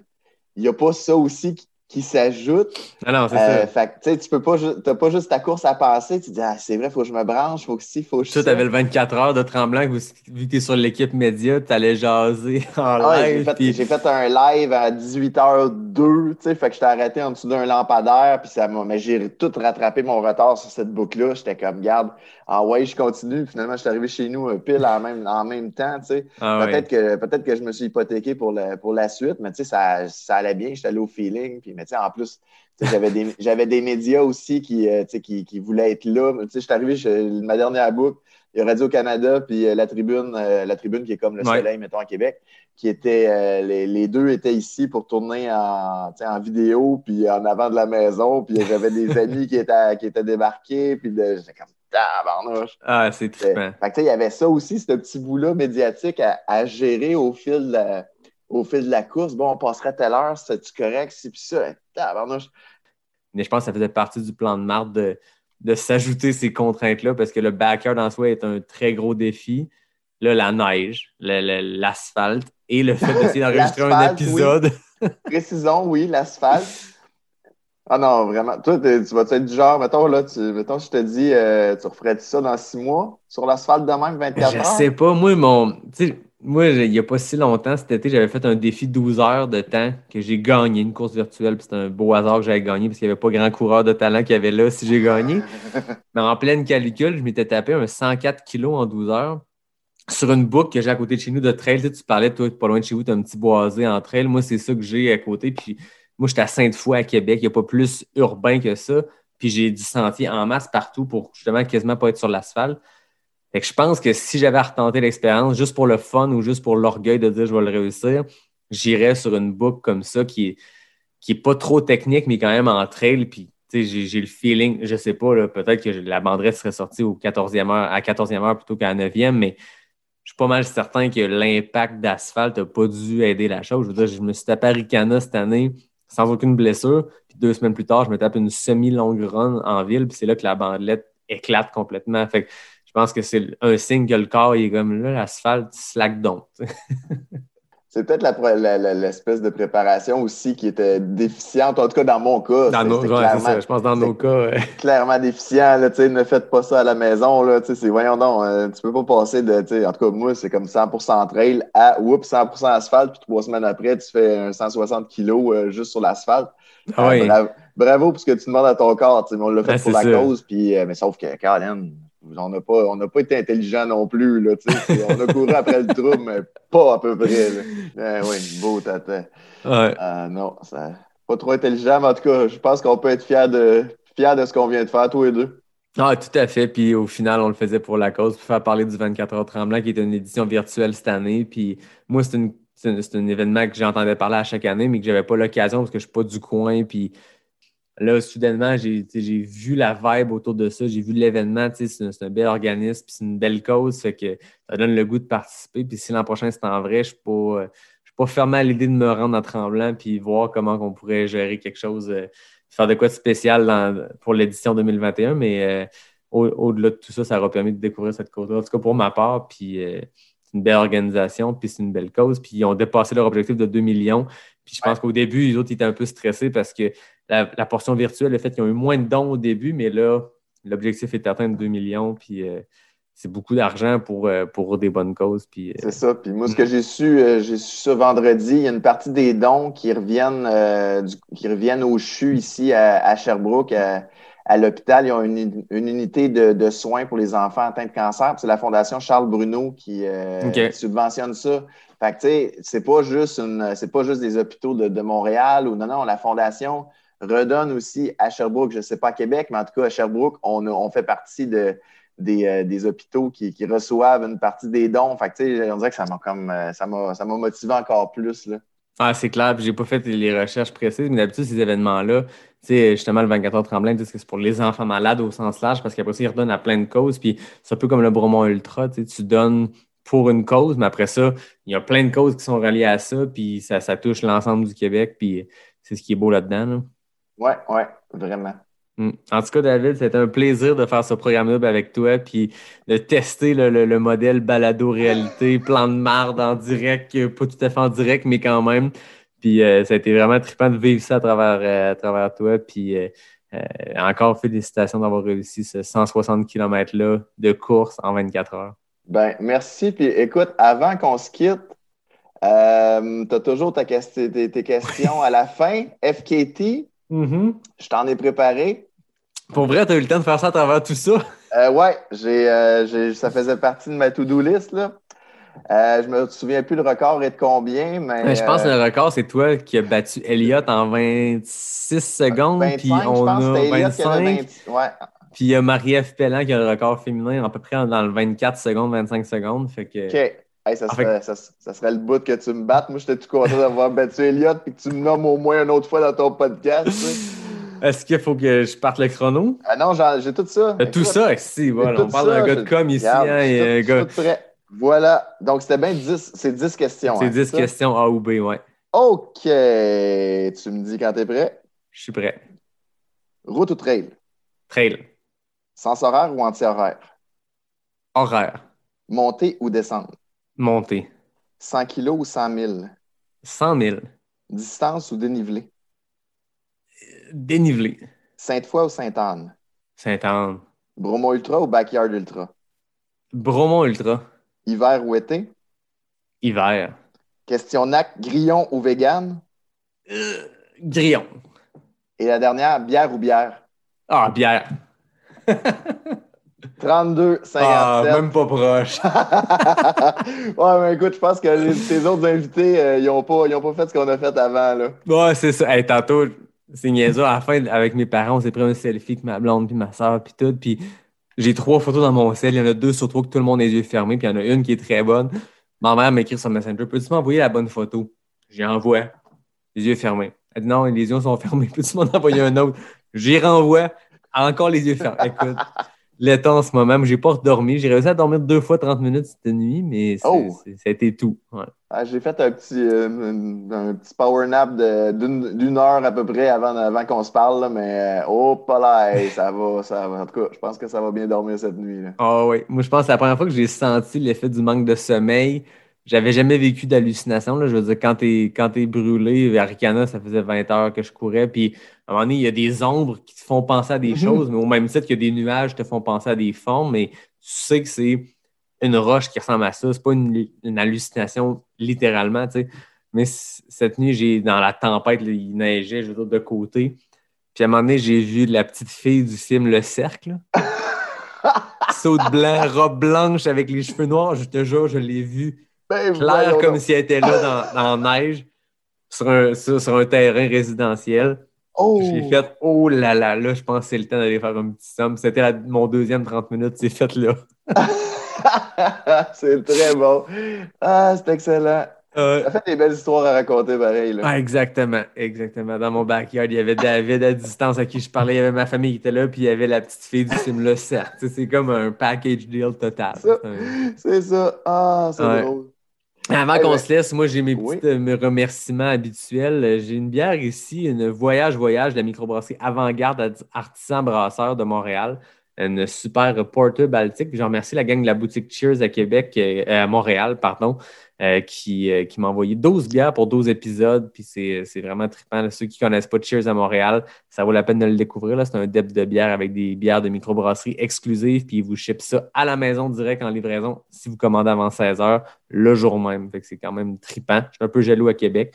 il n'y a pas ça aussi qui, qui s'ajoute. Ah non, c'est Euh, ça. fait que, tu sais, tu peux pas, t'as pas juste ta course à passer. Tu dis, ah, c'est vrai, faut que je me branche, faut que ci, faut que ça. t'avais le 24 heures de tremblant, vu que t'es sur l'équipe média, t'allais jaser en Ah j'ai live. fait, puis- j'ai fait un live à 18h02, tu sais, fait que j'étais arrêté en dessous d'un lampadaire, puis ça m'a, mais j'ai tout rattrapé mon retard sur cette boucle-là. J'étais comme, garde, ah ouais, je continue. Finalement, je suis arrivé chez nous euh, pile en même, en même temps, tu sais. Ah ouais. peut-être que, peut-être que je me suis hypothéqué pour, le, pour la suite, mais tu sais, ça, ça allait bien, j'étais allé au feeling, puis, mais en plus, j'avais des, j'avais des médias aussi qui, euh, qui, qui voulaient être là. Tu sais, je suis arrivé, je- ma dernière boucle, il y a Radio-Canada, puis euh, la tribune, euh, la tribune qui est comme le Ouais. soleil, mettons, à Québec, qui était, euh, les, les deux étaient ici pour tourner en, en vidéo, puis en avant de la maison, puis j'avais des amis qui étaient, qui étaient débarqués, puis j'étais comme, tabarnouche. Ah, c'est trippant. Fait que, tu sais, il y avait ça aussi, ce petit bout-là médiatique à, à gérer au fil, de la, au fil de la course. Bon, on passerait telle heure, c'est-tu correct? C'est puis ça. Mais je pense que ça faisait partie du plan de Marthe de, de s'ajouter ces contraintes-là parce que le backyard en soi est un très gros défi. Là, la neige, l'asphalte et le fait d'essayer d'enregistrer un épisode. Précisons, oui, l'asphalte. Ah non, vraiment. Toi, tu vas être du genre, mettons, là, tu, mettons, je te dis, euh, tu referais ça dans six mois sur l'asphalte de même, 24 Je heures? sais pas, moi, mon. Tu sais, moi, il n'y a pas si longtemps, cet été, j'avais fait un défi 12 heures de temps que j'ai gagné une course virtuelle. C'était un beau hasard que j'avais gagné parce qu'il n'y avait pas grand coureur de talent qu'il y avait là si j'ai gagné. Mais en pleine calicule, je m'étais tapé un 104 kilos en 12 heures sur une boucle que j'ai à côté de chez nous de trail. Tu, sais, tu parlais, toi, pas loin de chez vous, tu as un petit boisé en trail. Moi, c'est ça que j'ai à côté. Puis moi, j'étais à Sainte-Foy à Québec. Il n'y a pas plus urbain que ça. Puis j'ai du sentier en masse partout pour justement quasiment pas être sur l'asphalte. Fait que je pense que si j'avais à retenter l'expérience, juste pour le fun ou juste pour l'orgueil de dire je vais le réussir, j'irais sur une boucle comme ça qui est, qui est pas trop technique, mais quand même en trail. Puis, j'ai, le feeling, je sais pas, peut-être que la banderette serait sortie au 14e heure, à 14e heure plutôt qu'à la 9e, mais je suis pas mal certain que l'impact d'asphalte n'a pas dû aider la chose. Je veux dire, je me suis tapé à Ricana cette année sans aucune blessure. Puis deux semaines plus tard, je me tape une semi-longue run en ville. Puis c'est là que la bandelette éclate complètement. Pense que c'est un signe que le corps il est comme là, l'asphalte slack donc. C'est peut-être l'espèce de préparation aussi qui était déficiente, en tout cas dans mon cas. Dans nos, ouais, ça. Je pense dans nos cas. clairement déficient. Là, ne faites pas ça à la maison. Là, c'est, voyons donc, euh, tu peux pas passer de. En tout cas, moi, c'est comme 100% trail à oups, 100% asphalte, puis trois semaines après, tu fais un 160 kilos euh, juste sur l'asphalte. Ah oui. Euh, bravo, bravo pour ce que tu demandes à ton corps. on l'a fait Ah, pour la ça. cause, puis, euh, mais sauf que, Colin, on n'a pas, on pas été intelligent non plus. Là, on a couru après le trouble, mais pas à peu près. Euh, oui, beau tata. Ouais. Euh, non, ça, pas trop intelligent, mais en tout cas, je pense qu'on peut être fiers de, de ce qu'on vient de faire, tous les deux. Ah, tout à fait. Puis au final, on le faisait pour la cause, pour faire parler du 24 heures tremblant, qui est une édition virtuelle cette année. Puis moi, c'est un, c'est un événement que j'entendais parler à chaque année, mais que j'avais pas l'occasion parce que je suis pas du coin. Puis là, soudainement, j'ai vu la vibe autour de ça, j'ai vu l'événement. C'est un, bel organisme, puis c'est une belle cause. Fait que ça donne le goût de participer. Puis si l'an prochain c'est en vrai, je suis pas. euh, suis pas fermé à l'idée de me rendre à Tremblant puis voir comment on pourrait gérer quelque chose, euh, faire de quoi de spécial dans- pour l'édition 2021. Mais euh, au- au-delà de tout ça, ça aura permis de découvrir cette cause-là. En tout cas, pour ma part, puis euh, c'est une belle organisation, puis c'est une belle cause. Puis ils ont dépassé leur objectif de 2 millions. Puis je pense qu'au début, les autres ils étaient un peu stressés parce que la, la portion virtuelle, le fait qu'ils ont eu moins de dons au début, mais là, l'objectif est atteint de 2 millions. Puis euh, c'est beaucoup d'argent pour, euh, pour des bonnes causes. Puis, euh, C'est ça. Puis moi, ce que j'ai su, j'ai su ça vendredi, il y a une partie des dons qui reviennent, du- qui reviennent au CHU ici à, à Sherbrooke, à, à l'hôpital. Ils ont une, une unité de, de soins pour les enfants atteints de cancer. C'est la Fondation Charles Bruno qui subventionne ça. Fait que, tu sais, c'est pas juste une, c'est pas juste des hôpitaux de, de Montréal ou non, non, la Fondation redonne aussi à Sherbrooke, je sais pas à Québec, mais en tout cas à Sherbrooke, on, fait partie euh, des hôpitaux qui, reçoivent une partie des dons. Fait on dirait que ça m'a comme euh, ça m'a motivé encore plus. Ah, c'est clair, j'ai pas fait les recherches précises, mais d'habitude, ces événements-là, justement, le 24 heures tremblant, que c'est pour les enfants malades au sens large, parce qu'après ça, ils redonnent à plein de causes, puis c'est un peu comme le Bromont Ultra, tu donnes pour une cause, mais après ça, il y a plein de causes qui sont reliées à ça, puis ça, touche l'ensemble du Québec, puis c'est ce qui est beau là-dedans. là. Ouais, ouais, vraiment. Mm. En tout cas, David, c'était un plaisir de faire ce programme-là avec toi, puis de tester le, le- le modèle balado-réalité, plan de marde en direct, euh, pas tout à fait en direct, mais quand même. Puis euh, ça a été vraiment trippant de vivre ça à travers, euh, à travers toi. Puis euh, encore félicitations d'avoir réussi ce 160 km-là de course en 24 heures. Ben, merci. Puis écoute, avant qu'on se quitte, tu as toujours ta tes questions à la fin. FKT, je t'en ai préparé. Pour vrai, tu as eu le temps de faire ça à travers tout ça? Euh, ouais, j'ai, euh, ça faisait partie de ma to-do list. Là. Euh, je me souviens plus le record est de combien, mais. Ouais, je pense que euh, le record, c'est toi qui as battu Elliott en 26 secondes. 25, puis je on pense, a c'était Elliott qui avait 25. 20 ouais. Puis il y a Marie-Ève Pellan qui a le record féminin à peu près dans le 24 secondes, 25 secondes. Fait que... OK. Hey, ça, serait, ça, ça serait le bout que tu me battes. Moi, j'étais tout content d'avoir battu Elliott et que tu me nommes au moins une autre fois dans ton podcast. tu sais. Est-ce qu'il faut que je parte le chrono? Ah non, j'ai tout ça. Tout ça, si, j'ai voilà. On parle d'un gars de com ici. Regarde, hein, je suis et un gars- prêt. Voilà. Donc, c'était bien 10. C'est 10 questions. C'est hein, 10 ça? questions A ou B, ouais. OK. Tu me dis quand t'es prêt? Je suis prêt. Route ou trail? Trail. Sens horaire ou anti-horaire? Horaire. Montée ou descendre? Montée. 100 kilos ou 100 000? 100 000. Distance ou dénivelé? Dénivelé. Sainte-Foy ou Sainte-Anne? Sainte-Anne. Bromont Ultra ou Backyard Ultra? Bromont Ultra. Hiver ou été? Hiver. Question NAC, grillon ou vegan? Grillon. Et la dernière, bière ou bière? Ah, bière. 32, 57. Ah, même pas proche. ouais, mais écoute, je pense que les, tes autres invités, euh, ils n'ont pas, ils ont pas fait ce qu'on a fait avant. Là. Ouais, c'est ça. Hey, tantôt, c'est niaiseux. À la fin, avec mes parents, on s'est pris un selfie avec ma blonde puis ma soeur puis tout. Puis j'ai trois photos dans mon sel. Il y en a deux sur trois que tout le monde a les yeux fermés. Puis il y en a une qui est très bonne. Ma mère m'écrit sur Messenger Peux-tu m'envoyer la bonne photo? J'y envoie. Les yeux fermés. Elle dit Non, les yeux sont fermés. Peux-tu m'en envoyer un autre? J'y renvoie. Encore les yeux fermés. Écoute, l'état en ce moment, j'ai pas dormi. J'ai réussi à dormir deux fois 30 minutes cette nuit, mais Oh! c'est- ça a été tout. Ouais. Ah, J'ai fait un petit, euh, un, petit power nap d'une heure à peu près avant, avant qu'on se parle, là, mais euh, oh, pas là, hey, ça va, ça va. En tout cas, je pense que ça va bien dormir cette nuit. Ah oui, moi je pense que c'est la première fois que j'ai senti l'effet du manque de sommeil. J'avais jamais vécu d'hallucination. Je veux dire, quand t'es quand t'es brûlé, vers Ricana, ça faisait 20 heures que je courais. Puis à un moment donné, il y a des ombres qui te font penser à des Mhm. choses, mais au même titre que des nuages te font penser à des formes, mais tu sais que c'est une roche qui ressemble à ça. C'est pas une, une hallucination littéralement, tu sais. Mais cette nuit, j'ai dans la tempête, là, il neigeait, je veux dire, de côté. Puis à un moment donné, j'ai vu la petite fille du film Le Cercle. là. Saute blanc, robe blanche avec les cheveux noirs, je te jure, je l'ai vue Ben, claire comme donc. si elle était là dans, neige sur un, sur, sur un terrain résidentiel. Oh! J'ai fait oh là là, là, je pense que c'est le temps d'aller faire un petit somme. C'était mon deuxième 30 minutes, c'est fait là. c'est très bon. Ah, c'est excellent. Euh, Ça fait des belles histoires à raconter, pareil. Là. ah, exactement, exactement. Dans mon backyard, il y avait David à distance à qui je parlais, il y avait ma famille qui était là, puis il y avait la petite fille du film Le Cercle. C'est comme un package deal total. C'est ça. Ah, c'est Ouais. drôle. Avant qu'on se laisse, moi j'ai mes oui. petits euh, remerciements habituels. Euh, J'ai une bière ici, une Voyage Voyage de la microbrasserie Avant-Garde Art- Artisan Brasseur de Montréal. Une super porter baltique. Puis Je remercie la gang de la boutique Cheers à Québec, euh, à Montréal, pardon, euh, qui, euh, qui m'a envoyé 12 bières pour 12 épisodes. Puis c'est vraiment trippant. Ceux qui ne connaissent pas Cheers à Montréal, ça vaut la peine de le découvrir. C'est un dep de bière avec des bières de microbrasserie exclusives. Puis ils vous shippent ça à la maison direct en livraison si vous commandez avant 16 heures le jour même. Fait que c'est quand même trippant. Je suis un peu jaloux à Québec.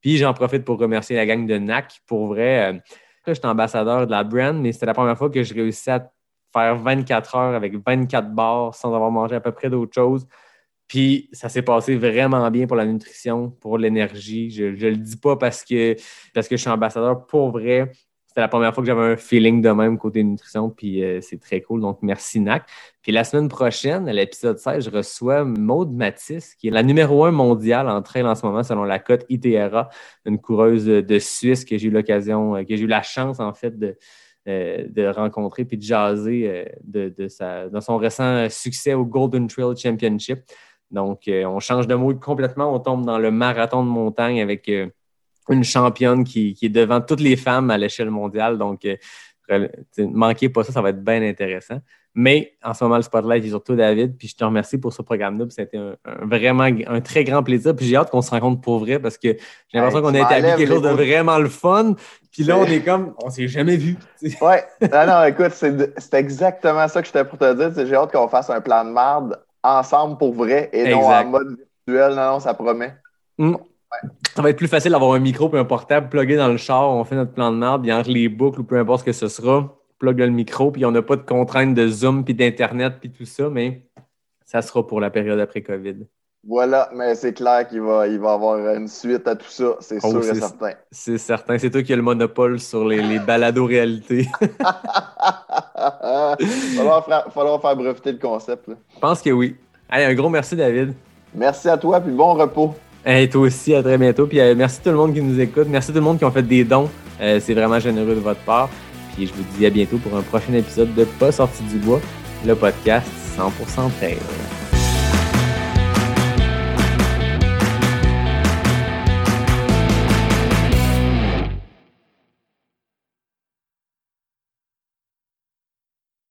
Puis j'en profite pour remercier la gang de NAC. Pour vrai, euh, là, je suis ambassadeur de la brand, mais c'était la première fois que je réussissais à faire 24 heures avec 24 bars sans avoir mangé à peu près d'autres choses. Puis ça s'est passé vraiment bien pour la nutrition, pour l'énergie. Je ne le dis pas parce que, parce que je suis ambassadeur. Pour vrai, c'était la première fois que j'avais un feeling de même côté nutrition. Puis euh, c'est très cool. Donc merci NAC. Puis la semaine prochaine, à l'épisode 16, je reçois Maude Matisse, qui est la numéro un mondiale en trail en ce moment selon la cote ITRA, une coureuse de Suisse que j'ai eu l'occasion, euh, que j'ai eu la chance en fait de, euh, de rencontrer puis de jaser de, de sa, dans son récent succès au Golden Trail Championship. Donc, euh, on change de mode complètement. On tombe dans le marathon de montagne avec euh, une championne qui, qui est devant toutes les femmes à l'échelle mondiale. Donc, euh, t'sais, Manquez pas ça, ça va être bien intéressant. Mais en ce moment, le spotlight est sur toi, David. Puis je te remercie pour ce programme-là. Puis C'était un, un vraiment un très grand plaisir. Puis j'ai hâte qu'on se rencontre pour vrai parce que j'ai l'impression Hey, qu'on a établi quelque chose de vraiment le fun. Puis là, on est comme, on s'est jamais vu. Ouais. Non, non, écoute, c'est exactement ça que j'étais pour te dire. J'ai hâte qu'on fasse un plan de marde ensemble pour vrai et non Exact. en mode virtuel. Non, non, ça promet. Hmm. Ça va être plus facile d'avoir un micro et un portable plugué dans le char. On fait notre plan de marde, puis entre les boucles ou peu importe ce que ce sera, plug le micro, puis on n'a pas de contraintes de Zoom, puis d'Internet, puis tout ça, mais ça sera pour la période après COVID. Voilà, mais c'est clair qu'il va, il va y avoir une suite à tout ça, c'est Oh, sûr et c'est- certain. C'est certain. C'est toi qui as le monopole sur les, les balados réalité. falloir, faire, falloir faire breveter le concept. là. Je pense que oui. Allez, un gros merci, David. Merci à toi, puis bon repos. Et toi aussi, à très bientôt. Puis euh, merci tout le monde qui nous écoute. Merci tout le monde qui ont fait des dons. Euh, c'est vraiment généreux de votre part. Puis je vous dis à bientôt pour un prochain épisode de Pas sorti du bois, le podcast 100% trail.